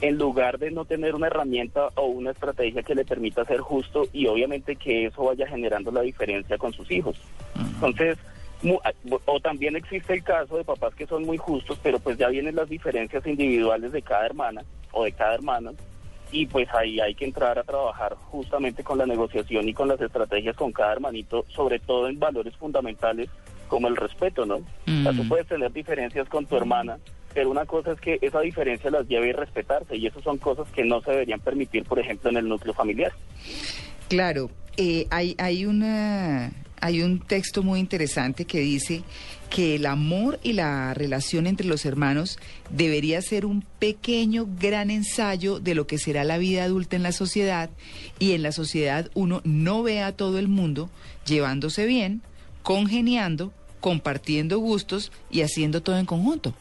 en lugar de no tener una herramienta o una estrategia que le permita ser justo y obviamente que eso vaya generando la diferencia con sus hijos. Entonces, mu- o también existe el caso de papás que son muy justos, pero pues ya vienen las diferencias individuales de cada hermana o de cada hermano y pues ahí hay que entrar a trabajar justamente con la negociación y con las estrategias con cada hermanito, sobre todo en valores fundamentales como el respeto, ¿no? O sea, tú Mm. puedes tener diferencias con tu hermana, pero una cosa es que esa diferencia las lleve a respetarse y eso son cosas que no se deberían permitir, por ejemplo, en el núcleo familiar. Claro, eh, hay, hay, una, hay un texto muy interesante que dice que el amor y la relación entre los hermanos debería ser un pequeño, gran ensayo de lo que será la vida adulta en la sociedad y en la sociedad uno no ve a todo el mundo llevándose bien, congeniando, compartiendo gustos y haciendo todo en conjunto.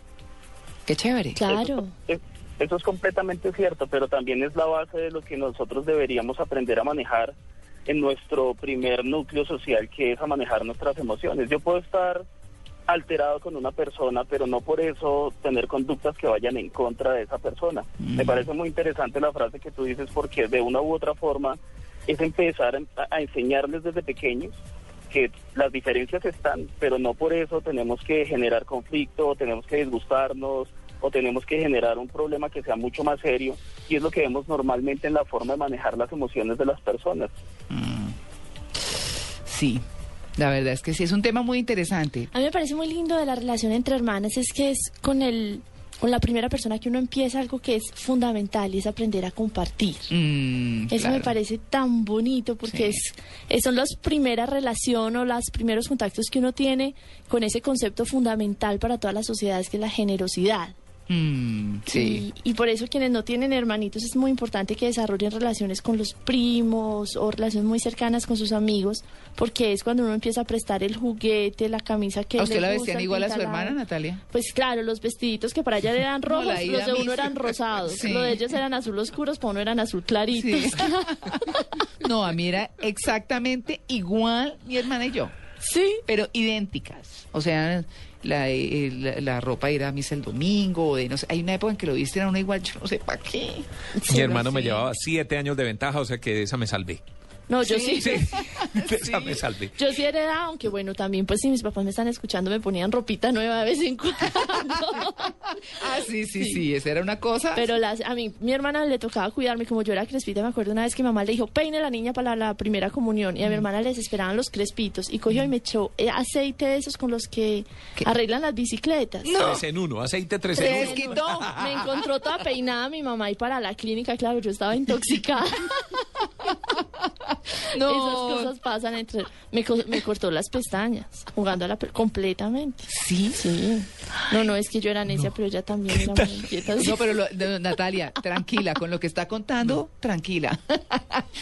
Qué chévere. Claro. Es- Eso es completamente cierto, pero también es la base de lo que nosotros deberíamos aprender a manejar en nuestro primer núcleo social, que es a manejar nuestras emociones. Yo puedo estar alterado con una persona, pero no por eso tener conductas que vayan en contra de esa persona. Me parece muy interesante la frase que tú dices porque de una u otra forma es empezar a, a enseñarles desde pequeños que las diferencias están, pero no por eso tenemos que generar conflicto, o tenemos que disgustarnos o tenemos que generar un problema que sea mucho más serio y es lo que vemos normalmente en la forma de manejar las emociones de las personas. Sí, la verdad es que sí, es un tema muy interesante. A mí me parece muy lindo de la relación entre hermanas es que es con el con la primera persona que uno empieza algo que es fundamental y es aprender a compartir. Mm, Eso me parece tan bonito porque es, es- son las primeras relaciones o los primeros contactos que uno tiene con ese concepto fundamental para todas las sociedades que es la generosidad. Mm, sí. Y, y por eso quienes no tienen hermanitos es muy importante que desarrollen relaciones con los primos o relaciones muy cercanas con sus amigos, porque es cuando uno empieza a prestar el juguete, la camisa que ¿A usted le la vestían igual a su hermana, Natalia? Pues claro, los vestiditos que para allá eran No, [laughs] rojos, ida los de uno eran rosados, [laughs] Sí. lo de ellos eran azul oscuros, para uno eran azul claritos. Sí. [laughs] No, a mí era exactamente igual mi hermana y yo. Sí. Pero idénticas. O sea, la, eh, la, la ropa era a misa el domingo, o de no sé. Hay una época en que lo viste era una igual, yo no sé para qué. Mi hermano me llevaba siete años de ventaja, o sea que de esa me salvé. No, yo sí. Sí, de esa me salvé. Yo sí heredaba, aunque bueno, también pues si mis papás me están escuchando me ponían ropita nueva de vez en cuando. [laughs] Ah, sí, sí, sí, esa era una cosa. Pero las, a mí, mi hermana le tocaba cuidarme, como yo era crespita, me acuerdo una vez que mamá le dijo, peine a la niña para la, la primera comunión, y a mi hermana les esperaban los crespitos, y cogió y me echó eh, aceite de esos con los que arreglan las bicicletas. Tres en uno, aceite tres en uno. quitó. Me encontró toda peinada mi mamá y para la clínica, claro, yo estaba intoxicada. [laughs] No. Esas cosas pasan entre... Me, co- me cortó las pestañas, jugando a la... completamente. ¿Sí? Sí. No, no, es que yo era necia, pero ella también era muy inquieta. No, pero lo- no, Natalia, tranquila, con lo que está contando, tranquila. [laughs]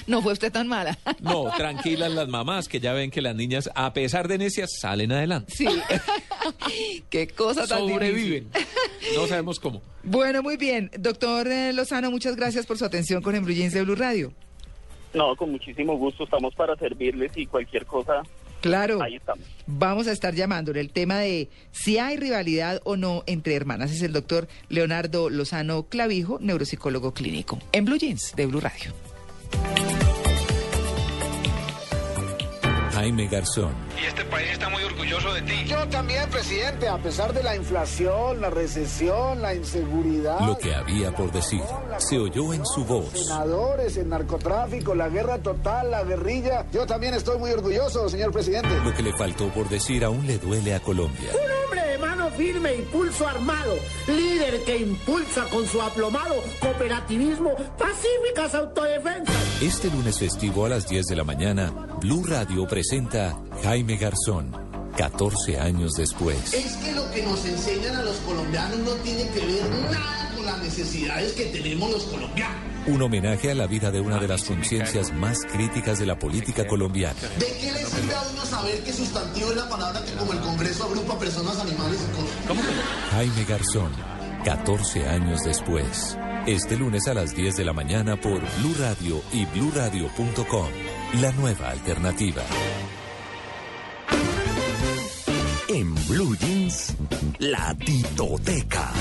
No fue usted tan mala. No, tranquilas las mamás que ya ven que las niñas, a pesar de necias, salen adelante. Sí. [laughs] Qué cosa tan Sobreviven. difícil. No sabemos cómo. Bueno, muy bien. Doctor eh, Lozano, muchas gracias por su atención con Jeans de Blue Radio. No, con muchísimo gusto, estamos para servirles y cualquier cosa, Claro. ahí estamos. Vamos a estar llamándole el tema de si hay rivalidad o no entre hermanas. Es el doctor Leonardo Lozano Clavijo, neuropsicólogo clínico, en Blue Jeans de Blue Radio. Jaime Garzón, Y este país está muy orgulloso de ti. Yo también, presidente, a pesar de la inflación, la recesión, la inseguridad. lo que había por decir, se oyó en su voz. Senadores, el narcotráfico, la guerra total, la guerrilla. Yo también estoy muy orgulloso, señor presidente. Lo que le faltó por decir aún le duele a Colombia. Un hombre de mano firme y pulso armado, líder que impulsa con su aplomado cooperativismo pacíficas autodefensas. Este lunes festivo a las 10 de la mañana, Blue Radio presenta Jaime Garzón, 14 años después. Es que lo que nos enseñan a los colombianos no tiene que ver nada con las necesidades que tenemos los colombianos. Un homenaje a la vida de una de las conciencias más críticas de la política colombiana. ¿De qué le sirve a uno saber que sustantivo es la palabra que como el Congreso agrupa personas, animales y cosas? Jaime Garzón, 14 años después. Este lunes a las 10 de la mañana por Blue Radio y bluradio.com. La nueva alternativa. En Blue Jeans, la titoteca.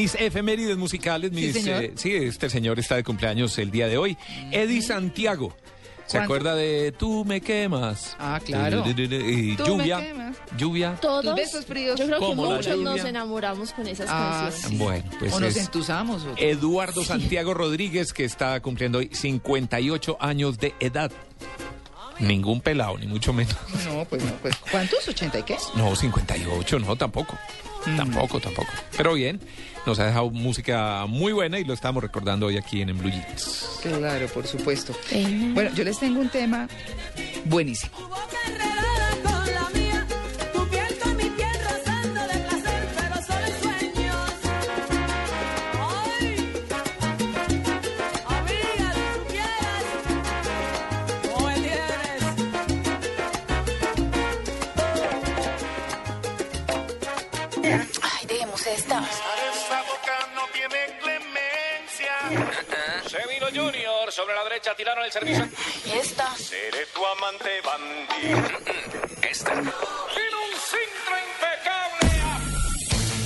Mis efemérides musicales, mis, señor. eh, sí, este señor está de cumpleaños el día de hoy. Eddie Santiago. ¿Se ¿Cuánto? acuerda de Tú me quemas? Ah, claro. Y Tú me lluvia. quemas. Lluvia. Todos, Tus besos fríos. yo creo que muchos nos enamoramos con esas Ah, canciones. sí. Bueno, pues o nos es entusamos. o- Eduardo Santiago Rodríguez, que está cumpliendo hoy 58 años de edad. Ningún pelado, ni mucho menos. No, pues no, pues ¿cuántos? ¿80 y qué? No, 58, no, tampoco. Mm. Tampoco, tampoco. Pero bien, nos ha dejado música muy buena y lo estamos recordando hoy aquí en, en Blue Jeans. Claro, por supuesto. Bueno, yo les tengo un tema buenísimo. El servicio. Y esta. Seré tu amante bandido. [clears throat] Esta. Vino un centro impecable.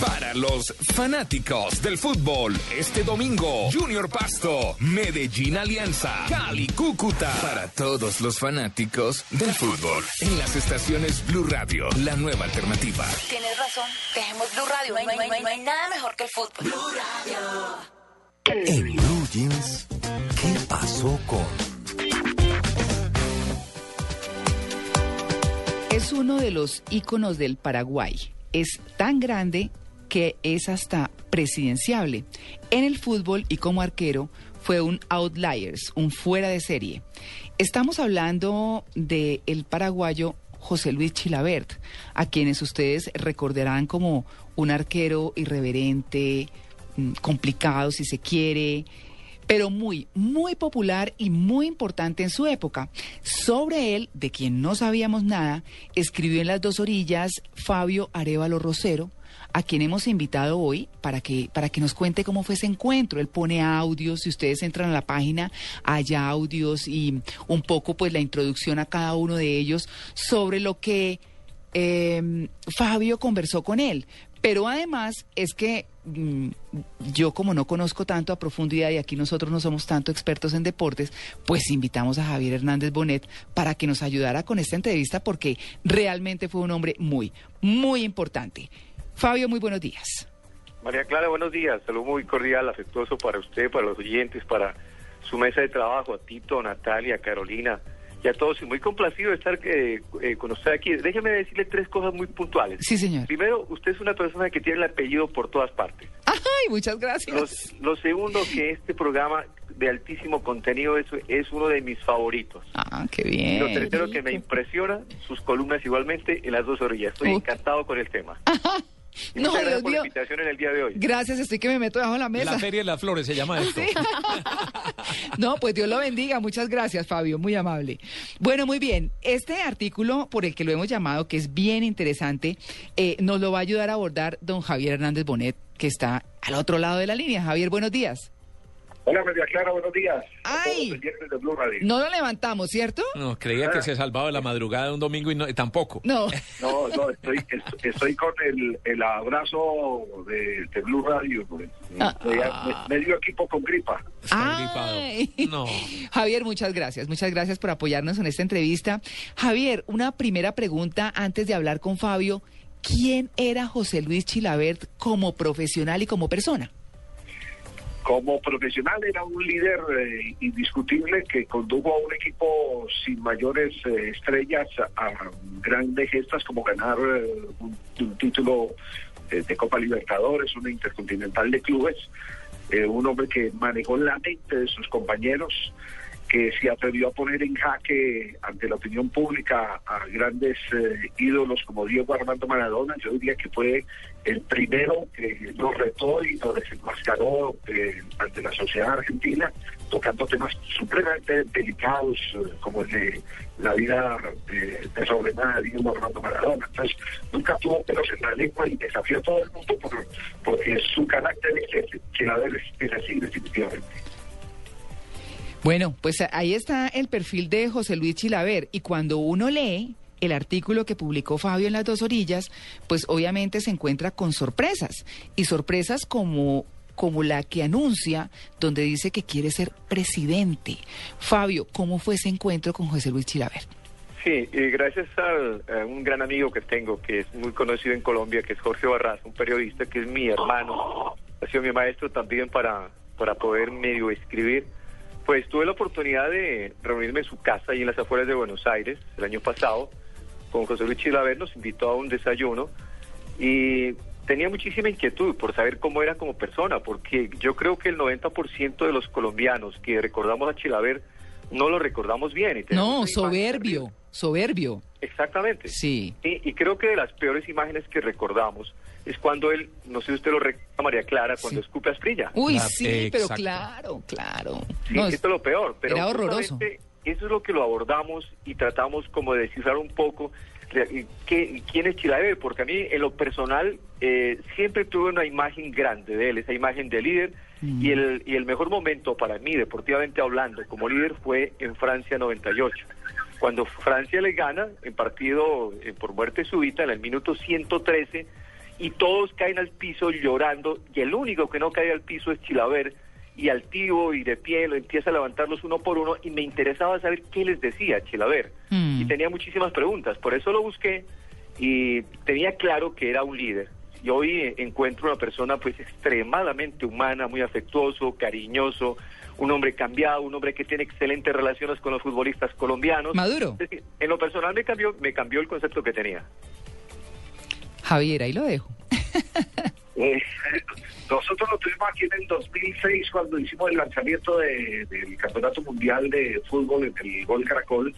Para los fanáticos del fútbol, este domingo, Junior Pasto, Medellín Alianza, Cali Cúcuta. Para todos los fanáticos del fútbol, en las estaciones Blue Radio, la nueva alternativa. Tienes razón. Dejemos Blue Radio. No hay, no hay- no hay- no hay nada mejor que el fútbol. Blue Radio. En Blue Jeans, ¿qué pasó con... Es uno de los íconos del Paraguay. Es tan grande que es hasta presidenciable. En el fútbol y como arquero fue un outliers, un fuera de serie. Estamos hablando de el paraguayo José Luis Chilabert, a quienes ustedes recordarán como un arquero irreverente, mm, complicado si se quiere, pero muy, muy popular y muy importante en su época. Sobre él, de quien no sabíamos nada, escribió en las dos orillas Fabio Arevalo Rosero, a quien hemos invitado hoy para que, para que nos cuente cómo fue ese encuentro. Él pone audios, si ustedes entran a la página, hay audios y un poco pues la introducción a cada uno de ellos sobre lo que eh, Fabio conversó con él. Pero además es que mm, yo como no conozco tanto a profundidad y aquí nosotros no somos tanto expertos en deportes, pues invitamos a Javier Hernández Bonet para que nos ayudara con esta entrevista porque realmente fue un hombre muy, muy importante. Fabio, muy buenos días. María Clara, buenos días. Saludo muy cordial, afectuoso para usted, para los oyentes, para su mesa de trabajo, a Tito, Natalia, Carolina y a todos. Y muy complacido de estar eh, eh, con usted aquí. Déjeme decirle tres cosas muy puntuales. Sí, señor. Primero, usted es una persona que tiene el apellido por todas partes. Ay, muchas gracias. Los- lo segundo, que este programa de altísimo contenido es, es uno de mis favoritos. Ah, qué bien. lo tercero que me impresiona, sus columnas igualmente en las dos orillas. Estoy encantado con el tema. [laughs] Y No, Dios por la invitación en el día de hoy. Gracias, estoy que me meto debajo de la mesa. La Feria de las Flores se llama esto. [laughs] No, pues Dios lo bendiga. Muchas gracias, Fabio. Muy amable. Bueno, muy bien. Este artículo por el que lo hemos llamado, que es bien interesante, eh, nos lo va a ayudar a abordar don Javier Hernández Bonet, que está al otro lado de la línea. Javier, buenos días. Hola, María Clara, buenos días. ¡Ay! de Blue Radio. No lo levantamos, ¿cierto? No, creía que se salvaba de la madrugada de un domingo y, no, y tampoco. No. No, no, estoy, est- estoy con el, el abrazo de, de Blue Radio. pues. Ah. Me- Medio equipo con gripa. Ay. No. Javier, muchas gracias. Muchas gracias por apoyarnos en esta entrevista. Javier, una primera pregunta antes de hablar con Fabio. ¿Quién era José Luis Chilabert como profesional y como persona? Como profesional era un líder eh, indiscutible que condujo a un equipo sin mayores eh, estrellas a, grandes gestas como ganar eh, un, un título de Copa Libertadores, una intercontinental de clubes, un hombre que manejó la mente de sus compañeros, que se atrevió a poner en jaque ante la opinión pública a grandes ídolos como Diego Armando Maradona. Yo diría que fue el primero que nos retó y nos desenmascaró eh, ante la sociedad argentina, tocando temas supremamente delicados eh, como el de la vida eh, desordenada de Diego Armando Maradona. Entonces, nunca tuvo pelos en la lengua y desafió a todo el mundo por- porque su carácter es que la es así definitivamente. Bueno, pues ahí está el perfil de José Luis Chilaver y cuando uno lee el artículo que publicó Fabio en las dos orillas, pues obviamente se encuentra con sorpresas y sorpresas como como la que anuncia donde dice que quiere ser presidente. Fabio, ¿cómo fue ese encuentro con José Luis Chilaver? Sí, y gracias a, un gran amigo que tengo, que es muy conocido en Colombia, que es Jorge Barras, un periodista que es mi hermano, ha sido mi maestro también para, para poder medio escribir. Pues tuve la oportunidad de reunirme en su casa ahí en las afueras de Buenos Aires el año pasado con José Luis Chilaver, nos invitó a un desayuno y tenía muchísima inquietud por saber cómo era como persona, porque yo creo que el 90% de los colombianos que recordamos a Chilaver no lo recordamos bien. Y No, soberbio, soberbio. Exactamente. Sí. Y, y creo que de las peores imágenes que recordamos es cuando él, no sé si usted lo recuerda, María Clara, cuando escupe asprilla. Uy, La- sí, pero exacto. claro, claro. Sí, No, esto es lo peor, pero era horroroso. Eso es lo que lo abordamos y tratamos como de descifrar un poco re- qué- quién es Chilaver, porque a mí en lo personal eh, siempre tuve una imagen grande de él, esa imagen de líder, y, el, y el mejor momento para mí, deportivamente hablando, como líder fue en Francia 98. Cuando Francia le gana en partido eh, por muerte súbita en el minuto 113 y todos caen al piso llorando y el único que no cae al piso es Chilaver y altivo y de pie lo empieza a levantarlos uno por uno y me interesaba saber qué les decía Chilaver Mm. y tenía muchísimas preguntas, por eso lo busqué y tenía claro que era un líder. Y hoy encuentro una persona pues extremadamente humana, muy afectuoso, cariñoso, un hombre cambiado, un hombre que tiene excelentes relaciones con los futbolistas colombianos. Maduro. Es decir, en lo personal me cambió, me cambió el concepto que tenía. Javier, ahí lo dejo. [laughs] Eh, nosotros lo tuvimos aquí en el 2006 cuando hicimos el lanzamiento de- del Campeonato Mundial de Fútbol en el Gol Caracol.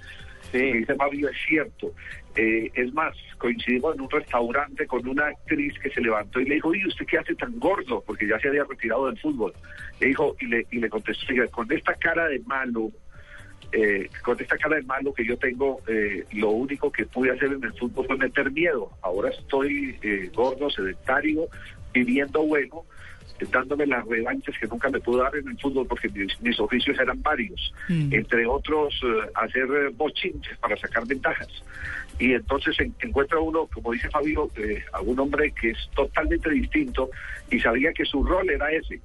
Sí. Me dice Fabio, es cierto. Eh, es más, coincidimos en un restaurante con una actriz que se levantó y le dijo, ¿y usted qué hace tan gordo? Porque ya se había retirado del fútbol. Le dijo, y le, y le contestó, "Oiga, con esta cara de malo, eh, con esta cara de malo que yo tengo, eh, lo único que pude hacer en el fútbol fue meter miedo. Ahora estoy eh, gordo, sedentario, viviendo bueno, dándome las revanchas que nunca me pude dar en el fútbol porque mis, mis oficios eran varios, Mm. entre otros eh, hacer eh, bochinches para sacar ventajas. Y entonces en- encuentra uno, como dice Fabio, eh, a un hombre que es totalmente distinto y sabía que su rol era ese,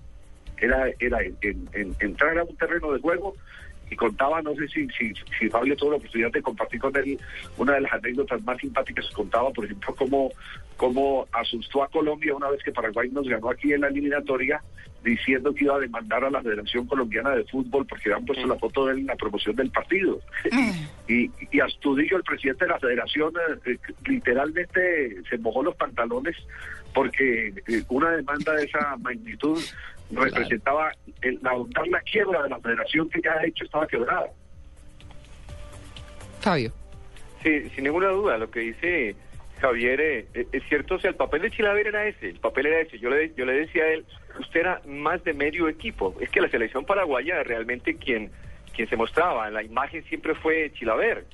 era, era en- en- entrar a un terreno de juego y contaba, no sé si, si, si Fabio tuvo la oportunidad de compartir con él una de las anécdotas más simpáticas, contaba, por ejemplo, cómo, cómo asustó a Colombia una vez que Paraguay nos ganó aquí en la eliminatoria, diciendo que iba a demandar a la Federación Colombiana de Fútbol porque habían puesto la foto de él en la promoción del partido. [laughs] Y, y Astudillo, el presidente de la federación, eh, literalmente se mojó los pantalones porque eh, una demanda de esa magnitud representaba el, la, la quiebra de la federación que ya de hecho estaba quebrada. Fabio. Sí, sin ninguna duda, lo que dice Javier, eh, eh, es cierto, o sea, el papel de Chilaver era ese, el papel era ese. Yo le, yo le decía a él, usted era más de medio equipo. Es que la selección paraguaya realmente quien, quien se mostraba la imagen siempre fue Chilaver.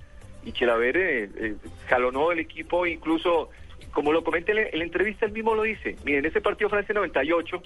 Y Chilaver eh, eh, jalonó el equipo, incluso, como lo comenta en la- en la entrevista, él mismo lo dice. Miren, ese partido Francia 98,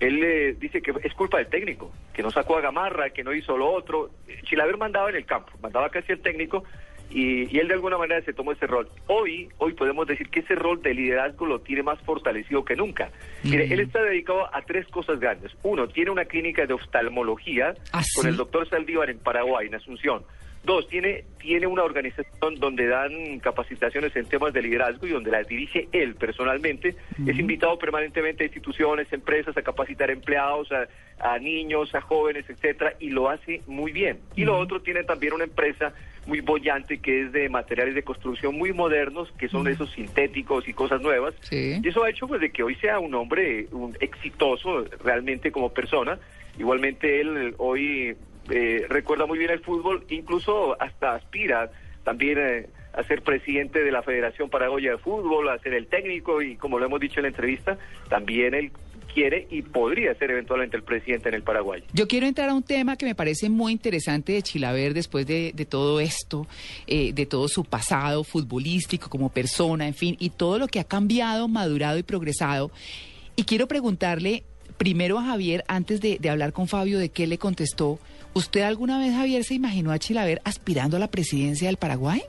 él dice que es culpa del técnico, que no sacó a Gamarra, que no hizo lo otro. Chilaver mandaba en el campo, mandaba casi el técnico y, y él de alguna manera se tomó ese rol. Hoy, hoy podemos decir que ese rol de liderazgo lo tiene más fortalecido que nunca. Mire, él está dedicado a tres cosas grandes. Uno, tiene una clínica de oftalmología ¿Ah, con sí? el doctor Saldívar en Paraguay, en Asunción. Dos, tiene, tiene una organización donde dan capacitaciones en temas de liderazgo y donde las dirige él personalmente. Es invitado permanentemente a instituciones, empresas, a capacitar empleados, a, a niños, a jóvenes, etcétera, y lo hace muy bien. Y lo otro, tiene también una empresa muy bollante que es de materiales de construcción muy modernos, que son esos sintéticos y cosas nuevas. Y eso ha hecho pues de que hoy sea un hombre un exitoso realmente como persona. Igualmente él hoy eh, recuerda muy bien el fútbol, incluso hasta aspira también eh, a ser presidente de la Federación Paraguaya de Fútbol, a ser el técnico y como lo hemos dicho en la entrevista, también él quiere y podría ser eventualmente el presidente en el Paraguay. Yo quiero entrar a un tema que me parece muy interesante de Chilaver después de, todo esto, eh, de todo su pasado futbolístico como persona, en fin, y todo lo que ha cambiado, madurado y progresado. Y quiero preguntarle primero a Javier, antes de hablar con Fabio, de qué le contestó. ¿Usted alguna vez, Javier, se imaginó a Chilaver aspirando a la presidencia del Paraguay?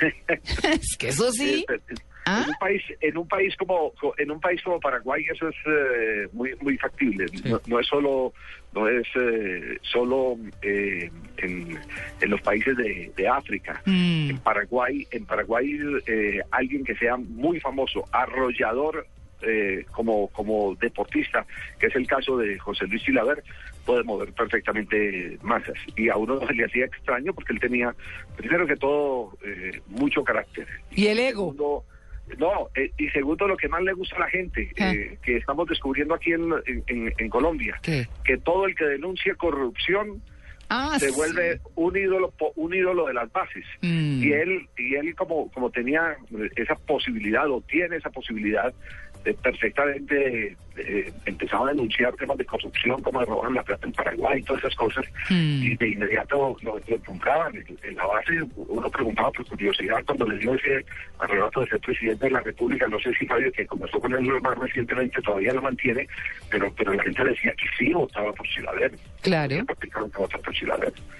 [laughs] es que eso sí. En un país, en un país como en un país como Paraguay eso es eh, muy muy factible. No, no es solo no es eh, solo eh, en, en los países de, de África. Mm. En Paraguay, en Paraguay eh, alguien que sea muy famoso, arrollador eh, como como deportista, que es el caso de José Luis Chilaver, puede mover perfectamente masas. Y a uno se le hacía extraño porque él tenía, primero que todo, eh, mucho carácter. ¿Y el ego? Segundo, no, eh, y segundo, lo que más le gusta a la gente, eh, que estamos descubriendo aquí en, en- en Colombia, que todo el que denuncie corrupción Ah, se sí. vuelve un ídolo un ídolo de las bases Mm. y él y él como como tenía esa posibilidad o tiene esa posibilidad perfectamente eh, empezaba a denunciar temas de corrupción como de robar la plata en Paraguay y todas esas cosas Mm. y de inmediato lo, lo compraban en, en la base uno preguntaba por curiosidad cuando le dio ese arrebato de ser presidente de la república no sé si Fabio que comenzó con él más recientemente todavía lo mantiene pero pero la gente decía que sí votaba por Chilaver Claro. por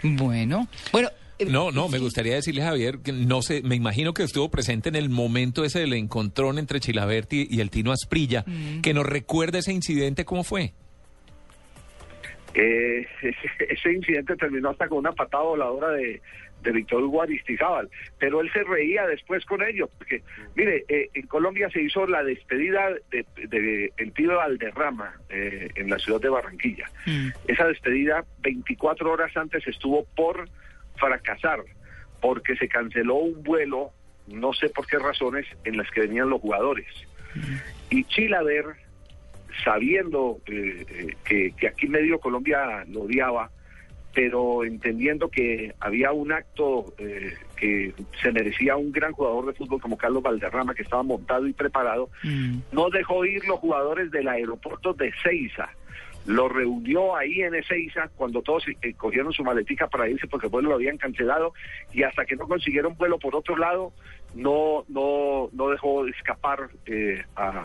Bueno, bueno. No, no, me gustaría decirle, Javier, que no sé, me imagino que estuvo presente en el momento ese del encontrón entre Chilaberti y el Tino Asprilla, Mm. que nos recuerda ese incidente, ¿cómo fue? Eh, ese, [laughs] ese incidente terminó hasta con una patada voladora de, de Víctor Hugo Aristizábal, pero él se reía después con ellos, porque, mire, eh, en Colombia se hizo la despedida de, de el Pido Valderrama eh, en la ciudad de Barranquilla. Esa despedida 24 horas antes estuvo por fracasar, porque se canceló un vuelo, no sé por qué razones, en las que venían los jugadores. Y Chilaver, sabiendo eh, eh, que, que aquí medio Colombia lo odiaba, pero entendiendo que había un acto eh, que se merecía un gran jugador de fútbol como Carlos Valderrama, que estaba montado y preparado, no dejó ir los jugadores del aeropuerto de Ceiza. Lo reunió ahí en Ezeiza cuando todos eh, cogieron su maletica para irse porque el vuelo lo habían cancelado y hasta que no consiguieron vuelo por otro lado no no no dejó escapar eh, a,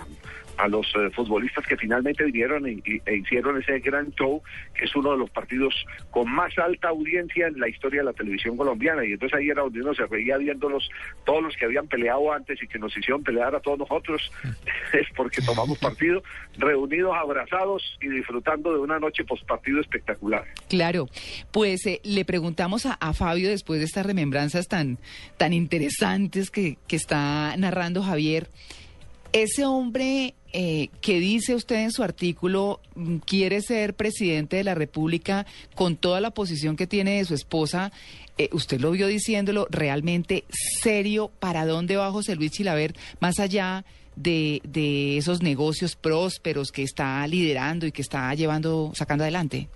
los eh, futbolistas que finalmente vinieron e hicieron ese gran show que es uno de los partidos con más alta audiencia en la historia de la televisión colombiana. Y entonces ahí era donde uno se reía viéndolos todos los que habían peleado antes y que nos hicieron pelear a todos nosotros [laughs] es porque tomamos partido reunidos abrazados y disfrutando de una noche post partido espectacular. Claro, pues eh, le preguntamos a, a Fabio después de estas remembranzas tan, tan interesantes que, está narrando Javier, ese hombre eh, que dice usted en su artículo mm, quiere ser presidente de la República con toda la posición que tiene de su esposa, eh, usted lo vio diciéndolo realmente serio, ¿para dónde va José Luis Chilaver más allá? De, de esos negocios prósperos que está liderando y que está llevando, sacando adelante.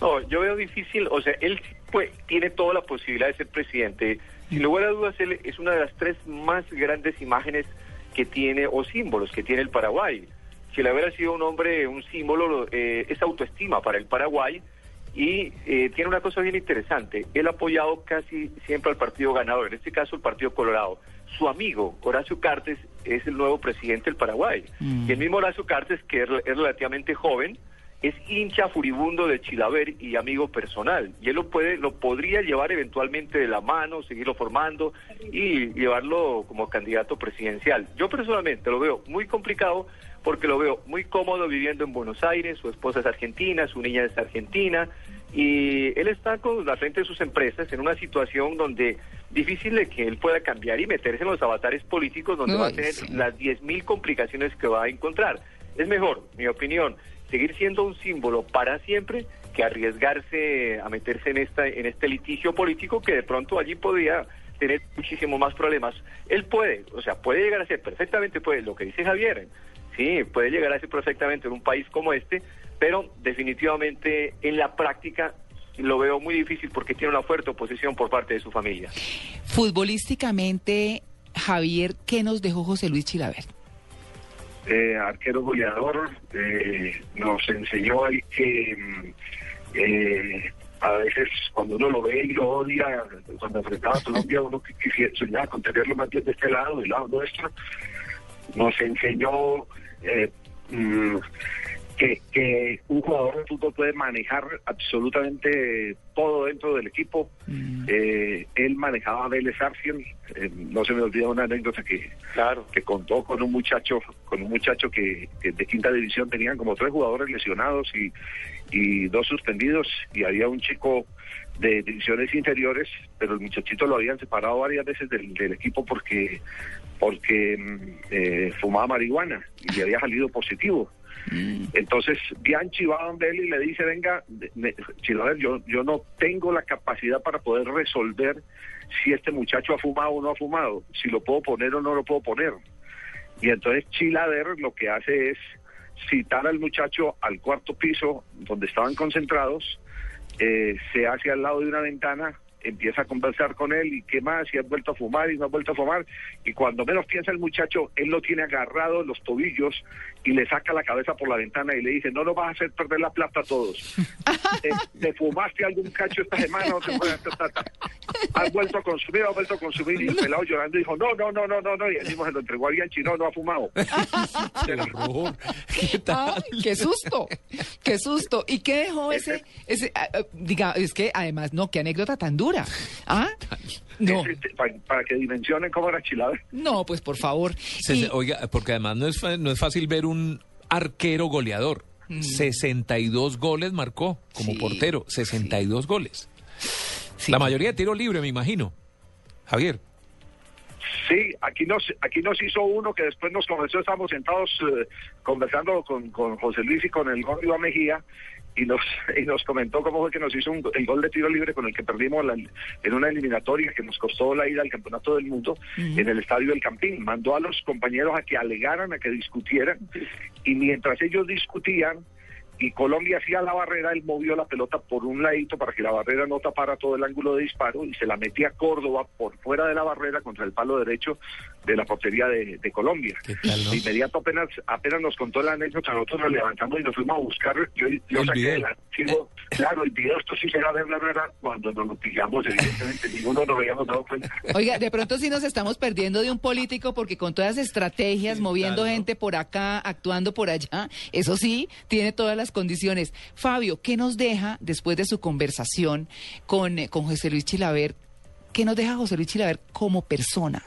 No, yo veo difícil, o sea, él pues, tiene toda la posibilidad de ser presidente Sin lugar a dudas, él es una de las tres más grandes imágenes que tiene, o símbolos que tiene el Paraguay. Chilaver ha sido un hombre, un símbolo, eh, es autoestima para el Paraguay y eh, tiene una cosa bien interesante. Él ha apoyado casi siempre al partido ganador, en este caso el Partido Colorado. Su amigo, Horacio Cartes, es el nuevo presidente del Paraguay. Mm. Y el mismo Horacio Cartes, que es, es relativamente joven, es hincha furibundo de Chilaver y amigo personal. Y él lo puede, lo podría llevar eventualmente de la mano, seguirlo formando y llevarlo como candidato presidencial. Yo personalmente lo veo muy complicado porque lo veo muy cómodo viviendo en Buenos Aires, su esposa es argentina, su niña es argentina, y él está con la frente de sus empresas en una situación donde difícil de que él pueda cambiar y meterse en los avatares políticos donde va a tener sí. las 10.000 complicaciones que va a encontrar. Es mejor, mi opinión, seguir siendo un símbolo para siempre que arriesgarse a meterse en esta en este litigio político que de pronto allí podría tener muchísimo más problemas. Él puede, o sea, puede llegar a ser perfectamente puede lo que dice Javier. Sí, puede llegar a ser perfectamente en un país como este, pero definitivamente en la práctica lo veo muy difícil porque tiene una fuerte oposición por parte de su familia. Futbolísticamente, Javier, ¿qué nos dejó José Luis Chilaver? Eh, arquero goleador, eh, nos enseñó ahí que mm, eh, a veces cuando uno lo ve y lo odia, cuando enfrentaba a Colombia, uno quisiera soñar con tenerlo más bien de este lado, del lado nuestro, nos enseñó eh, mm, que, que un jugador de fútbol puede manejar absolutamente todo dentro del equipo. Eh, él manejaba a Vélez Arfield, eh, no se me olvida una anécdota que, que contó con un muchacho, con un muchacho que, que de quinta división tenían como tres jugadores lesionados y, y dos suspendidos y había un chico de divisiones inferiores, pero el muchachito lo habían separado varias veces del, del equipo porque porque mm, eh, fumaba marihuana y le había salido positivo. Entonces Bianchi va donde él y le dice, venga, me- Chilaver, yo, yo no tengo la capacidad para poder resolver si este muchacho ha fumado o no ha fumado, si lo puedo poner o no lo puedo poner. Y entonces Chilaver lo que hace es citar al muchacho al cuarto piso donde estaban concentrados, eh, se hace al lado de una ventana, empieza a conversar con él y qué más, si has vuelto a fumar y no has vuelto a fumar. Y cuando menos piensa el muchacho, él lo tiene agarrado en los tobillos y le saca la cabeza por la ventana y le dice, no nos vas a hacer perder la plata a todos. ¿Te, te fumaste algún cacho esta semana o te fumaste plata? ¿Has vuelto a consumir o has vuelto a consumir? Y el pelado llorando dijo, no, no, no, no, no, no. Y él mismo se lo entregó a Bianchi, no, no ha fumado. Ay, ¡Qué susto! ¡Qué susto! ¿Y qué dejó ese, ese ah, ah, diga, es que además, no, qué anécdota tan dura. ¿Ah? No, para, para que dimensionen cómo era Chilaver. no, pues por favor. Se- Y- Oiga, porque además no es, fa- no es fácil ver un arquero goleador. Mm. 62 goles marcó como Sí, portero, 62 goles. La mayoría de tiro libre, me imagino. Javier. Sí, aquí nos, aquí nos hizo uno que después nos comenzó, estábamos sentados eh, conversando con, con José Luis y con el gordo Mejía y nos, [laughs] y nos comentó cómo fue que nos hizo un- el gol de tiro libre con el que perdimos la- en una eliminatoria que nos costó la ida al Campeonato del Mundo en el Estadio del Campín. Mandó a los compañeros a que alegaran, a que discutieran y mientras ellos discutían y Colombia hacía la barrera, él movió la pelota por un ladito para que la barrera no tapara todo el ángulo de disparo y se la metía a Córdoba por fuera de la barrera contra el palo derecho de la portería de, de Colombia. De inmediato apenas apenas nos contó la anécdota, nosotros nos levantamos y nos fuimos a buscar, yo, yo El saqué video. el archivo, claro, el video, esto sí será ver la verdad, cuando nos lo pillamos, evidentemente ninguno nos habíamos dado cuenta. Oiga, de pronto sí nos estamos perdiendo de un político porque con todas las estrategias, moviendo gente por acá, actuando por allá, eso sí, tiene todas las condiciones. Fabio, ¿qué nos deja después de su conversación con, eh, con José Luis Chilaver? ¿Qué nos deja José Luis Chilaver como persona?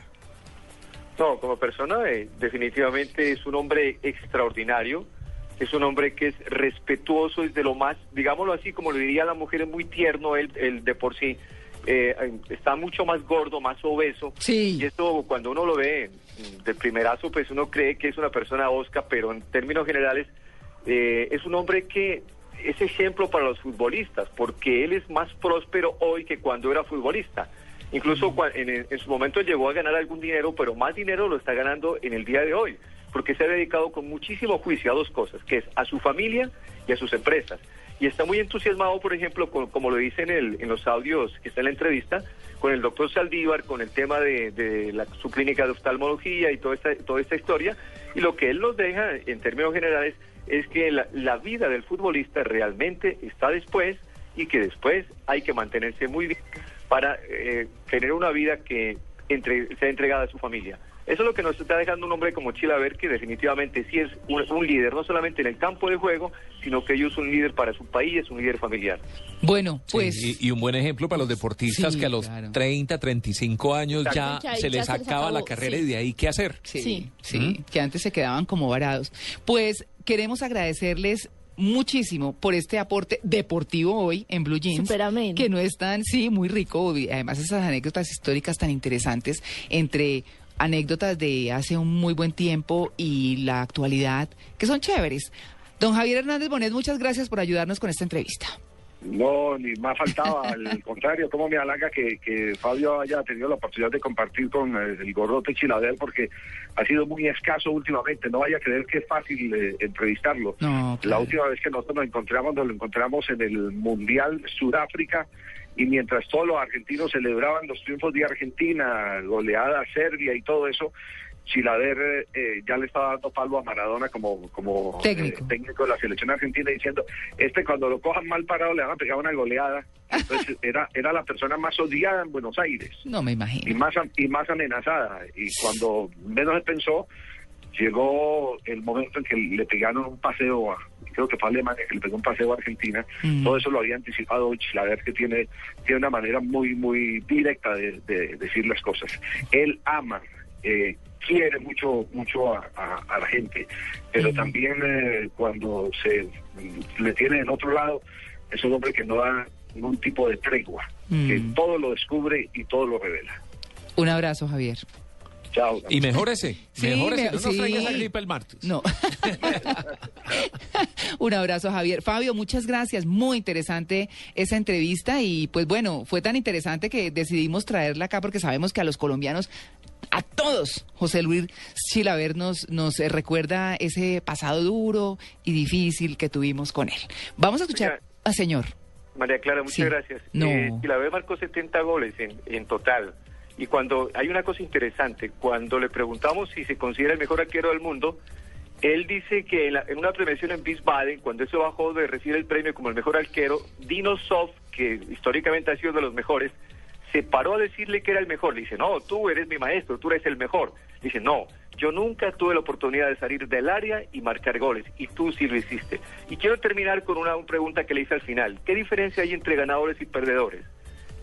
No, como persona eh, definitivamente es un hombre extraordinario, es un hombre que es respetuoso, es de lo más, digámoslo así, como lo diría la mujer, es muy tierno él, él de por sí, eh, está mucho más gordo, más obeso, y eso cuando uno lo ve de primerazo, pues uno cree que es una persona osca, pero en términos generales eh, es un hombre que es ejemplo para los futbolistas, porque él es más próspero hoy que cuando era futbolista. Incluso en, en su momento llegó a ganar algún dinero, pero más dinero lo está ganando en el día de hoy, porque se ha dedicado con muchísimo juicio a dos cosas, que es a su familia y a sus empresas. y está muy entusiasmado, por ejemplo, con- como lo dice en, el, en los audios que está en la entrevista, con el doctor Saldívar, con el tema de, de la- su clínica de oftalmología y toda esta, toda esta historia. Y lo que él nos deja, en términos generales, es que la, la vida del futbolista realmente está después y que después hay que mantenerse muy bien para eh, tener una vida que entre, sea entregada a su familia. Eso es lo que nos está dejando un hombre como Chilaver, que definitivamente sí es un, un líder, no solamente en el campo de juego, sino que ellos es un líder para su país, es un líder familiar. Bueno, pues... Sí, y, y un buen ejemplo para los deportistas Sí, que a los claro. 30, 35 años ya Exacto. Se ya les se les acaba la carrera sí. y de ahí qué hacer. Sí, sí, que antes se quedaban como varados. Pues queremos agradecerles muchísimo por este aporte deportivo hoy en Blue Jeans. Súper ameno. Que no es tan, sí, muy rico. Además, esas anécdotas históricas tan interesantes entre anécdotas de hace un muy buen tiempo y la actualidad, que son chéveres. Don Javier Hernández Bonet, muchas gracias por ayudarnos con esta entrevista. No, ni más faltaba, al [laughs] contrario, como me halaga que, que Fabio haya tenido la oportunidad de compartir con eh, el gorrote Chiladel, porque ha sido muy escaso últimamente, no vaya a creer que es fácil eh, entrevistarlo. No, La última vez que nosotros nos encontramos, nos lo encontramos en el Mundial Sudáfrica, y mientras todos los argentinos celebraban los triunfos de Argentina, goleada a Serbia y todo eso, Chilader eh, ya le estaba dando palo a Maradona como, como Técnico. eh, técnico de la selección argentina diciendo, este cuando lo cojan mal parado le van a pegar una goleada. Entonces [laughs] era, era la persona más odiada en Buenos Aires No me imagino. y más, y más amenazada. Y cuando menos se pensó, llegó el momento en que le pegaron un paseo a, creo que fue Alemania, que le pegó un paseo a Argentina. Mm. Todo eso lo había anticipado Chilaver, que tiene, tiene una manera muy, muy directa de, de decir las cosas. Él ama, eh, quiere mucho, mucho a, a- a la gente, pero también eh, cuando se mm, le tiene en otro lado, es un hombre que no da ningún tipo de tregua, que Mm. todo lo descubre y todo lo revela. Un abrazo, Javier. Chao. Y mejórese, Sí, mejórese, me- no nos sí. traiga esa gripa el martes. No. [laughs] Un abrazo, Javier. Fabio, muchas gracias. Muy interesante esa entrevista y pues bueno, fue tan interesante que decidimos traerla acá porque sabemos que a los colombianos, a todos, José Luis Chilaver nos, nos eh, recuerda ese pasado duro y difícil que tuvimos con él. Vamos a escuchar al señor. María Clara, muchas Sí. gracias. No. Eh, Chilaver marcó 70 goles en, en total. Y cuando hay una cosa interesante, cuando le preguntamos si se considera el mejor arquero del mundo, él dice que en, una premiación en Wiesbaden, cuando eso bajó de recibir el premio como el mejor arquero, Dino Soft, que históricamente ha sido de los mejores, se paró a decirle que era el mejor. Le dice, no, tú eres mi maestro, tú eres el mejor. Dice, no, yo nunca tuve la oportunidad de salir del área y marcar goles, y tú sí lo hiciste. Y quiero terminar con una pregunta que le hice al final. ¿Qué diferencia hay entre ganadores y perdedores?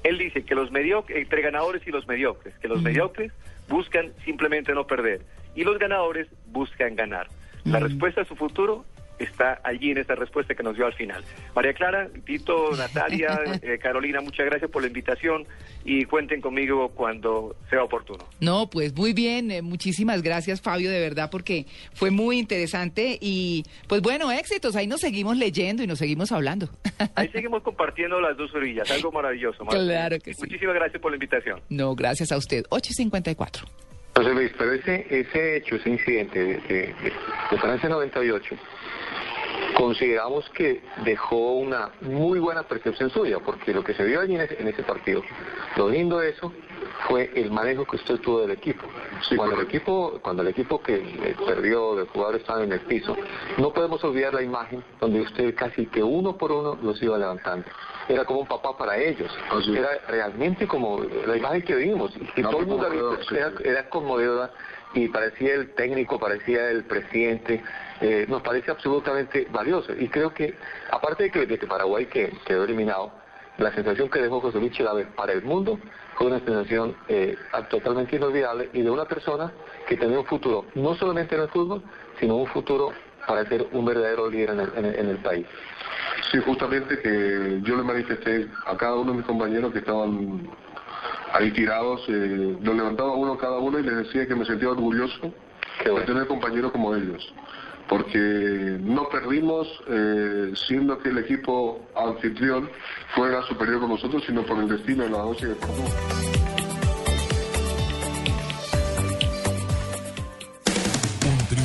Él dice que los mediocres, entre ganadores y los mediocres, que los mediocres buscan simplemente no perder y los ganadores buscan ganar. La respuesta a su futuro está allí en esta respuesta que nos dio al final. María Clara, Tito, [laughs] Natalia, eh, Carolina, muchas gracias por la invitación y cuenten conmigo cuando sea oportuno. No, pues muy bien, eh, muchísimas gracias Fabio, de verdad, porque fue muy interesante y pues bueno, éxitos, ahí nos seguimos leyendo y nos seguimos hablando. [laughs] Ahí seguimos compartiendo las dos orillas, algo maravilloso. Claro que sí. Muchísimas gracias por la invitación. No, gracias a usted. 854. José Luis, pero ese, ese hecho, ese incidente de, de, de- Francia 98, consideramos que dejó una muy buena percepción suya, porque lo que se vio allí en ese, en ese partido, lo lindo de eso fue el manejo que usted tuvo del equipo. cuando el equipo, cuando el equipo que perdió del jugador estaba en el piso, no podemos olvidar la imagen donde usted casi que uno por uno los iba levantando. Era como un papá para ellos. Era realmente como la imagen que vimos. Y No, todo el mundo ha conmovedor, visto. sí, Era, era conmovedora y parecía el técnico, parecía el presidente. eh, nos parece absolutamente valioso. Y creo que, aparte de que, de que Paraguay que, quedó eliminado, la sensación que dejó José Luis Chilaver para el mundo fue una sensación eh, totalmente inolvidable y de una persona que tenía un futuro, no solamente en el fútbol, sino un futuro para ser un verdadero líder en el, en en el país. Sí, justamente que yo le manifesté a cada uno de mis compañeros que estaban ahí tirados, eh, los levantaba uno cada uno y les decía que me sentía orgulloso de tener compañeros como ellos. Porque no perdimos eh, siendo que el equipo anfitrión fuera superior con nosotros, sino por el destino de la noche que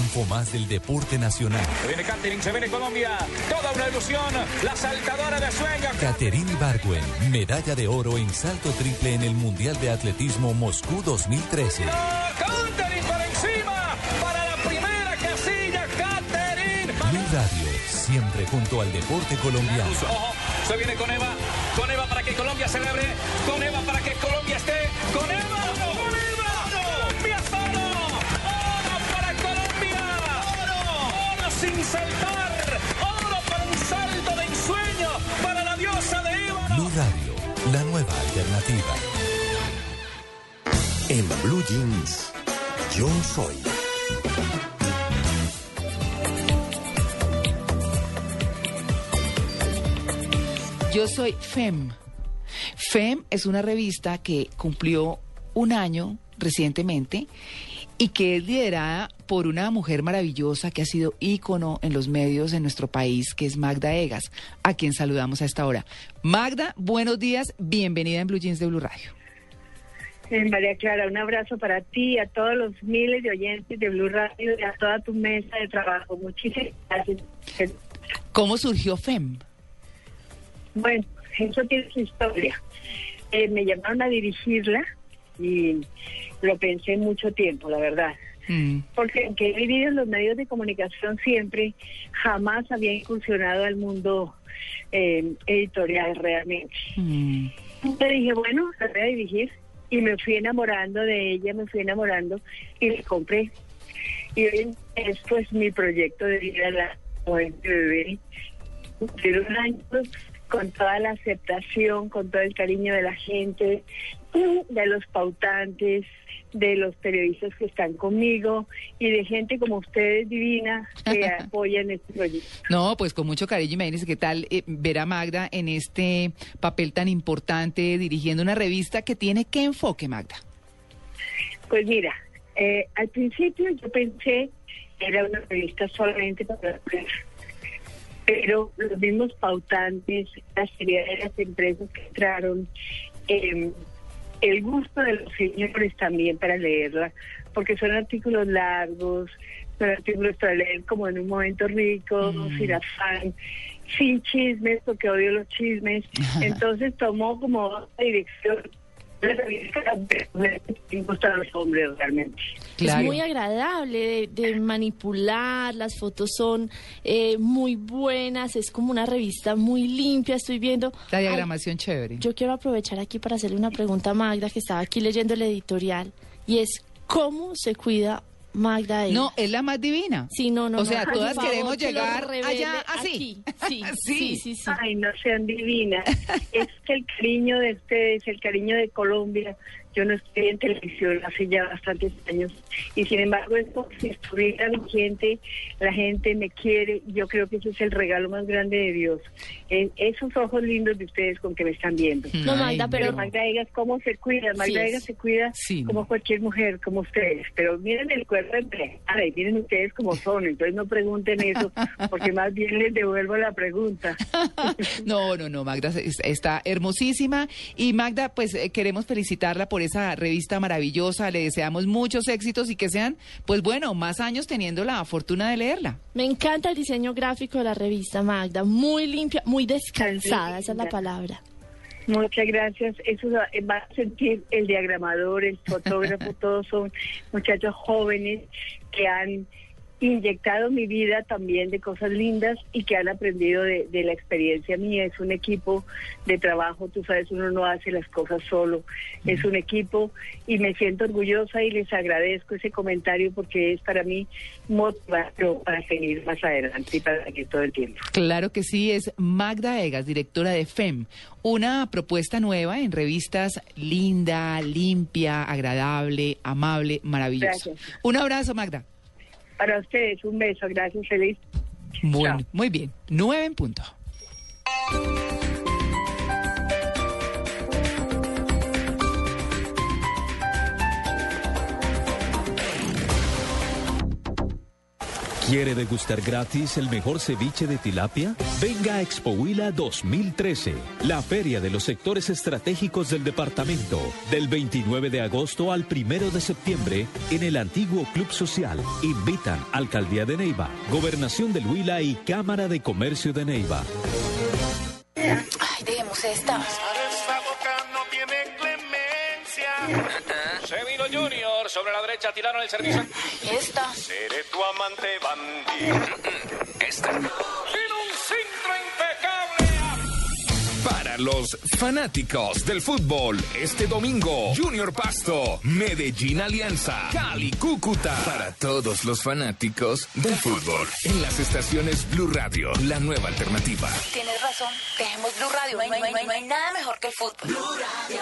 triunfo más del deporte nacional. Se viene Catering, se viene Colombia. Toda una ilusión. La saltadora de sueño. Caterine Ibargüen, medalla de oro en salto triple en el Mundial de Atletismo Moscú 2013. Catering por encima. Para la primera casilla, Catering. Blue Radio, siempre junto al deporte colombiano. Ojo, se viene con Eva. Con Eva para que Colombia celebre. Con Eva para que Colombia esté. Con Eva. Sin saltar. Oro para un salto de ensueño. Para la diosa de Eva. Blue Radio, la nueva alternativa. En Blue Jeans, yo soy. Yo soy FEM. FEM es una revista que cumplió un año recientemente y que es liderada por una mujer maravillosa que ha sido ícono en los medios en nuestro país, que es Magda Egas, a quien saludamos a esta hora. Magda, buenos días, bienvenida en Blue Jeans de Blue Radio. Eh, María Clara, un abrazo para ti, a todos los miles de oyentes de Blue Radio y a toda tu mesa de trabajo. Muchísimas gracias. ¿Cómo surgió FEM? Bueno, eso tiene su historia. Eh, me llamaron a dirigirla y lo pensé mucho tiempo, la verdad. Porque aunque he vivido en los medios de comunicación siempre, jamás había incursionado al mundo eh, editorial realmente. Le dije, bueno, la voy a dirigir y me fui enamorando de ella, me fui enamorando y le compré. Y hoy es mi proyecto de vida, la joven de bebé. Cumplir un año con toda la aceptación, con todo el cariño de la gente, de los pautantes, de los periodistas que están conmigo y de gente como ustedes, divina, que [laughs] apoyan este proyecto. No, pues con mucho cariño, imagínense qué tal eh, ver a Magda en este papel tan importante dirigiendo una revista que tiene qué enfoque, Magda. Pues mira, eh, al principio yo pensé que era una revista solamente para las mujeres, pero los mismos pautantes, la seriedad de las empresas que entraron, eh, el gusto de los señores también para leerla, porque son artículos largos, son artículos para leer como en un momento rico, sin afán, sin chismes, porque odio los chismes. [laughs] Entonces tomó como otra dirección. Me los hombres realmente. Es muy agradable de, de manipular, las fotos son eh, muy buenas, es como una revista muy limpia, estoy viendo. La Ay, diagramación chévere. yo quiero aprovechar aquí para hacerle una pregunta a Magda, que estaba aquí leyendo el editorial, y es, ¿cómo se cuida Magda Egas? No, es la más divina. Sí, no, no. O sea, no, todas favor, queremos que llegar revele allá así. aquí. [laughs] Sí, sí, sí, sí. Ay, no sean divinas. [laughs] es que el cariño de ustedes, el cariño de Colombia, yo no estoy en televisión hace ya bastantes años y sin embargo esto si estuviera vigente, la gente me quiere y yo creo que ese es el regalo más grande de Dios. En esos ojos lindos de ustedes con que me están viendo. No, Magda, pero- Magda Egas, ¿cómo se cuida? Magda es. Egas se cuida Sí, como cualquier mujer, como ustedes. Pero miren el cuerpo empleada y miren ustedes como son, entonces no pregunten eso porque más bien les devuelvo la pregunta. [laughs] No, no, no, Magda es- está hermosísima y Magda, pues eh, queremos felicitarla por esa revista maravillosa, le deseamos muchos éxitos y que sean, pues bueno, más años teniendo la fortuna de leerla. Me encanta el diseño gráfico de la revista, Magda, muy limpia, muy descansada, esa es la palabra. Muchas gracias. Eso va va a sentir el diagramador, el fotógrafo, [laughs] todos son muchachos jóvenes que han inyectado mi vida también de cosas lindas y que han aprendido de, de la experiencia mía. Es un equipo de trabajo, tú sabes, uno no hace las cosas solo, es un equipo y me siento orgullosa y les agradezco ese comentario porque es para mí motivación para seguir más adelante y para seguir todo el tiempo. Claro que sí, es Magda Egas, directora de FEM, una propuesta nueva en revistas linda, limpia, agradable, amable, maravillosa. Gracias. Un abrazo, Magda. Para ustedes, un beso, gracias, feliz. Bueno, muy bien, nueve en punto. ¿Quiere degustar gratis el mejor ceviche de tilapia? Venga a Expo Huila 2013, la feria de los sectores estratégicos del departamento, del 29 de agosto al 1 de septiembre en el antiguo Club Social. Invitan Alcaldía de Neiva, Gobernación del Huila y Cámara de Comercio de Neiva. Ay, dejemos esta. Se vino Junior sobre la derecha, tiraron el servicio. Esta. Seré tu amante bandido. Esta. Vino un centro impecable. Para los fanáticos del fútbol, este domingo, Junior Pasto, Medellín Alianza, Cali Cúcuta. Para todos los fanáticos del fútbol, en las estaciones Blue Radio, la nueva alternativa. Tienes razón. Dejemos Blue Radio. No hay, no hay- no hay- no hay nada mejor que el fútbol. Blue Radio.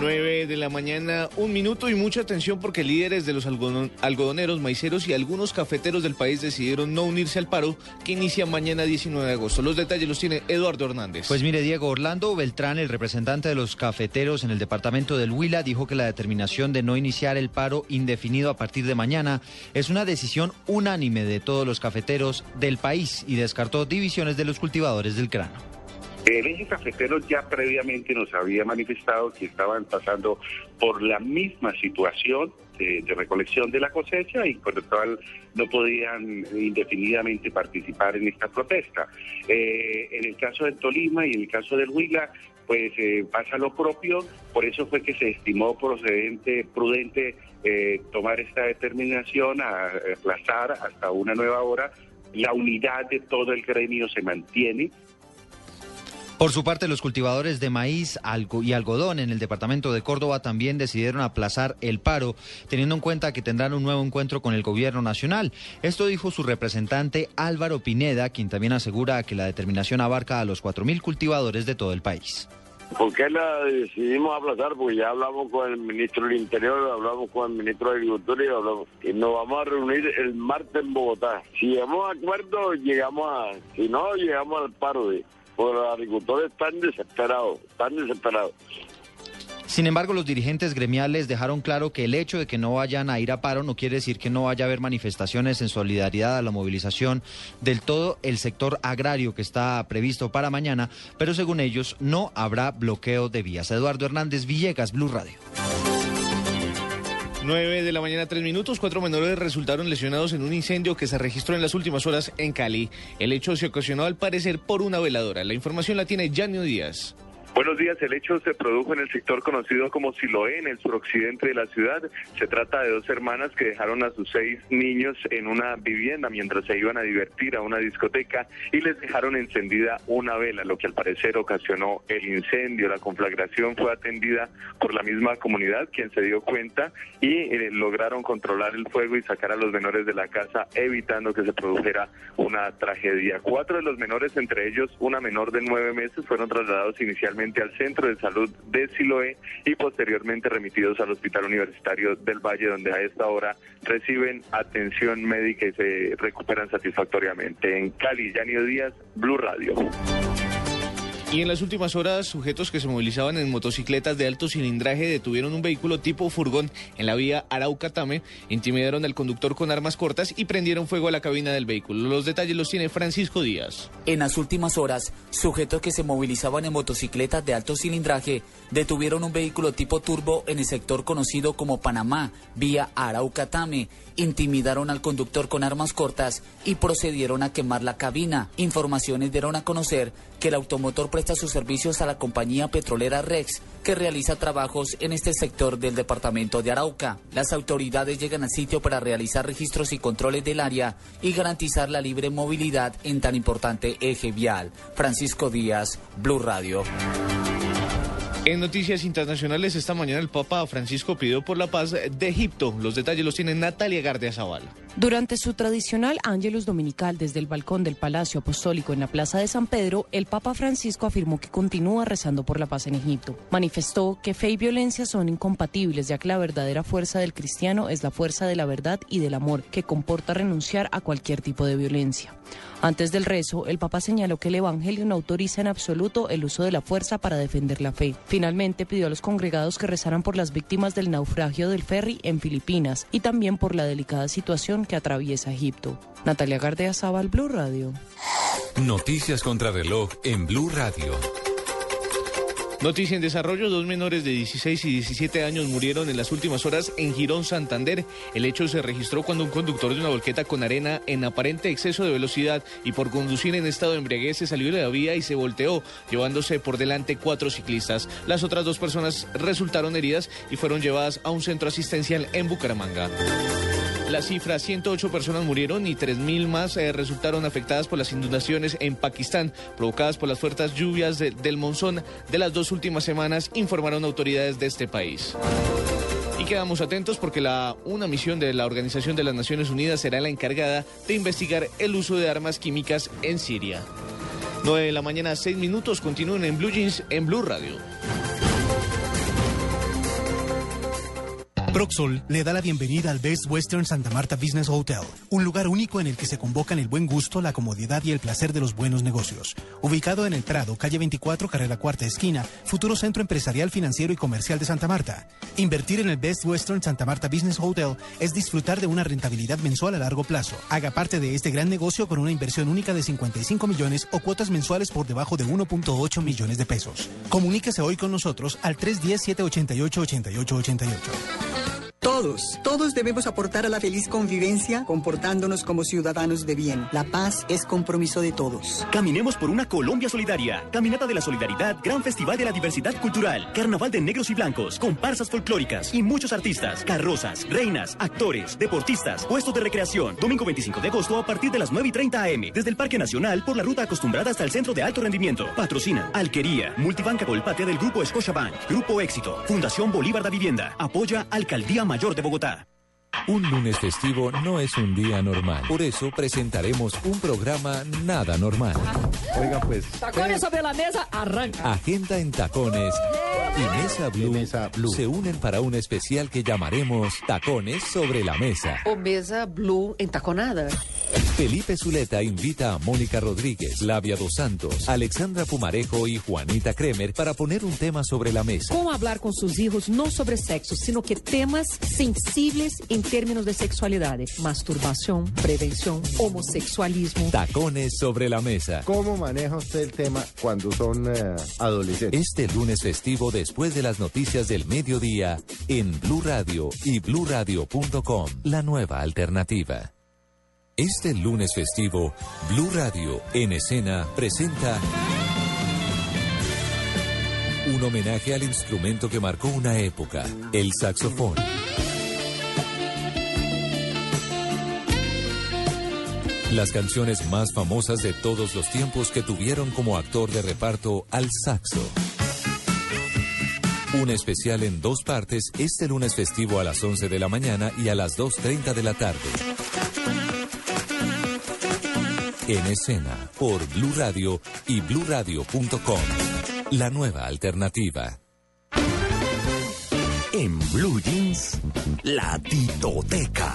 9 de la mañana, un minuto y mucha atención porque líderes de los algodon- algodoneros, maiceros y algunos cafeteros del país decidieron no unirse al paro que inicia mañana 19 de agosto. Los detalles los tiene Eduardo Hernández. Pues mire, Diego, Orlando Beltrán, el representante de los cafeteros en el departamento del Huila, dijo que la determinación de no iniciar el paro indefinido a partir de mañana es una decisión unánime de todos los cafeteros del país y descartó divisiones de los cultivadores del grano. El eje cafetero ya previamente nos había manifestado que estaban pasando por la misma situación de, recolección de la cosecha y por lo cual no podían indefinidamente participar en esta protesta. Eh, en el caso de Tolima y en el caso del Huila, pues eh, pasa lo propio, por eso fue que se estimó procedente, prudente eh, tomar esta determinación a aplazar hasta una nueva hora. La unidad de todo el gremio se mantiene, Por su parte, los cultivadores de maíz y algodón en el departamento de Córdoba también decidieron aplazar el paro, teniendo en cuenta que tendrán un nuevo encuentro con el gobierno nacional. Esto dijo su representante Álvaro Pineda, quien también asegura que la determinación abarca a los 4.000 cultivadores de todo el país. ¿Por qué la decidimos aplazar? Porque ya hablamos con el ministro del Interior, hablamos con el ministro de Agricultura y, hablamos, y nos vamos a reunir el martes en Bogotá. Si llegamos a acuerdo, llegamos a... Si no, llegamos al paro. De, los agricultores están desesperados, están desesperados. Sin embargo, los dirigentes gremiales dejaron claro que el hecho de que no vayan a ir a paro no quiere decir que no vaya a haber manifestaciones en solidaridad a la movilización del todo el sector agrario que está previsto para mañana, pero según ellos no habrá bloqueo de vías. Eduardo Hernández Villegas, Blue Radio. 9 de la mañana, 3 minutos. Cuatro menores resultaron lesionados en un incendio que se registró en las últimas horas en Cali. El hecho se ocasionó al parecer por una veladora. La información la tiene Janio Díaz. Buenos días, el hecho se produjo en el sector conocido como Siloé, en el suroccidente de la ciudad. Se trata de dos hermanas que dejaron a sus seis niños en una vivienda mientras se iban a divertir a una discoteca y les dejaron encendida una vela, lo que al parecer ocasionó el incendio. La conflagración fue atendida por la misma comunidad, quien se dio cuenta y eh, lograron controlar el fuego y sacar a los menores de la casa, evitando que se produjera una tragedia. Cuatro de los menores, entre ellos una menor de nueve meses, fueron trasladados inicialmente al Centro de Salud de Siloé y posteriormente remitidos al Hospital Universitario del Valle, donde a esta hora reciben atención médica y se recuperan satisfactoriamente. En Cali, Yanio Díaz, Blue Radio. Y en las últimas horas, sujetos que se movilizaban en motocicletas de alto cilindraje detuvieron un vehículo tipo furgón en la vía Araucatame, intimidaron al conductor con armas cortas y prendieron fuego a la cabina del vehículo. Los detalles los tiene Francisco Díaz. En las últimas horas, sujetos que se movilizaban en motocicletas de alto cilindraje detuvieron un vehículo tipo turbo en el sector conocido como Panamá, vía Araucatame, intimidaron al conductor con armas cortas y procedieron a quemar la cabina. Informaciones dieron a conocer que el automotor presta sus servicios a la compañía petrolera Rex, que realiza trabajos en este sector del departamento de Arauca. Las autoridades llegan al sitio para realizar registros y controles del área y garantizar la libre movilidad en tan importante eje vial. Francisco Díaz, Blue Radio. En noticias internacionales, esta mañana el Papa Francisco pidió por la paz de Egipto. Los detalles los tiene Natalia Gardia Zavala. Durante su tradicional Ángelus Dominical desde el balcón del Palacio Apostólico en la Plaza de San Pedro, el Papa Francisco afirmó que continúa rezando por la paz en Egipto. Manifestó que fe y violencia son incompatibles, ya que la verdadera fuerza del cristiano es la fuerza de la verdad y del amor, que comporta renunciar a cualquier tipo de violencia. Antes del rezo, el Papa señaló que el Evangelio no autoriza en absoluto el uso de la fuerza para defender la fe. Finalmente pidió a los congregados que rezaran por las víctimas del naufragio del ferry en Filipinas y también por la delicada situación que atraviesa Egipto. Natalia Gardea Zabal, Blue Radio. Noticias contra reloj en Blue Radio. Noticia en desarrollo, dos menores de 16 y 17 años murieron en las últimas horas en Girón, Santander. El hecho se registró cuando un conductor de una volqueta con arena en aparente exceso de velocidad y por conducir en estado de embriaguez se salió de la vía y se volteó, llevándose por delante cuatro ciclistas. Las otras dos personas resultaron heridas y fueron llevadas a un centro asistencial en Bucaramanga. La cifra, 108 personas murieron y 3.000 más eh, resultaron afectadas por las inundaciones en Pakistán, provocadas por las fuertes lluvias de- del monzón de las dos últimas semanas, informaron autoridades de este país. Y quedamos atentos porque la, una misión de la Organización de las Naciones Unidas será la encargada de investigar el uso de armas químicas en Siria. 9 de la mañana, 6 minutos, continúen en Blue Jeans en Blue Radio. Proxol le da la bienvenida al Best Western Santa Marta Business Hotel, un lugar único en el que se convocan el buen gusto, la comodidad y el placer de los buenos negocios. Ubicado en el Prado, calle 24, carrera cuarta esquina, futuro centro empresarial, financiero y comercial de Santa Marta. Invertir en el Best Western Santa Marta Business Hotel es disfrutar de una rentabilidad mensual a largo plazo. Haga parte de este gran negocio con una inversión única de 55 millones o cuotas mensuales por debajo de 1.8 millones de pesos. Comuníquese hoy con nosotros al 310-788-8888. Todos, todos debemos aportar a la feliz convivencia comportándonos como ciudadanos de bien. La paz es compromiso de todos. Caminemos por una Colombia solidaria. Caminata de la Solidaridad, Gran Festival de la Diversidad Cultural, Carnaval de Negros y Blancos, comparsas folclóricas y muchos artistas, carrozas, reinas, actores, deportistas, puestos de recreación. Domingo 25 de agosto a partir de las 9 y 30 am. Desde el Parque Nacional por la ruta acostumbrada hasta el Centro de Alto Rendimiento. Patrocina Alquería, Multibanca Colpatria del Grupo Scotiabank, Grupo Éxito, Fundación Bolívar da Vivienda. Apoya Alcaldía Mayor de Bogotá. Un lunes festivo no es un día normal. Por eso presentaremos un programa nada normal. Oiga, pues. Tacones sobre la mesa, arranca. Agenda en tacones y Mesa Blue, se unen para un especial que llamaremos Tacones sobre la Mesa. O mesa blue entaconada. Felipe Zuleta invita a Mónica Rodríguez, Labia Dos Santos, Alexandra Pumarejo y Juanita Kremer para poner un tema sobre la mesa. Como hablar con sus hijos no sobre sexo, sino que temas sensibles en términos de sexualidad, masturbación, prevención, homosexualismo. Tacones sobre la mesa. ¿Cómo maneja usted el tema cuando son eh, adolescentes? Este lunes festivo después de las noticias del mediodía en Blue Radio y bluradio.com, la nueva alternativa. Este lunes festivo, Blue Radio en escena presenta un homenaje al instrumento que marcó una época, el saxofón. Las canciones más famosas de todos los tiempos que tuvieron como actor de reparto al saxo. Un especial en dos partes este lunes festivo a las 11 de la mañana y a las 2.30 de la tarde. En escena por Blue Radio y bluradio.com. La nueva alternativa. En Blue Jeans, la titoteca.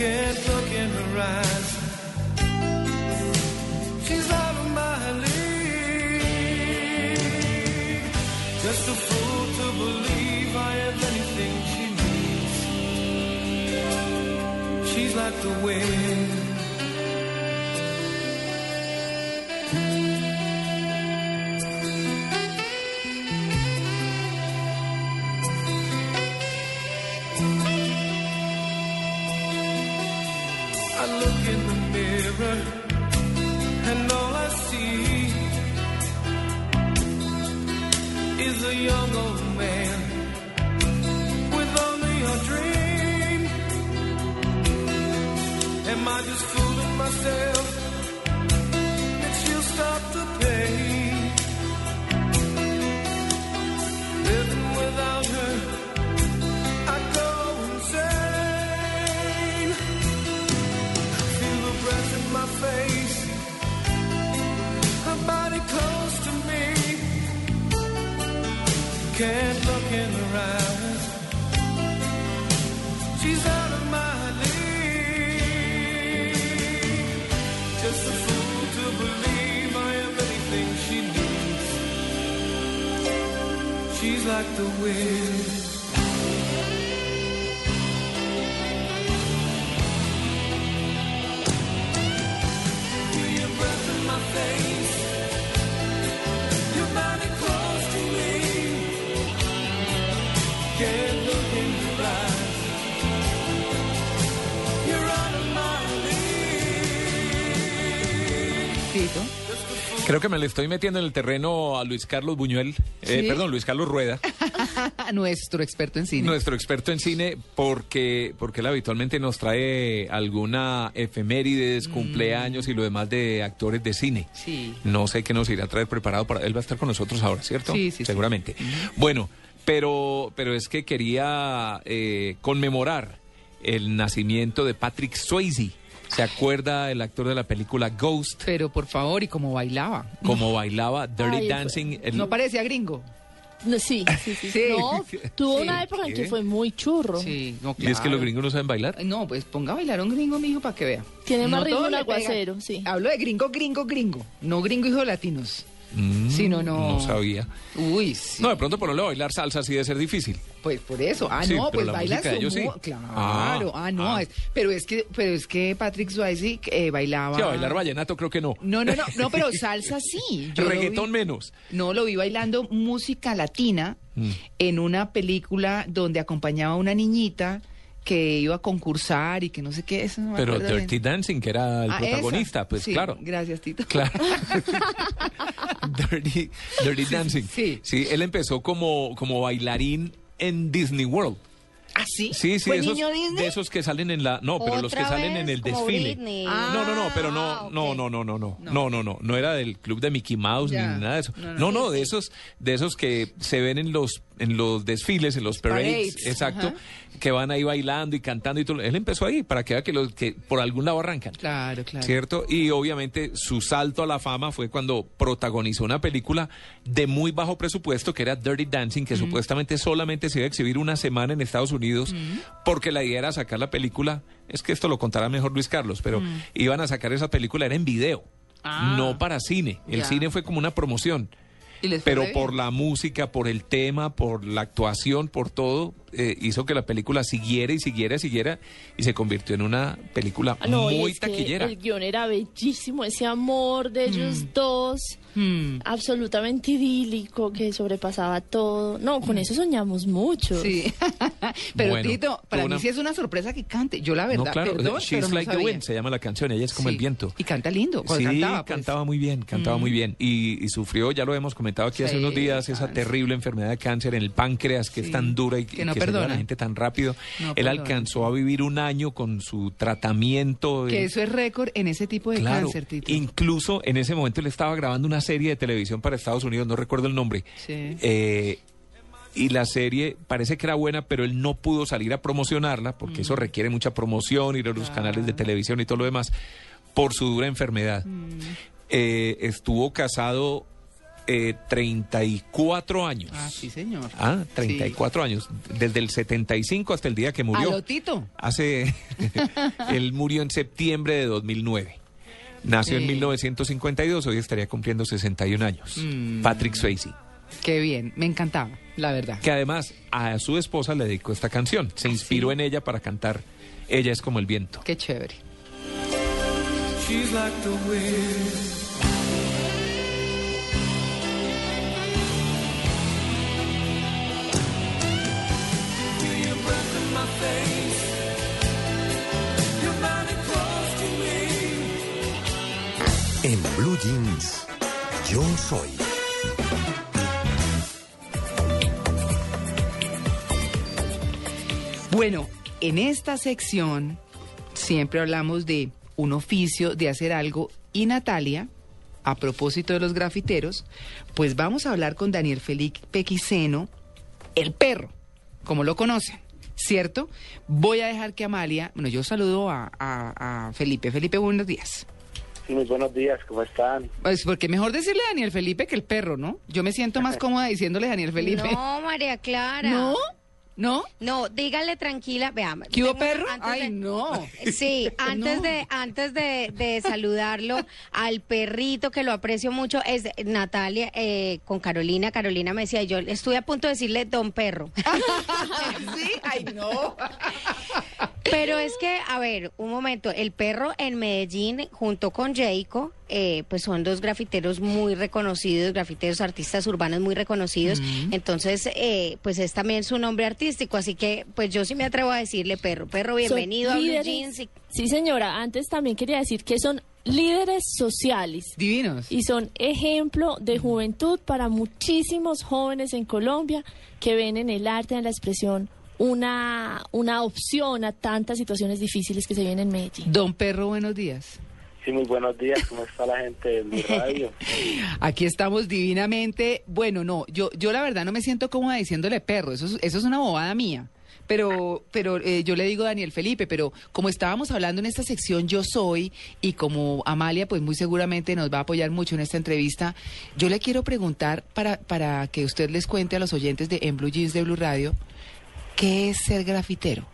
can't look in her eyes. She's out my league. Just a fool to believe I have anything she needs. She's like the wind. Creo que me le estoy metiendo en el terreno a Luis Carlos Buñuel, eh, ¿Sí? perdón, Luis Carlos Rueda, [laughs] Nuestro experto en cine. nuestro experto en cine, porque, porque él habitualmente nos trae alguna efemérides, cumpleaños y lo demás de actores de cine. Mm. Sí. No sé qué nos irá a traer preparado para... Él va a estar con nosotros ahora, ¿cierto? Sí, sí, sí. Seguramente. Bueno, pero, pero es que quería eh, conmemorar el nacimiento de Patrick Swayze. ¿Se acuerda el actor de la película Ghost? Pero por favor, ¿y cómo bailaba? Como bailaba [laughs] Dirty Ay, Dancing. el- No parecía gringo. No, sí, sí, sí. [laughs] Sí. No, tuvo Sí. una época en que fue muy churro. Sí, no, ¿Y es que claro. los gringos no saben bailar? No, pues ponga a bailar a un gringo, mijo, para que vea. Tiene más ritmo pega. aguacero, sí. Hablo de gringo, gringo, gringo. No gringo, hijo de latinos. Mm, Sí, no, no. No sabía. Uy, sí. No, de pronto ponerlo a bailar salsa sí debe ser difícil. Pues por eso. Ah, Sí, no, pues la baila su ellos sí. Claro. Ah, no. ah. es- pero es que, pero es que Patrick Swayze eh, bailaba. Sí, a bailar vallenato creo que no. No, no, no, no, pero [laughs] salsa sí. Yo Reggaetón vi- menos. No, lo vi bailando música latina Mm. en una película donde acompañaba a una niñita que iba a concursar y que no sé qué es. no me Pero Dirty bien. Dancing, que era el Ah, protagonista, esa. pues Sí, claro. Gracias, Tito. Claro. [laughs] [laughs] Dirty, Dirty Dancing. sí. él empezó como, como bailarín en Disney World. ¿Ah, sí? Sí, sí, ¿Fue esos, niño Disney? de esos que salen en la... No, pero los que ¿Otra salen en el desfile. No, no, no, pero no, Ah, no, no, no, no, no, no, no, no, no era del club de Mickey Mouse Ya. ni nada de eso. No, No, no. no, de esos, de esos que se ven en los, en los desfiles, en los parades, Parades, exacto, ajá. que van ahí bailando y cantando y todo. Él empezó ahí para que vea que los que por algún lado arrancan. Claro, claro. ¿Cierto? Y obviamente su salto a la fama fue cuando protagonizó una película de muy bajo presupuesto que era Dirty Dancing, que supuestamente solamente se iba a exhibir una semana en Estados Unidos, porque la idea era sacar la película, es que esto lo contará mejor Luis Carlos, pero Mm. iban a sacar esa película, era en video, Ah. no para cine. El cine fue como una promoción. Y les fue Pero por la música, por el tema, por la actuación, por todo, eh, hizo que la película siguiera y siguiera y siguiera y se convirtió en una película Ah, no, muy es que taquillera. el guion era bellísimo, ese amor de ellos dos, Mm. absolutamente idílico, que sobrepasaba todo. No, con eso soñamos mucho. Sí. [laughs] Pero Bueno, Tito, para mí sí es una sorpresa que cante. Yo la verdad, no, claro, perdón, She's pero no Like the. Wind se llama la canción, ella es como Sí. el viento. Y canta lindo. Sí, cantaba, pues. cantaba muy bien, cantaba Mm. muy bien. Y, y sufrió, ya lo hemos comentado aquí hace unos días, esa cáncer. terrible enfermedad de cáncer en el páncreas que Sí, es tan dura y que no que se a la gente tan rápido. No Él perdona. alcanzó a vivir un año con su tratamiento. Que eso es récord en ese tipo de Claro, cáncer, Tito. incluso en ese momento él estaba grabando una serie de televisión para Estados Unidos, no recuerdo el nombre. Sí. Eh, y la serie parece que era buena, pero él no pudo salir a promocionarla, porque eso requiere mucha promoción, ir a los canales de televisión y todo lo demás, por su dura enfermedad. Eh, estuvo casado eh, 34 años. Ah, sí, señor. Ah, 34 años, desde el 75 hasta el día que murió. A lo Tito. Hace, [laughs] él murió en septiembre de 2009. Nació en Sí. 1952, hoy estaría cumpliendo 61 años. Mm. Patrick Swayze. Qué bien, me encantaba, la verdad. Que además a su esposa le dedicó esta canción. Se inspiró en ella para cantar ella es como el viento. Qué chévere. She's like the wind. Blue Jeans, yo soy. Bueno, en esta sección siempre hablamos de un oficio, de hacer algo, y Natalia, a propósito de los grafiteros, pues vamos a hablar con Daniel Felipe Quiseno, el perro, como lo conocen, ¿cierto? Voy a dejar que Amalia, bueno, yo saludo a, a- a Felipe. Felipe, buenos días. Sí, muy buenos días, ¿cómo están? Pues porque mejor decirle Daniel Felipe que el perro, ¿no? Yo me siento más [laughs] cómoda diciéndole Daniel Felipe. No, María Clara. ¿No? ¿No? No, dígale tranquila, veamos. ¿Qué hubo, perro? antes Ay, de- no. [laughs] Sí, antes No. de antes de, de saludarlo al perrito que lo aprecio mucho es Natalia eh, con Carolina. Carolina me decía, yo estuve a punto de decirle don perro. [laughs] sí, ay no. Pero es que, a ver, un momento, el perro en Medellín junto con Jayco, eh, pues son dos grafiteros muy reconocidos, grafiteros artistas urbanos muy reconocidos. Entonces, eh, pues es también su nombre artístico, así que pues yo sí me atrevo a decirle perro. Perro, bienvenido Son a Blue líderes- Jeans. y- Sí, señora. Antes también quería decir que son líderes sociales. Divinos. Y son ejemplo de juventud para muchísimos jóvenes en Colombia que ven en el arte, en la expresión, una, una opción a tantas situaciones difíciles que se viven en Medellín. Don Perro, buenos días. Sí, muy buenos días, ¿cómo está la gente de mi radio? [laughs] Aquí estamos divinamente. Bueno, no, yo, yo la verdad no me siento cómoda diciéndole perro, eso es, eso es una bobada mía. Pero, pero eh, yo le digo Daniel Felipe, pero como estábamos hablando en esta sección Yo Soy y como Amalia pues muy seguramente nos va a apoyar mucho en esta entrevista, yo le quiero preguntar para, para que usted les cuente a los oyentes de En Blue Jeans de Blue Radio, ¿qué es ser grafitero?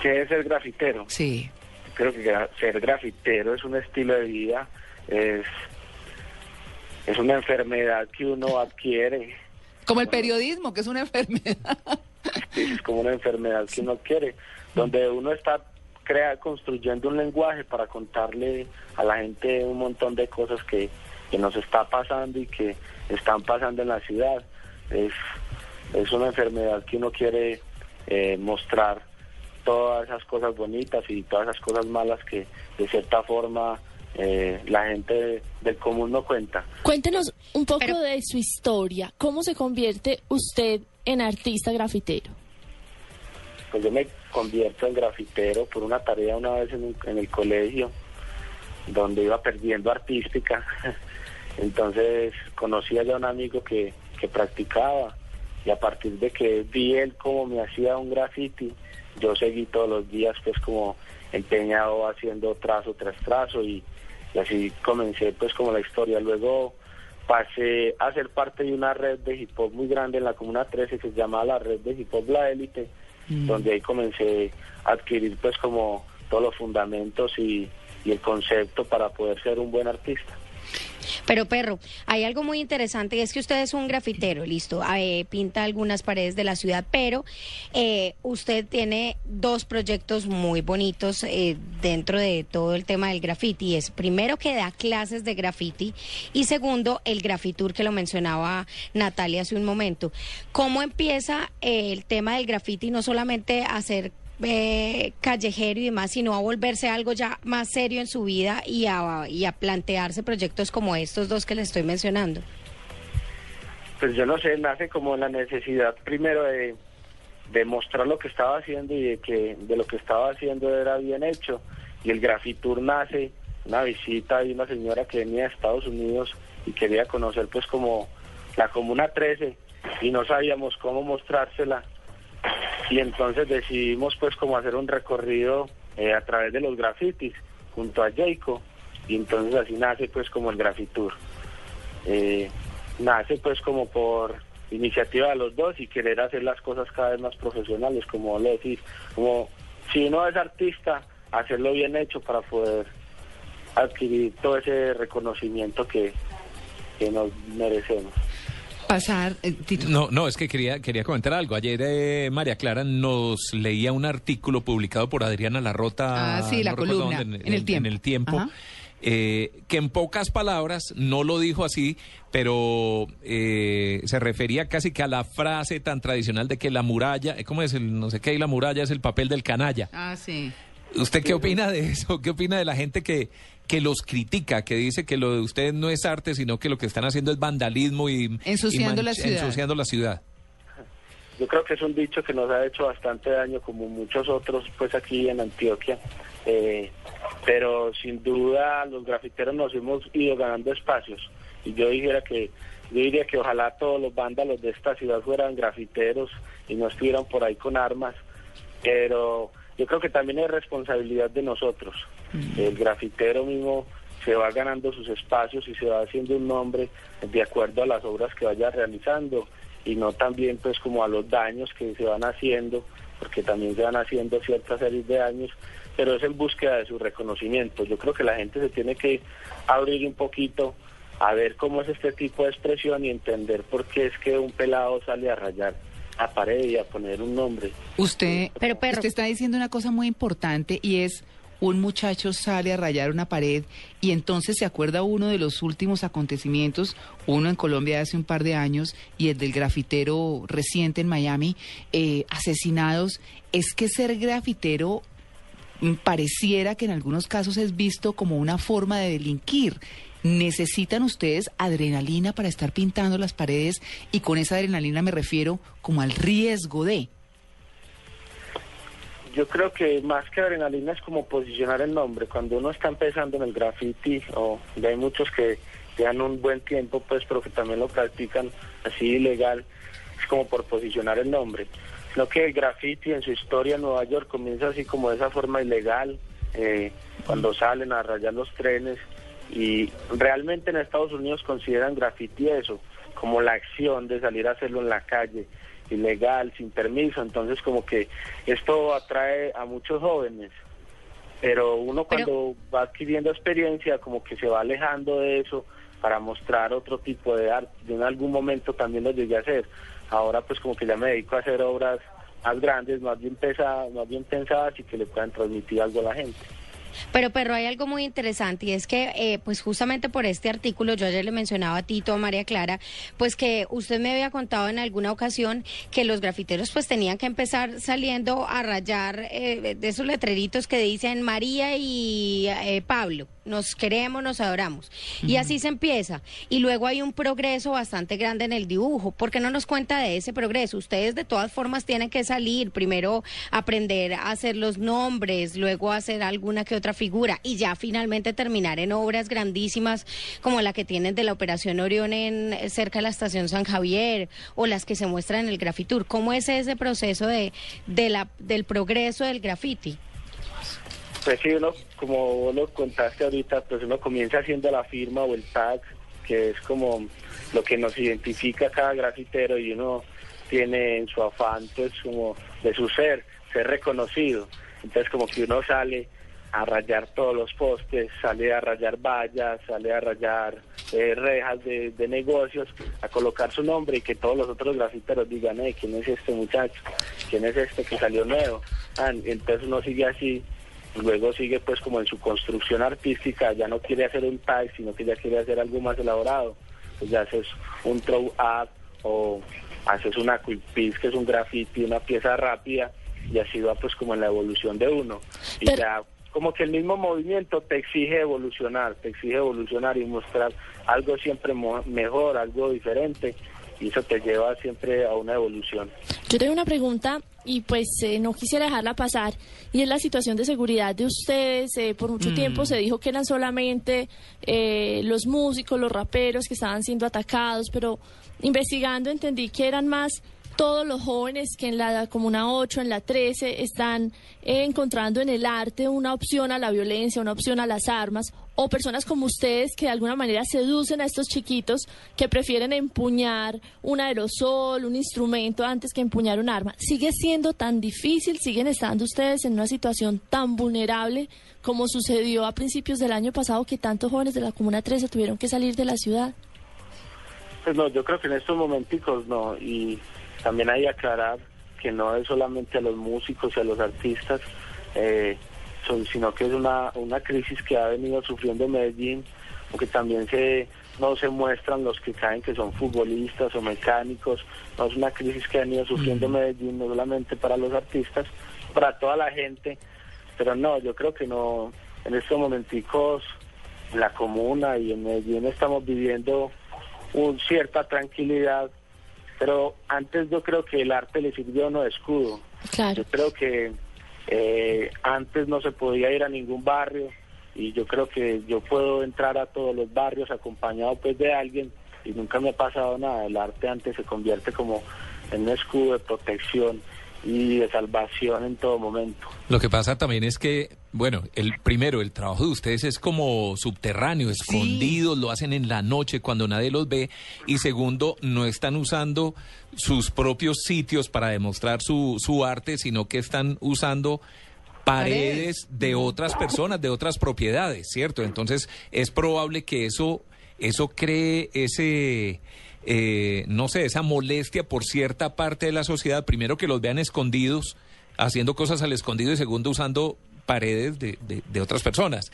¿Qué es el grafitero? Sí. Creo que ser grafitero es un estilo de vida, es, es una enfermedad que uno adquiere, Como el periodismo, que es una [laughs] enfermedad. sí, es como una enfermedad que uno adquiere, donde uno está crea, construyendo un lenguaje para contarle a la gente un montón de cosas que, que nos está pasando y que están pasando en la ciudad. Es, es una enfermedad que uno quiere eh, mostrar todas esas cosas bonitas y todas esas cosas malas que de cierta forma eh, la gente del común no cuenta. Cuéntenos un poco de su historia. ¿Cómo se convierte usted en artista grafitero? Pues yo me convierto en grafitero por una tarea una vez en, un- en el colegio, donde iba perdiendo artística. [laughs] Entonces conocí allá a un amigo que, que practicaba y a partir de que vi él cómo me hacía un graffiti, yo seguí todos los días pues como empeñado haciendo trazo tras trazo y, y así comencé pues como la historia. Luego pasé a ser parte de una red de hip hop muy grande en la Comuna 13 que se llama la red de hip hop La Élite, donde ahí comencé a adquirir pues como todos los fundamentos y, y el concepto para poder ser un buen artista. Pero perro, hay algo muy interesante y es que usted es un grafitero, listo, eh, pinta algunas paredes de la ciudad, pero eh, usted tiene dos proyectos muy bonitos eh, dentro de todo el tema del graffiti. Es primero que da clases de graffiti y segundo el grafitur que lo mencionaba Natalia hace un momento. ¿Cómo empieza el tema del graffiti no solamente a ser eh, callejero y demás, sino a volverse algo ya más serio en su vida y a, y a plantearse proyectos como estos dos que le estoy mencionando. Pues yo no sé, nace como la necesidad primero de, de mostrar lo que estaba haciendo y de que de lo que estaba haciendo era bien hecho. Y el Grafitur nace, una visita de una señora que venía de Estados Unidos y quería conocer pues como la Comuna 13 y no sabíamos cómo mostrársela. Y entonces decidimos pues como hacer un recorrido eh, a través de los grafitis junto a Jayco y entonces así nace pues como el Grafitur. Eh, nace pues como por iniciativa de los dos y querer hacer las cosas cada vez más profesionales, como le decís, como si uno es artista, hacerlo bien hecho para poder adquirir todo ese reconocimiento que, que nos merecemos. Pasar, eh, Tito. No, no, es que quería, quería comentar algo. Ayer eh, María Clara nos leía un artículo publicado por Adriana Larrota. Ah, sí, la no columna, dónde, en El Tiempo. En el tiempo. Ajá. eh, que en pocas palabras, no lo dijo así, pero eh, se refería casi que a la frase tan tradicional de que la muralla, eh, ¿cómo es? El, no sé qué, y la muralla es el papel del canalla. Ah, sí. ¿Usted qué opina de eso? ¿Qué opina de la gente que, que los critica, que dice que lo de ustedes no es arte, sino que lo que están haciendo es vandalismo y... Ensuciando y la ciudad. Ensuciando la ciudad. Yo creo que es un dicho que nos ha hecho bastante daño, como muchos otros, pues aquí en Antioquia. Eh, pero sin duda los grafiteros nos hemos ido ganando espacios. Y yo dijera que yo diría que ojalá todos los vándalos de esta ciudad fueran grafiteros y no estuvieran por ahí con armas. Pero yo creo que también es responsabilidad de nosotros. El grafitero mismo se va ganando sus espacios y se va haciendo un nombre de acuerdo a las obras que vaya realizando y no también pues como a los daños que se van haciendo, porque también se van haciendo ciertas series de daños, pero es en búsqueda de su reconocimiento. Yo creo que la gente se tiene que abrir un poquito a ver cómo es este tipo de expresión y entender por qué es que un pelado sale a rayar a pared y a poner un nombre. Usted, usted está diciendo una cosa muy importante y es un muchacho sale a rayar una pared y entonces se acuerda uno de los últimos acontecimientos, uno en Colombia hace un par de años y el del grafitero reciente en Miami, eh, asesinados. Es que ser grafitero mm, pareciera que en algunos casos es visto como una forma de delinquir. ¿Necesitan ustedes adrenalina para estar pintando las paredes? Y con esa adrenalina me refiero como al riesgo de... Yo creo que más que adrenalina es como posicionar el nombre. Cuando uno está empezando en el graffiti, o hay muchos que llevan un buen tiempo, pues, pero que también lo practican así ilegal, es como por posicionar el nombre. Sino que el graffiti en su historia en Nueva York comienza así como de esa forma ilegal, eh, cuando salen a rayar los trenes. Y realmente en Estados Unidos consideran graffiti eso, como la acción de salir a hacerlo en la calle ilegal, sin permiso, entonces como que esto atrae a muchos jóvenes, pero uno cuando va adquiriendo experiencia como que se va alejando de eso para mostrar otro tipo de arte. Yo en algún momento también lo llegué a hacer, ahora pues como que ya me dedico a hacer obras más grandes, más bien pesadas, más bien pensadas y que le puedan transmitir algo a la gente. Pero, pero hay algo muy interesante y es que, eh, pues justamente por este artículo, yo ayer le mencionaba a Tito, a María Clara, pues que usted me había contado en alguna ocasión que los grafiteros pues tenían que empezar saliendo a rayar eh, de esos letreritos que dicen María y eh, Pablo. Nos queremos, nos adoramos. Y así se empieza. Y luego hay un progreso bastante grande en el dibujo. ¿Por qué no nos cuenta de ese progreso? Ustedes de todas formas tienen que salir, primero aprender a hacer los nombres, luego hacer alguna que otra figura y ya finalmente terminar en obras grandísimas como la que tienen de la Operación Orión en cerca de la Estación San Javier o las que se muestran en el Grafitur. ¿Cómo es ese proceso de, de la, del progreso del graffiti? Pues sí, uno, como vos lo contaste ahorita, pues uno comienza haciendo la firma o el tag, que es como lo que nos identifica cada grafitero y uno tiene en su afán, pues como de su ser, ser reconocido. Entonces como que uno sale a rayar todos los postes, sale a rayar vallas, sale a rayar eh, rejas de, de negocios, a colocar su nombre y que todos los otros grafiteros digan, eh, ¿quién es este muchacho? ¿Quién es este que salió nuevo? Ah, entonces uno sigue así luego sigue pues como en su construcción artística, ya no quiere hacer un tag, sino que ya quiere hacer algo más elaborado. Pues ya haces un throw up o haces una quick piece que es un graffiti, una pieza rápida y así va pues como en la evolución de uno. Y ya como que el mismo movimiento te exige evolucionar, te exige evolucionar y mostrar algo siempre mo- mejor, algo diferente y eso te lleva siempre a una evolución. Yo tengo una pregunta y pues eh, no quisiera dejarla pasar y es la situación de seguridad de ustedes. Eh, por mucho Mm. tiempo se dijo que eran solamente eh, los músicos, los raperos que estaban siendo atacados, pero investigando entendí que eran más todos los jóvenes que en la Comuna 8, en la 13, están eh, encontrando en el arte una opción a la violencia, una opción a las armas, o personas como ustedes que de alguna manera seducen a estos chiquitos que prefieren empuñar un aerosol, un instrumento, antes que empuñar un arma. ¿Sigue siendo tan difícil? ¿Siguen estando ustedes en una situación tan vulnerable como sucedió a principios del año pasado que tantos jóvenes de la Comuna 13 tuvieron que salir de la ciudad? Pues no, yo creo que en estos momenticos no. Y también hay que aclarar que no es solamente a los músicos y a los artistas, eh, son- sino que es una, una crisis que ha venido sufriendo Medellín, porque también se no se muestran los que caen que son futbolistas o mecánicos, no es una crisis que ha venido sufriendo Medellín, no solamente para los artistas, para toda la gente, pero no, yo creo que no, en estos momenticos en la comuna y en Medellín estamos viviendo un cierta tranquilidad, pero antes yo creo que el arte le sirvió no de escudo. Claro. Yo creo que eh, antes no se podía ir a ningún barrio y yo creo que yo puedo entrar a todos los barrios acompañado pues de alguien y nunca me ha pasado nada. El arte antes se convierte como en un escudo de protección y de salvación en todo momento. Lo que pasa también es que, bueno, el primero, el trabajo de ustedes es como subterráneo, escondido, lo hacen en la noche cuando nadie los ve. Y segundo, no están usando sus propios sitios para demostrar su, su arte, sino que están usando paredes de otras personas, de otras propiedades, ¿cierto? Entonces, es probable que eso, eso cree ese, eh, no sé, esa molestia por cierta parte de la sociedad. Primero, que los vean escondidos, haciendo cosas al escondido y segundo, usando paredes de, de- de otras personas.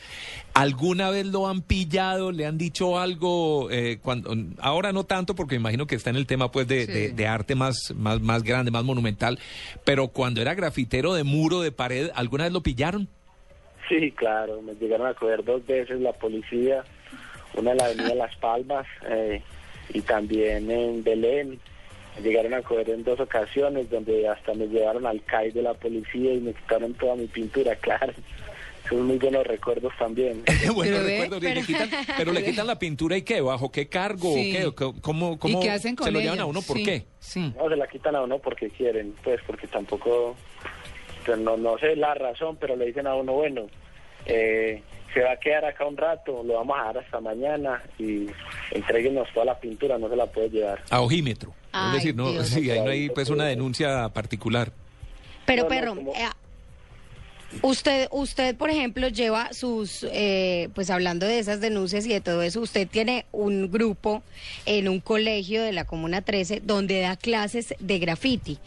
¿Alguna vez lo han pillado? ¿Le han dicho algo? eh, cuando, ahora no tanto porque me imagino que está en el tema pues de, Sí. de- de arte más, más, más grande, más monumental, pero cuando era grafitero de muro, de pared, ¿alguna vez lo pillaron? Sí, claro, me llegaron a coger dos veces la policía, una en la avenida Las Palmas eh, y también en Belén. Me llegaron a coger en dos ocasiones donde hasta me llevaron al CAI de la policía y me quitaron toda mi pintura, [laughs] claro. Son muy buenos recuerdos también. [laughs] Bueno, recuerdo, y le quitan- [laughs] pero le quitan la pintura y qué, bajo qué cargo, Sí. o qué, cómo, cómo qué hacen se con lo ella? llevan a uno, ¿por Sí. qué? No, se la quitan a uno porque quieren, pues porque tampoco, pues, no, no sé la razón, pero le dicen a uno, bueno, eh, se va a quedar acá un rato, lo vamos a dejar hasta mañana y entreguenos toda la pintura, no se la puede llevar. A ojímetro. Ay, es decir, no, Dios. sí, ahí no hay pues una denuncia particular. Pero, No, no, perro, como- eh, usted, usted, por ejemplo, lleva sus, eh, pues hablando de esas denuncias y de todo eso, usted tiene un grupo en un colegio de la Comuna 13 donde da clases de graffiti.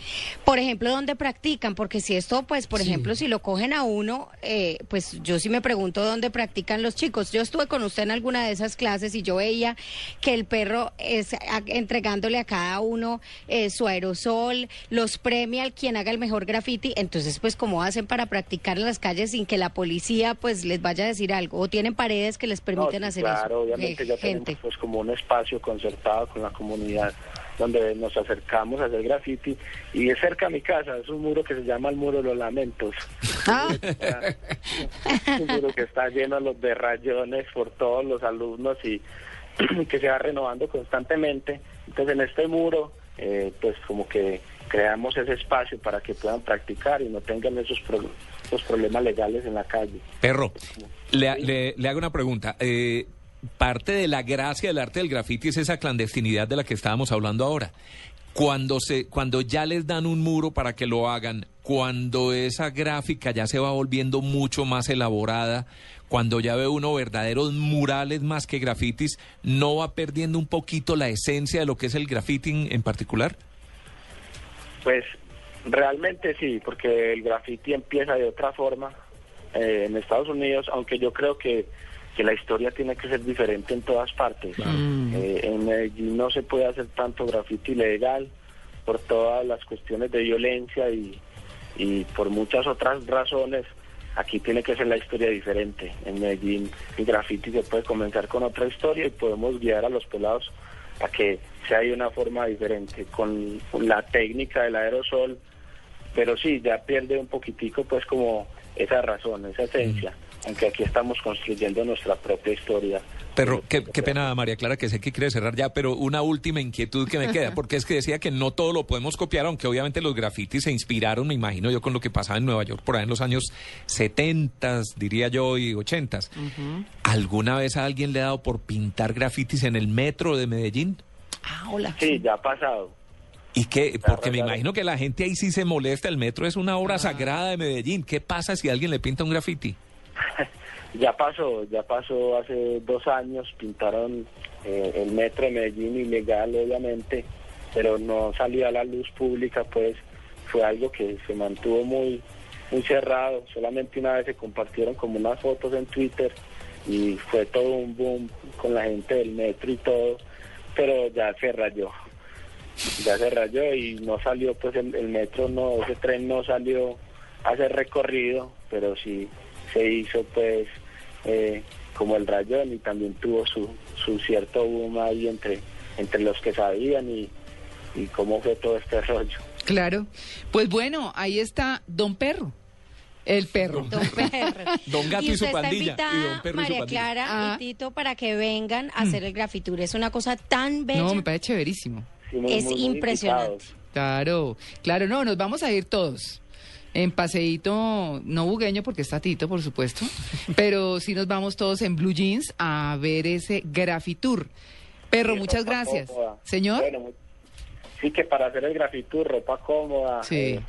Por ejemplo, ¿dónde practican? Porque si esto, pues, por ejemplo, si lo cogen a uno, eh, pues yo sí me pregunto dónde practican los chicos. Yo estuve con usted en alguna de esas clases y yo veía que el perro es entregándole a cada uno eh, su aerosol, los premia al quien haga el mejor graffiti. Entonces, pues, ¿cómo hacen para practicar en las calles sin que la policía, pues, les vaya a decir algo? ¿O tienen paredes que les permiten No, hacer claro, eso? obviamente Eh, ya gente. tenemos pues como un espacio concertado con la comunidad donde nos acercamos a hacer graffiti y es cerca a mi casa, es un muro que se llama el Muro de los Lamentos. [laughs] un muro que está lleno de rayones por todos los alumnos y [clears throat] que se va renovando constantemente. Entonces en este muro, eh, pues como que creamos ese espacio para que puedan practicar y no tengan esos, pro- esos problemas legales en la calle. Perro, le, le- hago una pregunta. Eh, parte de la gracia del arte del grafiti es esa clandestinidad de la que estábamos hablando ahora. Cuando, se, cuando ya les dan un muro para que lo hagan, cuando esa gráfica ya se va volviendo mucho más elaborada, cuando ya ve uno verdaderos murales más que grafitis, ¿no va perdiendo un poquito la esencia de lo que es el graffiti en particular? Pues realmente sí, porque el graffiti empieza de otra forma eh, en Estados Unidos, aunque yo creo que, que la historia tiene que ser diferente en todas partes. Eh, en Medellín no se puede hacer tanto graffiti legal por todas las cuestiones de violencia y, y por muchas otras razones. Aquí tiene que ser la historia diferente. En Medellín el graffiti se puede comenzar con otra historia y podemos guiar a los pelados a que sea de una forma diferente, con la técnica del aerosol, pero sí, ya pierde un poquitico pues como esa razón, esa esencia, aunque aquí estamos construyendo nuestra propia historia. Pero qué, qué pena, María Clara, que sé que quiere cerrar ya, pero una última inquietud que me [laughs] queda, porque es que decía que no todo lo podemos copiar, aunque obviamente los grafitis se inspiraron, me imagino yo, con lo que pasaba en Nueva York por ahí en los años 70, diría yo, y 80. ¿Alguna vez a alguien le ha dado por pintar grafitis en el metro de Medellín? Ah, hola. Sí, ya ha pasado. ¿Y qué? Porque me imagino que la gente ahí sí se molesta, el metro es una obra sagrada de Medellín. ¿Qué pasa si alguien le pinta un grafiti? Ya pasó, ya pasó hace dos años, pintaron eh, el metro de Medellín ilegal, obviamente, pero no salió a la luz pública, pues fue algo que se mantuvo muy, muy cerrado. Solamente una vez se compartieron como unas fotos en Twitter y fue todo un boom con la gente del metro y todo, pero ya se rayó. Ya se rayó y no salió, pues el, el metro, no, ese tren no salió a hacer recorrido, pero sí se hizo, pues, eh, como el rayón y también tuvo su, su cierto boom ahí entre, entre los que sabían y, y cómo fue todo este [laughs] rollo. Claro. Pues bueno, ahí está Don Perro. El perro. Don Perro. Don [laughs] Gato y, usted su pandilla. Está y Don Perro y su María pandilla. Clara Ah. y Tito para que vengan a hacer el grafitur. Es una cosa tan bella. No, me parece chéverísimo. Es impresionante. Claro, claro, no, nos vamos a ir todos. En paseíto, no bugueño porque está Tito, por supuesto, pero sí nos vamos todos en blue jeans a ver ese grafitur. Perro, Sí, muchas gracias. cómoda. Señor. Bueno, sí que para hacer el grafitur, ropa cómoda, Sí. eh,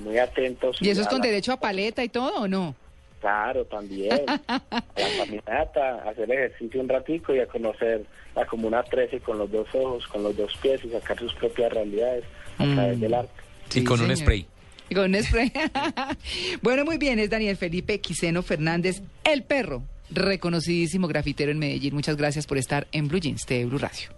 muy atentos. ¿Y eso es con la- derecho a paleta y todo o no? Claro, también. [laughs] a la caminata, a hacer ejercicio un ratico y a conocer la Comuna 13 con los dos ojos, con los dos pies y sacar sus propias realidades a Mm. través del arte. Y con un spray. Con [laughs] bueno, muy bien, es Daniel Felipe Quiseno Fernández, el perro, reconocidísimo grafitero en Medellín. Muchas gracias por estar en Blue Jeans de Blue Radio.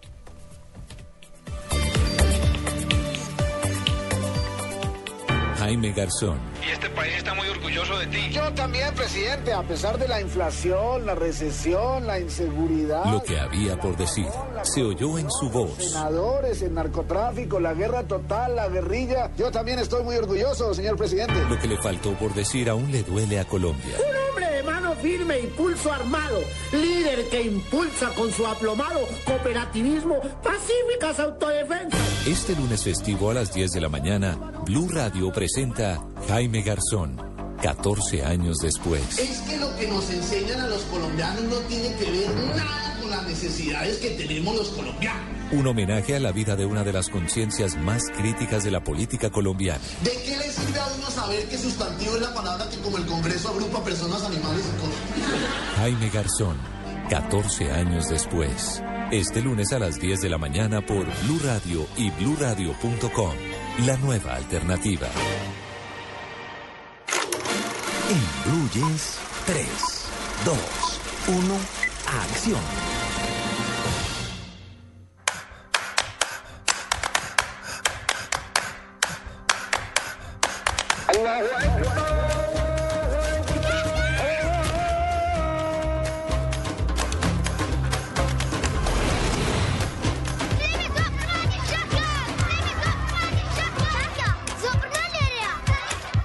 Jaime Garzón. Y este país está muy orgulloso de ti. Yo también, presidente, a pesar de la inflación, la recesión, la inseguridad. Lo que había por decir se oyó en su voz. Senadores, el narcotráfico, la guerra total, la guerrilla. Yo también estoy muy orgulloso, señor presidente. Lo que le faltó por decir aún le duele a Colombia. Un hombre firme y pulso armado, líder que impulsa con su aplomado cooperativismo pacíficas autodefensas. Este lunes festivo a las 10 de la mañana, Blue Radio presenta Jaime Garzón, 14 años después. Es que lo que nos enseñan a los colombianos no tiene que ver nada con las necesidades que tenemos los colombianos. Un homenaje a la vida de una de las conciencias más críticas de la política colombiana. ¿De qué le sirve a uno saber que sustantivo es la palabra que como el Congreso agrupa personas, animales y cosas? Jaime Garzón, 14 años después. Este lunes a las 10 de la mañana por Blue Radio y bluradio.com. La nueva alternativa. Jeans, 3, 2, 1, acción. Allahu Akbar.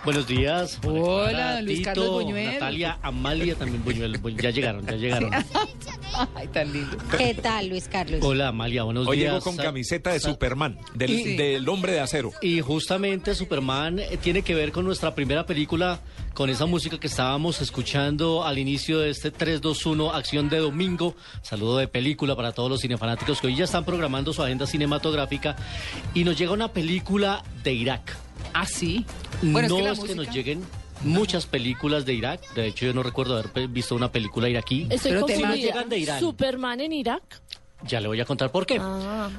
Buenos días. Hola, don Luis Tito, Carlos Buñuel. Natalia, Amalia, también Buñuel. Bu- Ya llegaron, ya llegaron. [laughs] Ay, tan lindo. ¿Qué tal, Luis Carlos? Hola, Amalia, buenos Hoy días. llegó con camiseta de Superman, del, Y- del hombre de acero. Y justamente Superman eh, tiene que ver con nuestra primera película, con esa música que estábamos escuchando al inicio de este 321 Acción de Domingo. Saludo de película para todos los cinefanáticos que hoy ya están programando su agenda cinematográfica. Y nos llega una película de Irak. Ah, sí. no es que la es que música- nos lleguen muchas películas de Irak. De hecho, yo no recuerdo haber visto una película iraquí. Estoy Sí nos confundida. llegan de Irán. Superman en Irak. Ya le voy a contar por qué. Ah.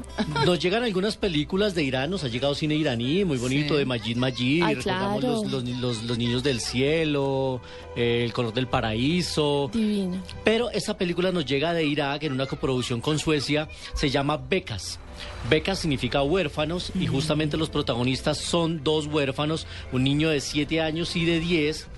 Nos llegan algunas películas de Irán, nos ha llegado cine iraní, muy bonito, Sí. de Majid Majid, Ay, recordamos claro. los, los, los- los niños del cielo, eh, El color del paraíso. Divino. Pero esta película nos llega de Irak en una coproducción con Suecia, se llama Becas. Becas significa huérfanos y justamente los protagonistas son dos huérfanos, un niño de 7 años y de 10.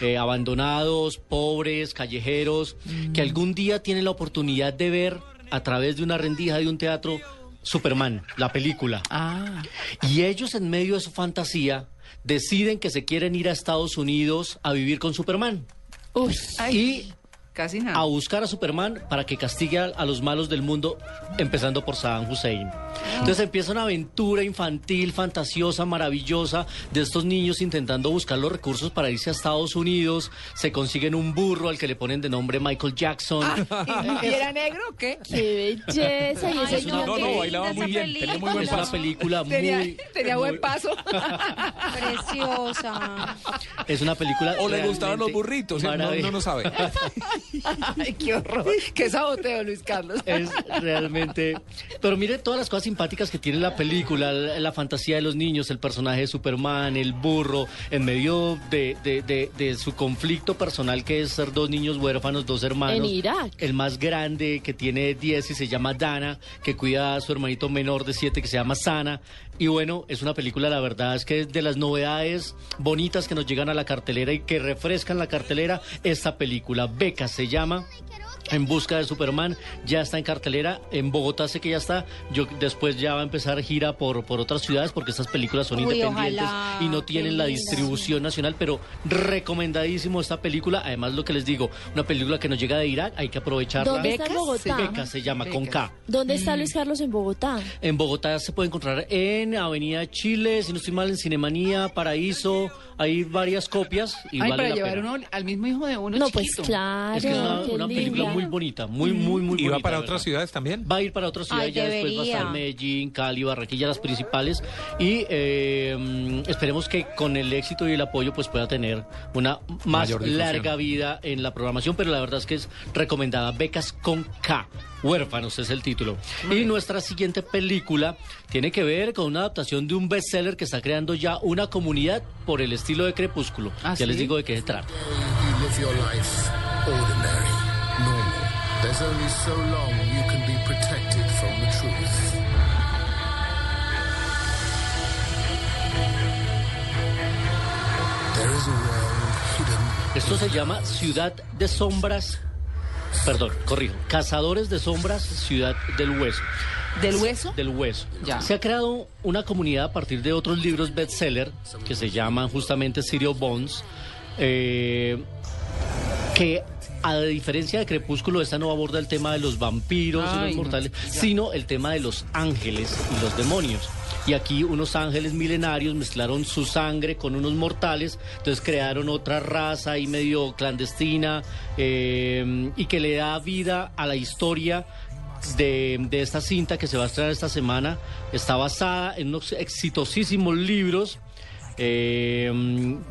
eh, abandonados, pobres, callejeros, que algún día tienen la oportunidad de ver a través de una rendija de un teatro Superman, la película. Ah. Y ellos en medio de su fantasía deciden que se quieren ir a Estados Unidos a vivir con Superman. Uy. Y Casi nada. a buscar a Superman para que castigue a, a los malos del mundo, empezando por Saddam Hussein. Entonces empieza una aventura infantil, fantasiosa, maravillosa de estos niños intentando buscar los recursos para irse a Estados Unidos. Se consiguen un burro al que le ponen de nombre Michael Jackson. [laughs] ¿Y era negro o qué? Qué belleza. Y ese Es una- niño no, no, bailaba muy bien, tenía muy buen Es una paso. película [laughs] Tenía, muy... tenía buen paso. [laughs] Preciosa. Es una película... O le gustaban los burritos, ¿eh? no, no, no sabe. [laughs] Ay, qué horror. Qué saboteo, Luis Carlos. Es realmente... Pero mire todas las cosas simpáticas que tiene la película, la, la fantasía de los niños, el personaje de Superman, el burro, en medio de, de- de- de su conflicto personal que es ser dos niños huérfanos, dos hermanos. En Irak. El más grande que tiene 10 y se llama Dana, que cuida a su hermanito menor de 7 que se llama Sana. Y bueno, es una película, la verdad es que es de las novedades bonitas que nos llegan a la cartelera y que refrescan la cartelera esta película. Beca se llama. En busca de Superman, ya está en cartelera. En Bogotá sé que ya está. Yo después ya va a empezar gira por, por otras ciudades porque estas películas son Uy, independientes ojalá, y no qué tienen la linda. distribución nacional, pero recomendadísimo esta película. Además, lo que les digo, una película que nos llega de Irak, hay que aprovecharla. ¿Dónde está en Bogotá? Beca se llama, con K. ¿Dónde está Luis Carlos en Bogotá? En Bogotá se puede encontrar en Avenida Chile, si no estoy mal, en Cinemanía, Paraíso. Hay varias copias y Ay, vale para la llevar pena. uno al mismo hijo de uno No, pues claro. Es que es una, una película. Muy bonita, muy, muy, muy ¿Y va bonita, para otras ciudades también? Va a ir para otras ciudades, Ay, ya después va a estar. Medellín, Cali, Barranquilla, las principales. Y eh, mm, esperemos que con el éxito y el apoyo pues pueda tener una más larga vida en la programación, pero la verdad es que es recomendada. Becas con K. Huérfanos es el título. Y nuestra siguiente película tiene que ver con una adaptación de un bestseller que está creando ya una comunidad por el estilo de Crepúsculo. ¿Ah, ya les digo de qué se trata. There's only so long you can be protected from the truth. There is a world hidden. Esto se llama Ciudad de Sombras. Perdón, corrijo. Cazadores de Sombras, Ciudad del Hueso. ¿Del hueso? Del hueso. Ya. Se ha creado una comunidad a partir de otros libros bestseller que se llaman justamente City of Bones, eh, que a diferencia de Crepúsculo, esta no aborda el tema de los vampiros y los no. mortales, sino el tema de los ángeles y los demonios. Y aquí unos ángeles milenarios mezclaron su sangre con unos mortales, entonces crearon otra raza y medio clandestina eh, y que le da vida a la historia de, de esta cinta que se va a estrenar esta semana. Está basada en unos exitosísimos libros. eh,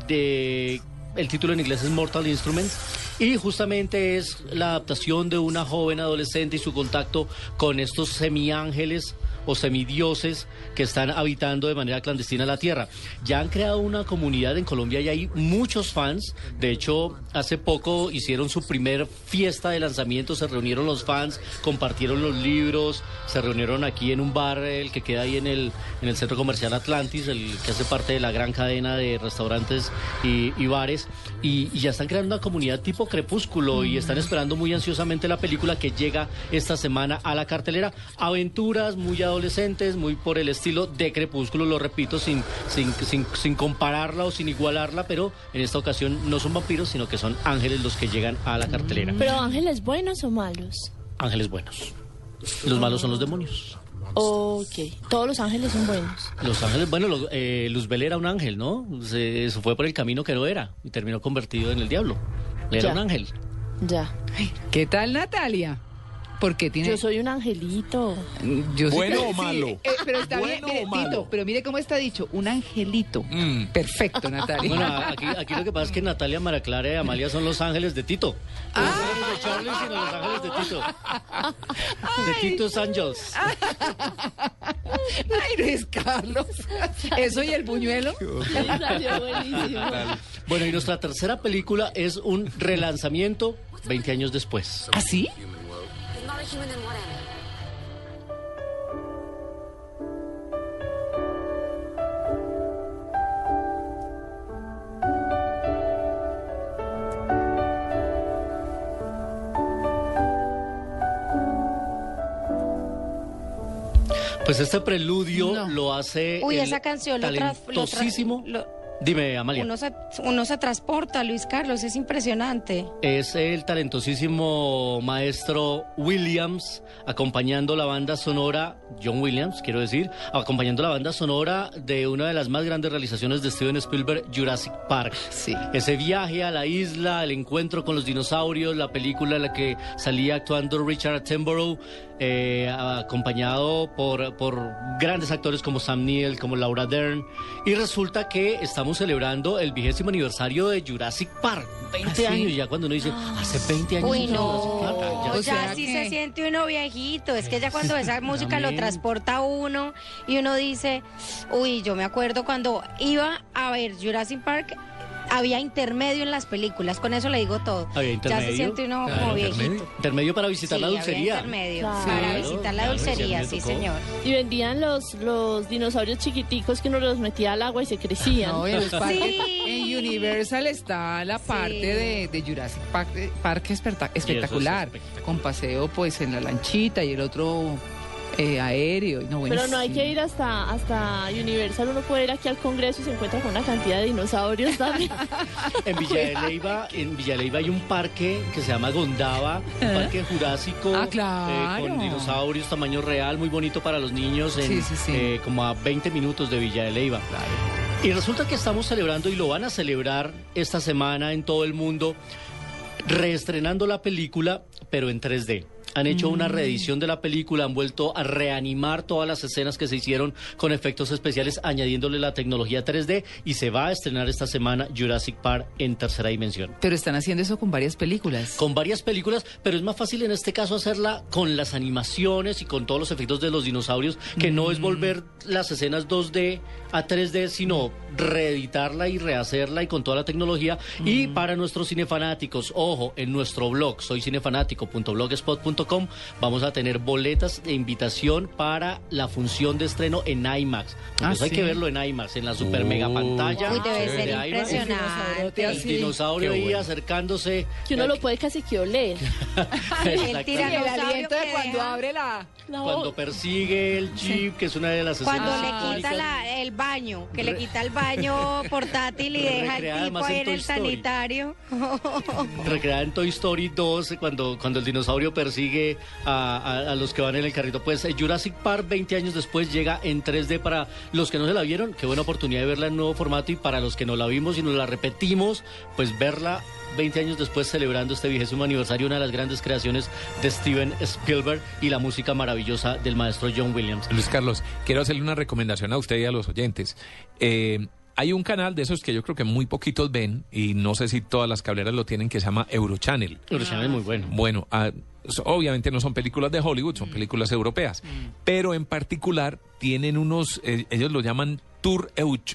de, el título en inglés es Mortal Instruments. Y justamente es la adaptación de una joven adolescente y su contacto con estos semiángeles o semidioses que están habitando de manera clandestina la Tierra. Ya han creado una comunidad en Colombia y hay muchos fans. De hecho, hace poco hicieron su primer fiesta de lanzamiento, se reunieron los fans, compartieron los libros, se reunieron aquí en un bar, el que queda ahí en el, en el centro comercial Atlantis, el que hace parte de la gran cadena de restaurantes y, y bares, y, y ya están creando una comunidad tipo crepúsculo y están esperando muy ansiosamente la película que llega esta semana a la cartelera. Aventuras muy adolescentes, muy por el estilo de crepúsculo, lo repito, sin, sin, sin, sin compararla o sin igualarla, pero en esta ocasión no son vampiros, sino que son ángeles los que llegan a la cartelera. ¿Pero ángeles buenos o malos? Ángeles buenos. Los malos son los demonios. Ok, todos los ángeles son buenos. Los ángeles, bueno, lo- eh, Luzbel era un ángel, ¿no? Se, se fue por el camino que no era y terminó convertido en el diablo. Era Ya. un ángel. Ya. ¿Qué tal, Natalia? Porque tiene... Yo soy un angelito. Yo ¿Bueno o sí, malo? eh, pero está bien, ¿Bueno mire, o malo? Tito, pero mire cómo está dicho, un angelito. Mm. Perfecto, Natalia. Bueno, [laughs] aquí, aquí lo que pasa es que Natalia, Mara Clara y Amalia son los ángeles de Tito. Ah. No son los de Charlie, sino los ángeles de Tito. De Tito's Angels. [laughs] Ay, Luis Carlos. Eso y el buñuelo. [laughs] Salió buenísimo. Bueno, y nuestra tercera película es un relanzamiento 20 años después. ¿Ah, sí? Pues este preludio No. lo hace Uy, el esa canción lo, tra- lo tra- talentosísimo. lo- Dime, Amalia. uno, se, uno se transporta, Luis Carlos, es impresionante. Es el talentosísimo maestro Williams acompañando la banda sonora, John Williams, quiero decir, acompañando la banda sonora de una de las más grandes realizaciones de Steven Spielberg, Jurassic Park. Sí. Ese viaje a la isla, el encuentro con los dinosaurios, la película en la que salía actuando Richard Attenborough, eh, acompañado por, por grandes actores como Sam Neill, como Laura Dern. Y resulta que estamos celebrando el vigésimo aniversario de Jurassic Park. 20 ¿Ah, sí? años ya cuando uno dice, hace 20 años. Uy, hizo no. Jurassic Park. Ya- O sea, sea sí que- se siente uno viejito. Es que ya cuando esa [laughs] música lo transporta a uno y uno dice, uy, yo me acuerdo cuando iba a ver Jurassic Park, había intermedio en las películas. Con eso le digo todo. Había Ya intermedio. se siente uno Claro, como intermedio. viejito. Intermedio para visitar Sí, la había dulcería. intermedio Claro. para Claro, visitar la dulcería, sí, señor. Y vendían los, los dinosaurios chiquiticos que uno los metía al agua y se crecían. No, en, los parques- Sí. en Universal está la parte de, de Jurassic Park, eh, Parque espectac- espectacular, espectacular. con paseo pues en la lanchita y el otro eh, aéreo. y No, Pero no hay que ir hasta, hasta Universal, uno puede ir aquí al Congreso y se encuentra con una cantidad de dinosaurios también. [laughs] En Villa de Leyva, en Villa de Leyva hay un parque que se llama Gondaba, un parque jurásico Ah, eh, claro. con dinosaurios tamaño real, muy bonito para los niños, en, Sí, sí, sí. eh, como a 20 minutos de Villa de Leyva. Y resulta que estamos celebrando y lo van a celebrar esta semana en todo el mundo, reestrenando la película, pero en 3D. Han hecho una reedición de la película, han vuelto a reanimar todas las escenas que se hicieron con efectos especiales, añadiéndole la tecnología 3D y se va a estrenar esta semana Jurassic Park en tercera dimensión. Pero están haciendo eso con varias películas. Con varias películas, pero es más fácil en este caso hacerla con las animaciones y con todos los efectos de los dinosaurios, que no es volver las escenas 2D a 3D, sino reeditarla y rehacerla y con toda la tecnología. Y para nuestros cinefanáticos, ojo, en nuestro blog, soy vamos a tener boletas de invitación para la función de estreno en IMAX. Ah, eso hay ¿sí? que verlo en IMAX, en la super mega pantalla. Uy, debe ser de IMAX. impresionante. El dinosaurio ahí bueno. acercándose. Que uno lo puede casi que oler. [laughs] El. El aliento de cuando deja- abre la... La Cuando persigue el chip, que es una de las Cuando le quita la- el baño, que le quita el baño [laughs] portátil y deja el tipo ahí en el Story. sanitario. recreada en Toy Story 2 cuando, cuando el dinosaurio persigue a, a- a los que van en el carrito. Pues eh, Jurassic Park 20 años después llega en 3D para los que no se la vieron, qué buena oportunidad de verla en nuevo formato y para los que no la vimos y nos la repetimos, pues verla 20 años después celebrando este vigésimo aniversario, una de las grandes creaciones de Steven Spielberg y la música maravillosa del maestro John Williams. Luis Carlos, quiero hacerle una recomendación a usted y a los oyentes. Eh, hay un canal de esos que yo creo que muy poquitos ven y no sé si todas las cableras lo tienen que se llama Eurochannel. Eurochannel es muy bueno. Bueno, ah, so- obviamente no son películas de Hollywood, son películas europeas, pero en particular tienen unos, eh, ellos lo llaman Tour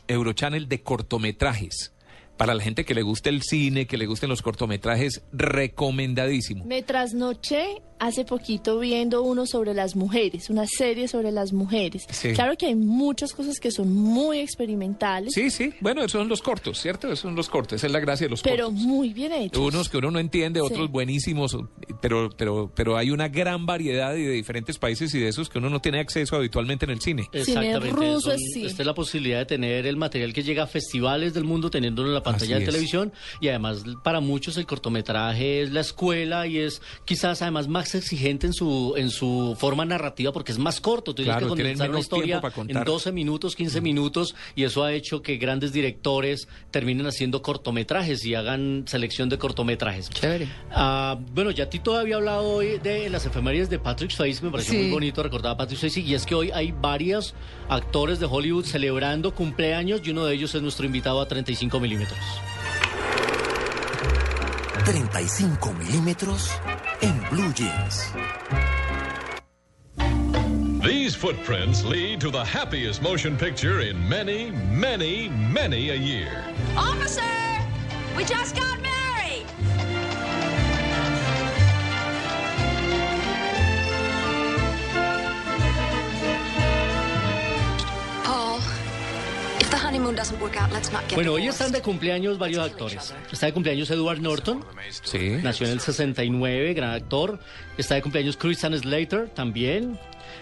Eurochannel de cortometrajes. Para la gente que le guste el cine, que le gusten los cortometrajes, recomendadísimo. Me trasnoché hace poquito viendo uno sobre las mujeres, una serie sobre las mujeres. Sí. Claro que hay muchas cosas que son muy experimentales, Sí, sí, bueno, esos son los cortos, ¿cierto? Esos son los cortos, esa es la gracia de los pero cortos. muy bien hechos. Unos que uno no entiende, otros Sí. buenísimos, pero, pero, pero hay una gran variedad de diferentes países y de esos que uno no tiene acceso habitualmente en el cine. Exactamente. ruso son- sí. Esta es la posibilidad de tener el material que llega a festivales del mundo teniéndolo en la pantalla Así de es. televisión y además para muchos el cortometraje es la escuela y es quizás además más exigente en su en su forma narrativa porque es más corto. Tú tienes Claro, que tienen condensar una historia en contar. 12 minutos, 15 minutos y eso ha hecho que grandes directores terminen haciendo cortometrajes y hagan selección de cortometrajes. Chévere. Ah, bueno, ya Tito había hablado hoy de las efemérides de Patrick Swayze, me pareció Sí. muy bonito recordar a Patrick Swayze, y es que hoy hay varios actores de Hollywood celebrando cumpleaños y uno de ellos es nuestro invitado a 35 milímetros. 35 milímetros en Blue Jeans. These footprints lead to the happiest motion picture in many, many, many a year. Officer! We just got Bueno, hoy están de cumpleaños varios actores. Está de cumpleaños Edward Norton, Sí. nació en el 69, gran actor. Está de cumpleaños Christian Slater, también.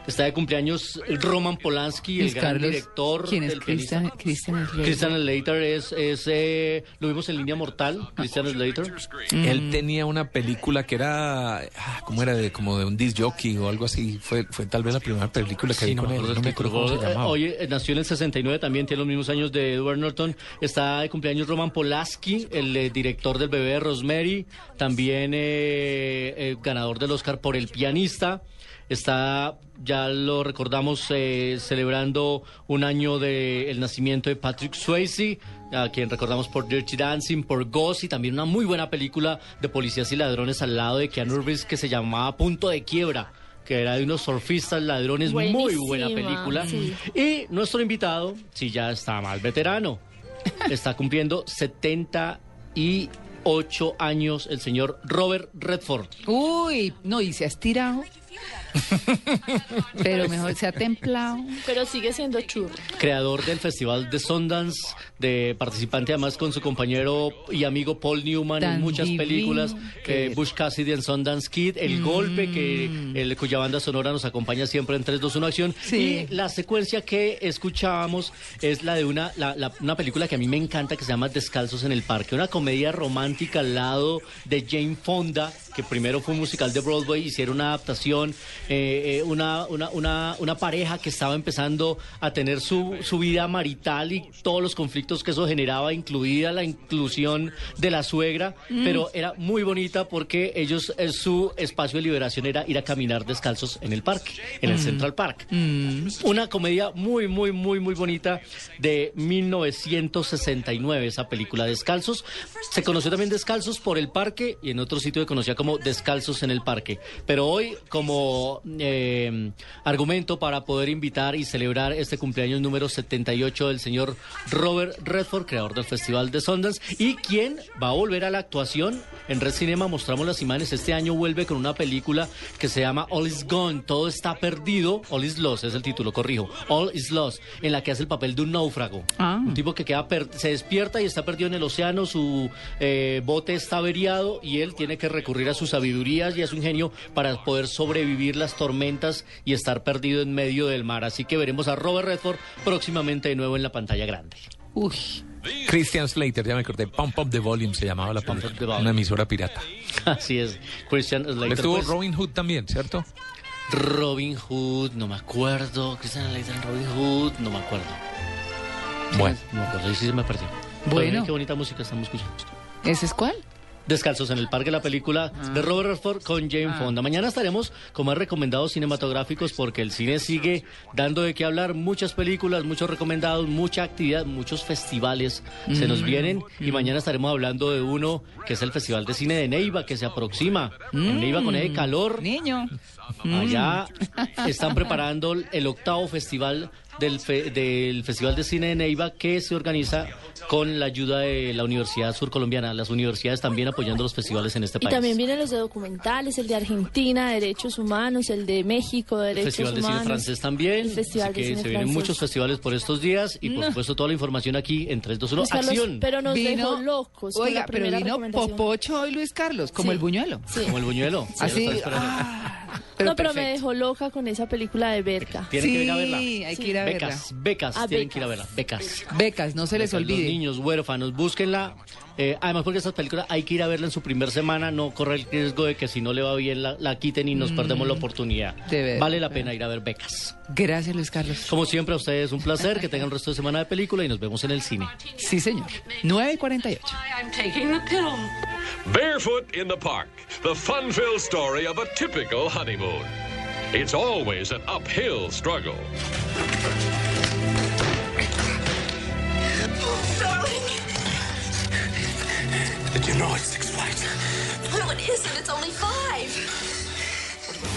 Está de cumpleaños Roman Polanski, el gran Carlos, director. ¿Quién es del. Christian? Christian Slater? Christian Slater es, es eh, lo vimos en Línea Mortal, Christian Slater. Él tenía una película que era, ah, ¿cómo era? De, como de un disc jockey o algo así. Fue, fue tal vez la primera película que Sí, vi no con me él. acuerdo No me acuerdo cómo se título. llamaba. Oye, eh, nació en el 69 también, tiene los mismos años de de Edward Norton. Está de cumpleaños Roman Polanski, el eh, director del bebé de Rosemary, también eh, eh, ganador del Oscar por El pianista. Está, ya lo recordamos, eh, celebrando un año del nacimiento de Patrick Swayze, a quien recordamos por Dirty Dancing, por Ghost y también una muy buena película de policías y ladrones al lado de Keanu Reeves que se llamaba Punto de Quiebra que era de unos surfistas ladrones, muy buena película. sí. Y nuestro invitado, si ya está más veterano, está cumpliendo 78 años el señor Robert Redford. Uy, no, y se ha estirado. [laughs] Pero mejor se ha templado. Pero sigue siendo churro. creador del Festival de Sundance, de participante además con su compañero y amigo Paul Newman Tan en muchas divino películas, que eh, Bush Cassidy en Sundance Kid, El Golpe, que el, cuya banda sonora nos acompaña siempre en 3, 2, 1 Acción. Sí. Y la secuencia que escuchábamos es la de una, la- la- una película que a mí me encanta que se llama Descalzos en el Parque, una comedia romántica al lado de Jane Fonda, que primero fue un musical de Broadway, hicieron una adaptación, eh, eh, una, una, una, una pareja que estaba empezando a tener su, su vida marital y todos los conflictos que eso generaba, incluida la inclusión de la suegra, Mm. pero era muy bonita porque ellos, eh, su espacio de liberación era ir a caminar descalzos en el parque, en el Mm. Central Park. Una comedia muy, muy, muy, muy bonita de 1969, esa película Descalzos. Se conoció también Descalzos por el parque y en otro sitio se conocía como Descalzos en el parque. Pero hoy, como eh, argumento para poder invitar y celebrar este cumpleaños número 78 del señor Robert Redford, creador del Festival de Sundance, y quien va a volver a la actuación. En Red Cinema mostramos las imágenes. Este año vuelve con una película que se llama All is Gone, Todo está perdido. All is Lost es el título, corrijo. All is Lost, en la que hace el papel de un náufrago. Ah. Un tipo que queda per- se despierta y está perdido en el océano, su eh, bote está averiado y él tiene que recurrir a sus sabidurías y a su ingenio para poder sobrevivir las tormentas y estar perdido en medio del mar. Así que veremos a Robert Redford próximamente de nuevo en la pantalla grande. Uy. Christian Slater, ya me acordé. Pump Up the Volume se llamaba la the Volume. Una emisora pirata. Así es. Christian Slater. Estuvo pues, Robin Hood también, ¿cierto? Robin Hood, no me acuerdo. Christian Slater en Robin Hood, no me acuerdo. Bueno. No me acuerdo, ahí sí se me perdió. Bueno. Pero qué bonita música estamos escuchando. ¿Ese es cuál? Descalzos en el Parque, la película de Robert Redford con Jane Fonda. Mañana estaremos con más recomendados cinematográficos porque el cine sigue dando de qué hablar. Muchas películas, muchos recomendados, mucha actividad, muchos festivales se nos Mm. vienen. Y mañana estaremos hablando de uno que es el Festival de Cine de Neiva, que se aproxima. En Neiva con el calor. Niño. Allá están preparando el octavo festival del, fe- del Festival de Cine de Neiva que se organiza con la ayuda de la Universidad Surcolombiana. Las universidades también apoyando los festivales en este Y país. también vienen los de documentales, el de Argentina, Derechos Humanos, el de México, el Derechos Festival de Cine Humanos. Francés también. El Festival así de que Cine se vienen Francés. muchos festivales por estos días y por No. supuesto toda la información aquí en 3, 2, 1, Luis Carlos, acción. pero nos Vino- dejó locos. con Oiga, la pero vino. Popocho y Luis Carlos, como Sí. el buñuelo. Sí. Como el buñuelo. Sí, Así, ah, pero no, pero me perfecto. dejó loca con esa película de Berca. Tienen que ir a Sí, verla. hay que ir a verla. Becas, becas, Ah, tienen becas. que ir a verla. Becas. Becas, no se les Becas, olvide. Los niños huérfanos, búsquenla. Eh, además, porque esta película hay que ir a verla en su primer semana, no corre el riesgo de que si no le va bien la, la quiten y nos perdemos la oportunidad. Mm. De ver- vale la pena ir a ver becas. Gracias, Luis Carlos. Como siempre, a ustedes un placer, que tengan el resto de semana de película y nos vemos en el cine. Sí, señor. 9 y 48. I'm taking the pill. Barefoot in the Park, the fun filled story of a typical honeymoon. It's always an uphill struggle. Did you know it's six flights? No, it isn't. It's only five.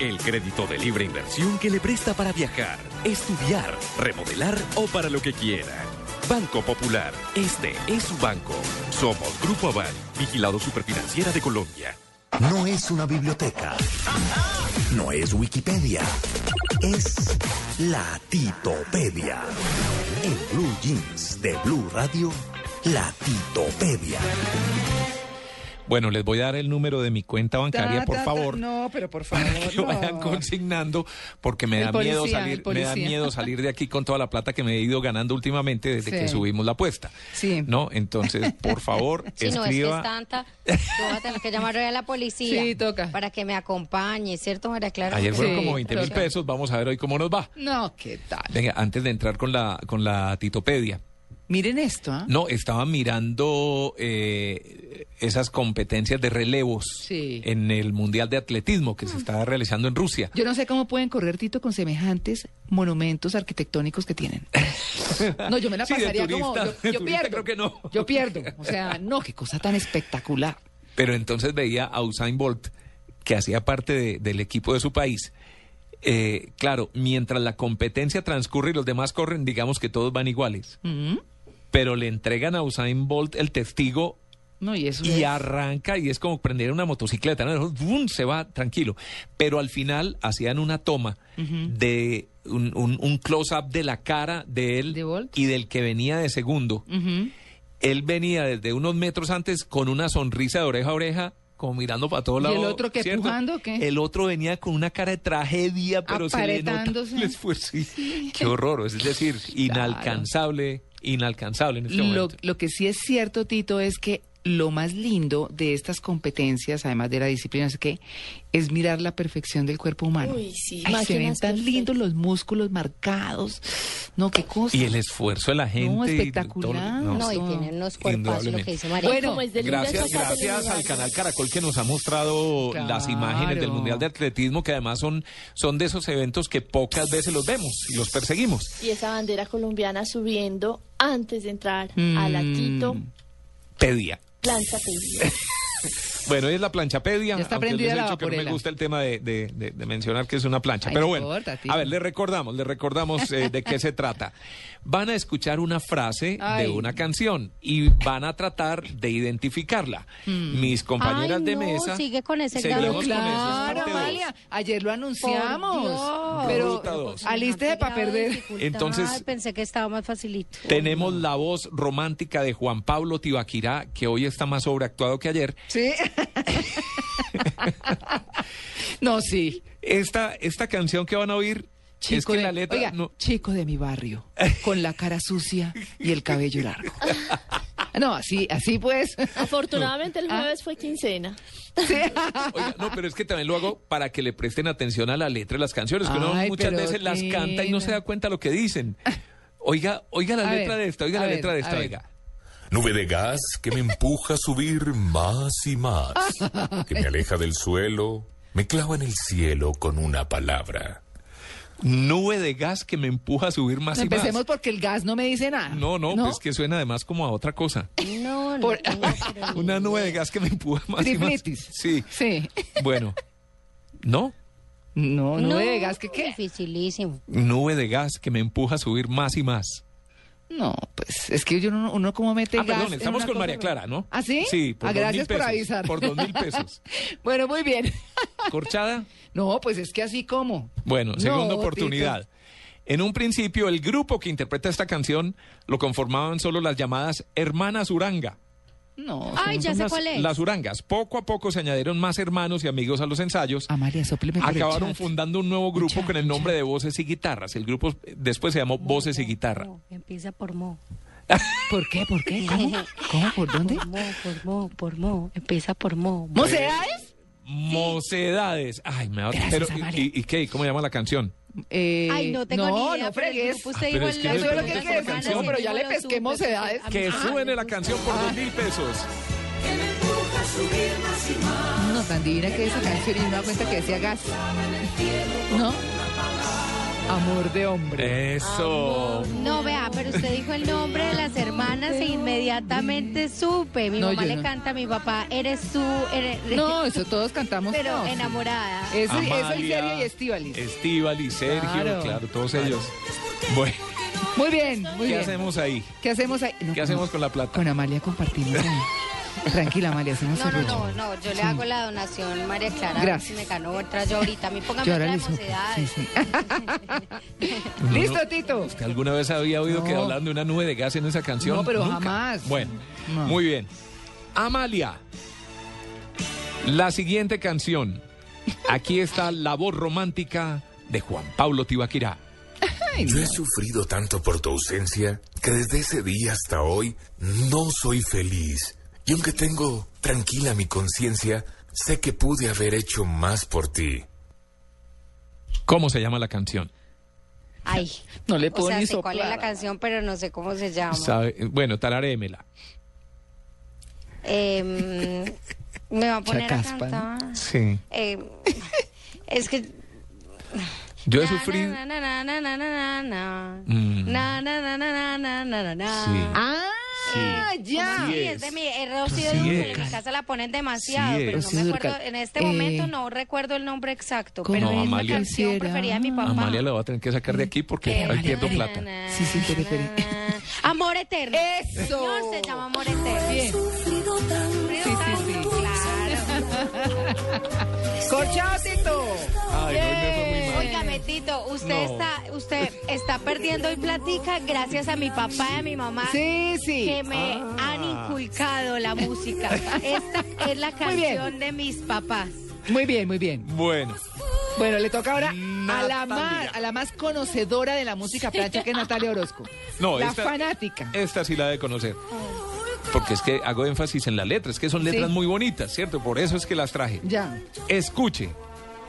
El crédito de libre inversión que le presta para viajar, estudiar, remodelar o para lo que quiera. Banco Popular, este es su banco. Somos Grupo Aval, vigilado superfinanciera de Colombia. No es una biblioteca. No es Wikipedia. Es la Titopedia. En Blue Jeans de Blue Radio, la Titopedia. Bueno, les voy a dar el número de mi cuenta bancaria, Ta, por ta, ta. favor. No, pero por favor. [laughs] para que lo vayan no. consignando porque me El da policía, miedo salir me da miedo [laughs] salir de aquí con toda la plata que me he ido ganando últimamente desde Sí. que subimos la apuesta Sí. no entonces [laughs] por favor Si no es que escriba es tanta, tú vas a tener que llamar hoy a la policía. Sí, toca. Para que me acompañe, ¿cierto, María Clara? ayer fueron Sí, como 20 mil pesos vamos a ver hoy cómo nos va No, ¿qué tal? venga antes de entrar con la con la titopedia Miren esto, ¿ah? no estaba mirando eh, esas competencias de relevos Sí. en el mundial de atletismo que se está realizando en Rusia Yo no sé cómo pueden correr, Tito, con semejantes monumentos arquitectónicos que tienen. [laughs] No, yo me la Sí, pasaría como... Yo, pierdo. creo que no. Yo pierdo. O sea, no, qué cosa tan espectacular. Pero entonces veía a Usain Bolt, que hacía parte de- del equipo de su país. Eh, claro, mientras la competencia transcurre y los demás corren, digamos que todos van iguales. Mm. Pero le entregan a Usain Bolt el testigo No, y eso y es- arranca y es como prender una motocicleta, ¿no? ¡Bum! se va tranquilo. Pero al final hacían una toma de un, un- un close-up de la cara de él y del que venía de segundo. Él venía desde unos metros antes con una sonrisa de oreja a oreja, como mirando para todos ¿Y el lados. otro qué, ¿cierto? pujando o qué? El otro venía con una cara de tragedia, pero se le nota Aparetándose. el esfuerzo. Sí, Qué horror, es decir, [laughs] inalcanzable, inalcanzable en este Lo, momento. lo que sí es cierto, Tito, es que lo más lindo de estas competencias, además de la disciplina, es que es mirar la perfección del cuerpo humano. Uy, sí, Ay, se ven tan lindos los músculos marcados. No, qué cosa. Y el esfuerzo de la gente. No, y espectacular. todo- No, y tienen unos cuerpazos, lo que dice María. Bueno, Gracias, gracias al canal Caracol que nos ha mostrado Claro. las imágenes del Mundial de Atletismo, que además son, son de esos eventos que pocas veces los vemos y los perseguimos. Y esa bandera colombiana subiendo antes de entrar a la Mm. Quito Pedia. plancha pedida. [laughs] Bueno, es la planchapedia. Ya está aunque prendida les he la dicho que no me gusta el tema de, de- de- de mencionar que es una plancha. Ay, Pero no bueno, importa, a ver, le recordamos, le recordamos eh, de qué se trata. Van a escuchar una frase Ay. de una canción y van a tratar de identificarla. Mis compañeras Ay, de no, mesa. sigue con ese seguimos grado. con eso, es Claro, ayer lo anunciamos. Pero aliste para perder. Entonces- pensé que estaba más facilito. Tenemos la voz romántica de Juan Pablo Tibaquirá, que hoy está más sobreactuado que ayer. Sí. [laughs] no, sí. Esta, esta canción que van a oír es Chico que de, la letra oiga, no- chico de mi barrio, con la cara sucia y el cabello largo. [laughs] No, así, así pues. Afortunadamente el Ah. jueves fue quincena. Oiga, no, pero es que también lo hago para que le presten atención a la letra de las canciones, que uno muchas veces las canta y no se da cuenta lo que dicen. Oiga, oiga la A letra ver, de esta, oiga la ver, letra de esta, ver. Nube de gas que me empuja a subir más y más, que me aleja del suelo, me clava en el cielo con una palabra. Nube de gas que me empuja a subir más y Empecemos más. porque el gas no me dice nada. No, no, pues que suena además como a otra cosa. No, no. Por- [laughs] Una nube de gas que me empuja más y más. Triflitis. Sí. Sí. Bueno. ¿No? No, No, nube de gas, ¿qué qué? Dificilísimo. Nube de gas que me empuja a subir más y más. No, pues es que yo no, uno como mete Ah, gas. perdón, estamos con María Clara, ¿no? ¿Ah, sí? Sí, por Ah, dos gracias mil por pesos, avisar. Por dos mil [laughs] pesos. Bueno, muy bien. ¿Corchada? No, pues es que así como. Bueno, No, segunda Tito. oportunidad. En un principio, el grupo que interpreta esta canción lo conformaban solo las llamadas Hermanas Uranga. No. Ay, ya sé las- cuál es. Las Urangas. Poco a poco se añadieron más hermanos y amigos a los ensayos. Amalia, sopleme por el Acabaron chat. fundando un nuevo grupo con el nombre de Voces y Guitarras. El grupo eh, después se llamó Voces y Guitarra. Mo, Empieza por Mo. [laughs] ¿Por qué? ¿Por qué? ¿Cómo? ¿Cómo? ¿Por dónde? Por Mo, por Mo, por Mo. Empieza por Mo. ¿Mocedades? Mocedades. Ay, me da... Gracias, Pero, Amalia. ¿y, y qué? ¿Cómo llama la canción? Eh, Ay, no tengo no, ni idea. no pero el fregues. grupo usted Ah, dijo pero es el que nombre eso es lo que las quiere decir, no, y pero ya le lo pesqué supe, mocedades. a mí- Que Ah, suene la canción por dos mil pesos. No, tan divina que esa canción y no da cuenta que decía gas. ¿No? Amor de hombre. Eso. No, vea, pero usted dijo el nombre de las hermanas e inmediatamente supe. Mi No, mamá yo le no. canta a mi papá, eres tú, eres... No, eso todos cantamos. Pero enamorada. Es, es el Amalia, serio y Estivalis. Estíbaliz, Sergio, claro, Claro. todos ellos. Bueno, Muy bien, muy ¿qué bien. hacemos ahí? ¿Qué hacemos ahí? No, ¿Qué con- hacemos con la plata? Con Amalia compartimos ahí. [laughs] Tranquila, María, hacemos No, no, ruido. no, no, yo le hago la donación, María Clara. Gracias. Si me ganó otra yo ahorita. A mí póngame otra de. Sí, sí. [laughs] Listo, Tito. ¿Usted alguna vez había oído que No. hablan de una nube de gas en esa canción? No, pero Nunca. jamás. Bueno, No. muy bien. Amalia. La siguiente canción. Aquí está la voz romántica de Juan Pablo Tibaquirá. Yo he sufrido tanto por tu ausencia que desde ese día hasta hoy no soy feliz. Y aunque tengo tranquila mi conciencia, sé que pude haber hecho más por ti. ¿Cómo se llama la canción? Ay. No le O puedo sea, ni sé cuál es la canción, pero no sé cómo se llama. Sabe- Bueno, tararémela. Em, me va a poner a Chacaspa, ¿no? cantar. Sí. Em, es que. Yo he Na, sufrido. na, na, na, na, na, na, na. Mm. Na, na, na, na, na, na, na, na. Sí. Ah, ya. Sí, es de mi, el Rocío Sí Dúrcal, en mi casa la ponen demasiado, Sí pero es. no me acuerdo, en este Eh, momento no recuerdo el nombre exacto, ¿cómo? pero No, es Amalia. la canción preferida de mi papá. Amalia la va a tener que sacar de aquí porque ahí pierdo plata. Sí, sí, espere, espere. Amor eterno. Eso. Señor, se llama Amor eterno. Bien. Sufrido tanto. Sí, sí, sí. Claro. Corchado, Tito. Ay, no, hoy Tito, usted No. está, usted está perdiendo hoy platica gracias a mi papá y a mi mamá. Sí, sí. Que me Ah. han inculcado la música. Esta es la canción de mis papás. Muy bien, muy bien. Bueno, Bueno, le toca ahora a la, más, a la más conocedora de la música plancha, que es Natalia Orozco. no, la esta, fanática. esta sí la de conocer. Porque es que hago énfasis en la letra, es que son letras Sí. muy bonitas, ¿cierto? Por eso es que las traje. Ya. Escuche.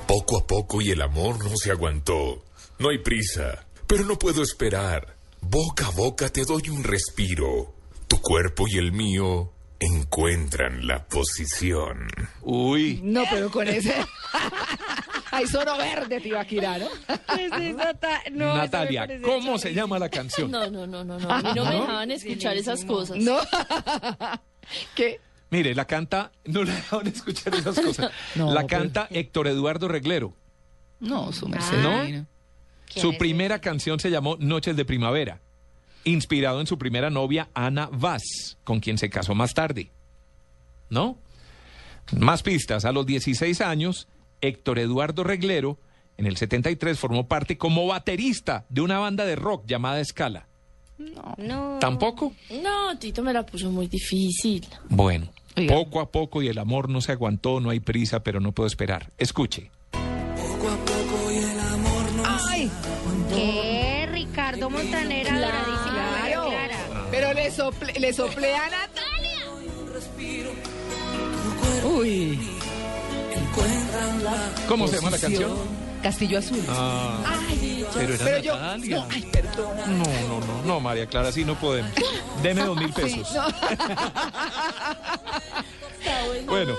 Poco a poco y el amor no se aguantó. No hay prisa, pero no puedo esperar. Boca a boca te doy un respiro. Tu cuerpo y el mío encuentran la posición. Uy. No, pero con ese. [laughs] Hay solo verde, Tibaquirá, ¿no? Pues esa ta- no, Natalia, ¿cómo se llama la canción? No, no, no, no, no. A mí no me ¿No? dejaban escuchar esas cosas. No. [laughs] ¿Qué? Mire, la canta, no la dejaban escuchar esas [laughs] cosas. No, la pero- canta Héctor Eduardo Reglero. No, su merced. ¿No? divino. ¿Quién Su primera canción se llamó Noches de Primavera, inspirado en su primera novia, Ana Vaz, con quien se casó más tarde. ¿No? Más pistas. A los 16 años, Héctor Eduardo Reglero, en el 73, formó parte como baterista de una banda de rock llamada Scala. No. ¿Tampoco? No, Tito me la puso muy difícil. Bueno, Oiga. poco a poco y el amor no se aguantó, no hay prisa, pero no puedo esperar. Escuche. ¡Ay! ¿Qué? Ricardo Montanera, Claro. Clara. Pero le sople, le soplé a Natalia. Uy. ¿Cómo se llama la canción? Castillo Azul. Ah, Ay, pero era pero yo. Natalia. No, ay, perdón. No, no, no, no, María Clara, sí no podemos. Deme dos mil [laughs] pesos. Sí, no. [laughs] Bueno,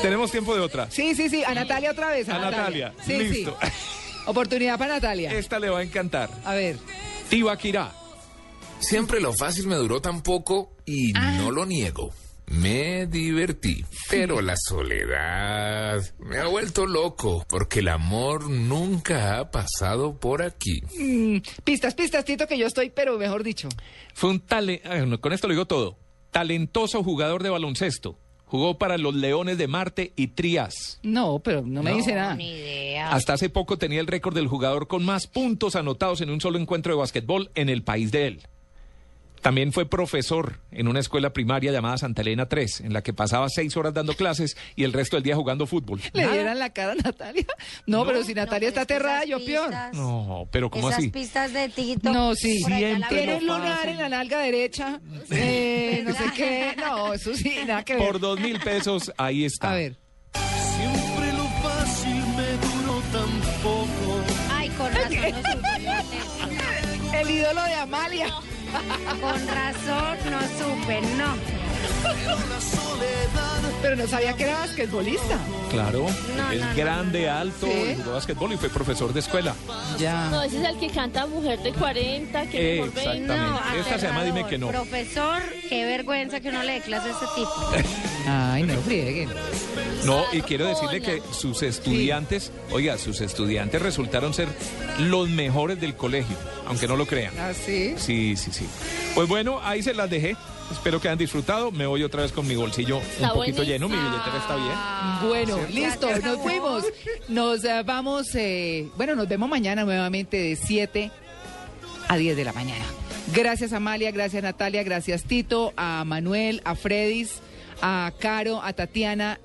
tenemos tiempo de otra. Sí, sí, sí, a Natalia otra vez. A, A Natalia, Sí, listo. sí. [laughs] Oportunidad para Natalia. Esta le va a encantar. A ver. Tibaquirá. Siempre lo fácil me duró tan poco y no lo niego. Me divertí, pero la soledad me ha vuelto loco porque el amor nunca ha pasado por aquí. Mm, pistas, pistas, Tito, que yo estoy, pero mejor dicho. Fue un tale... no, con esto lo digo todo. Talentoso jugador de baloncesto. Jugó para los Leones de Marte y Trias. No, pero no me No. dice nada. Ni idea. Hasta hace poco tenía el récord del jugador con más puntos anotados en un solo encuentro de básquetbol en el país de él. También fue profesor en una escuela primaria llamada Santa Elena 3, en la que pasaba seis horas dando clases y el resto del día jugando fútbol. ¿Le dieran la cara a Natalia? [laughs] No, pero si Natalia está aterrada, yo peor. No, pero ¿cómo Esas así? pistas de Tito. No, sí. por allá la Tiene veo. un lunar en la nalga derecha. Eh, no sé qué. No, eso sí, nada que ver. Por dos mil pesos, ahí está. A ver. Siempre lo fácil me duró tan poco. Ay, con razón no. [laughs] El ídolo de Amalia. Con razón no supe, no. Pero no sabía que era basquetbolista. Claro, No, es no, no, grande, alto, Sí. jugó básquetbol y fue profesor de escuela. Ya. No, ese es el que canta Mujer de 40, que mejor. Exactamente. Esta se llama Dime que no. Profesor, qué vergüenza que uno le dé clase a este tipo. [laughs] Ay, no frieguen. No, y quiero decirle que sus estudiantes, oiga, sus estudiantes resultaron ser los mejores del colegio, aunque no lo crean. ¿Ah, sí? Sí, sí, sí. Pues bueno, ahí se las dejé. Espero que hayan disfrutado. Me voy otra vez con mi bolsillo Está un poquito buenísimo. lleno. Mi billetera está bien. Bueno, ¿Cierto? listo, nos fuimos. Nos eh, vamos, eh, bueno, nos vemos mañana nuevamente de 7 a 10 de la mañana. Gracias Amalia, gracias Natalia, gracias Tito, a Manuel, a Fredis, a Caro, a Tatiana.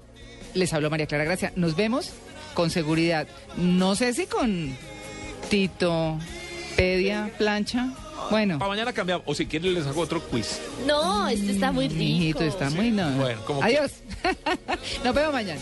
Les habló María Clara Gracia. Nos vemos con seguridad. No sé si con Tito, Pedia, Plancha. Bueno. Para mañana cambiamos. O si quieren les hago otro quiz. No, este está muy rico. Mijito, está muy no. Bueno, como Adiós. [laughs] Nos vemos mañana.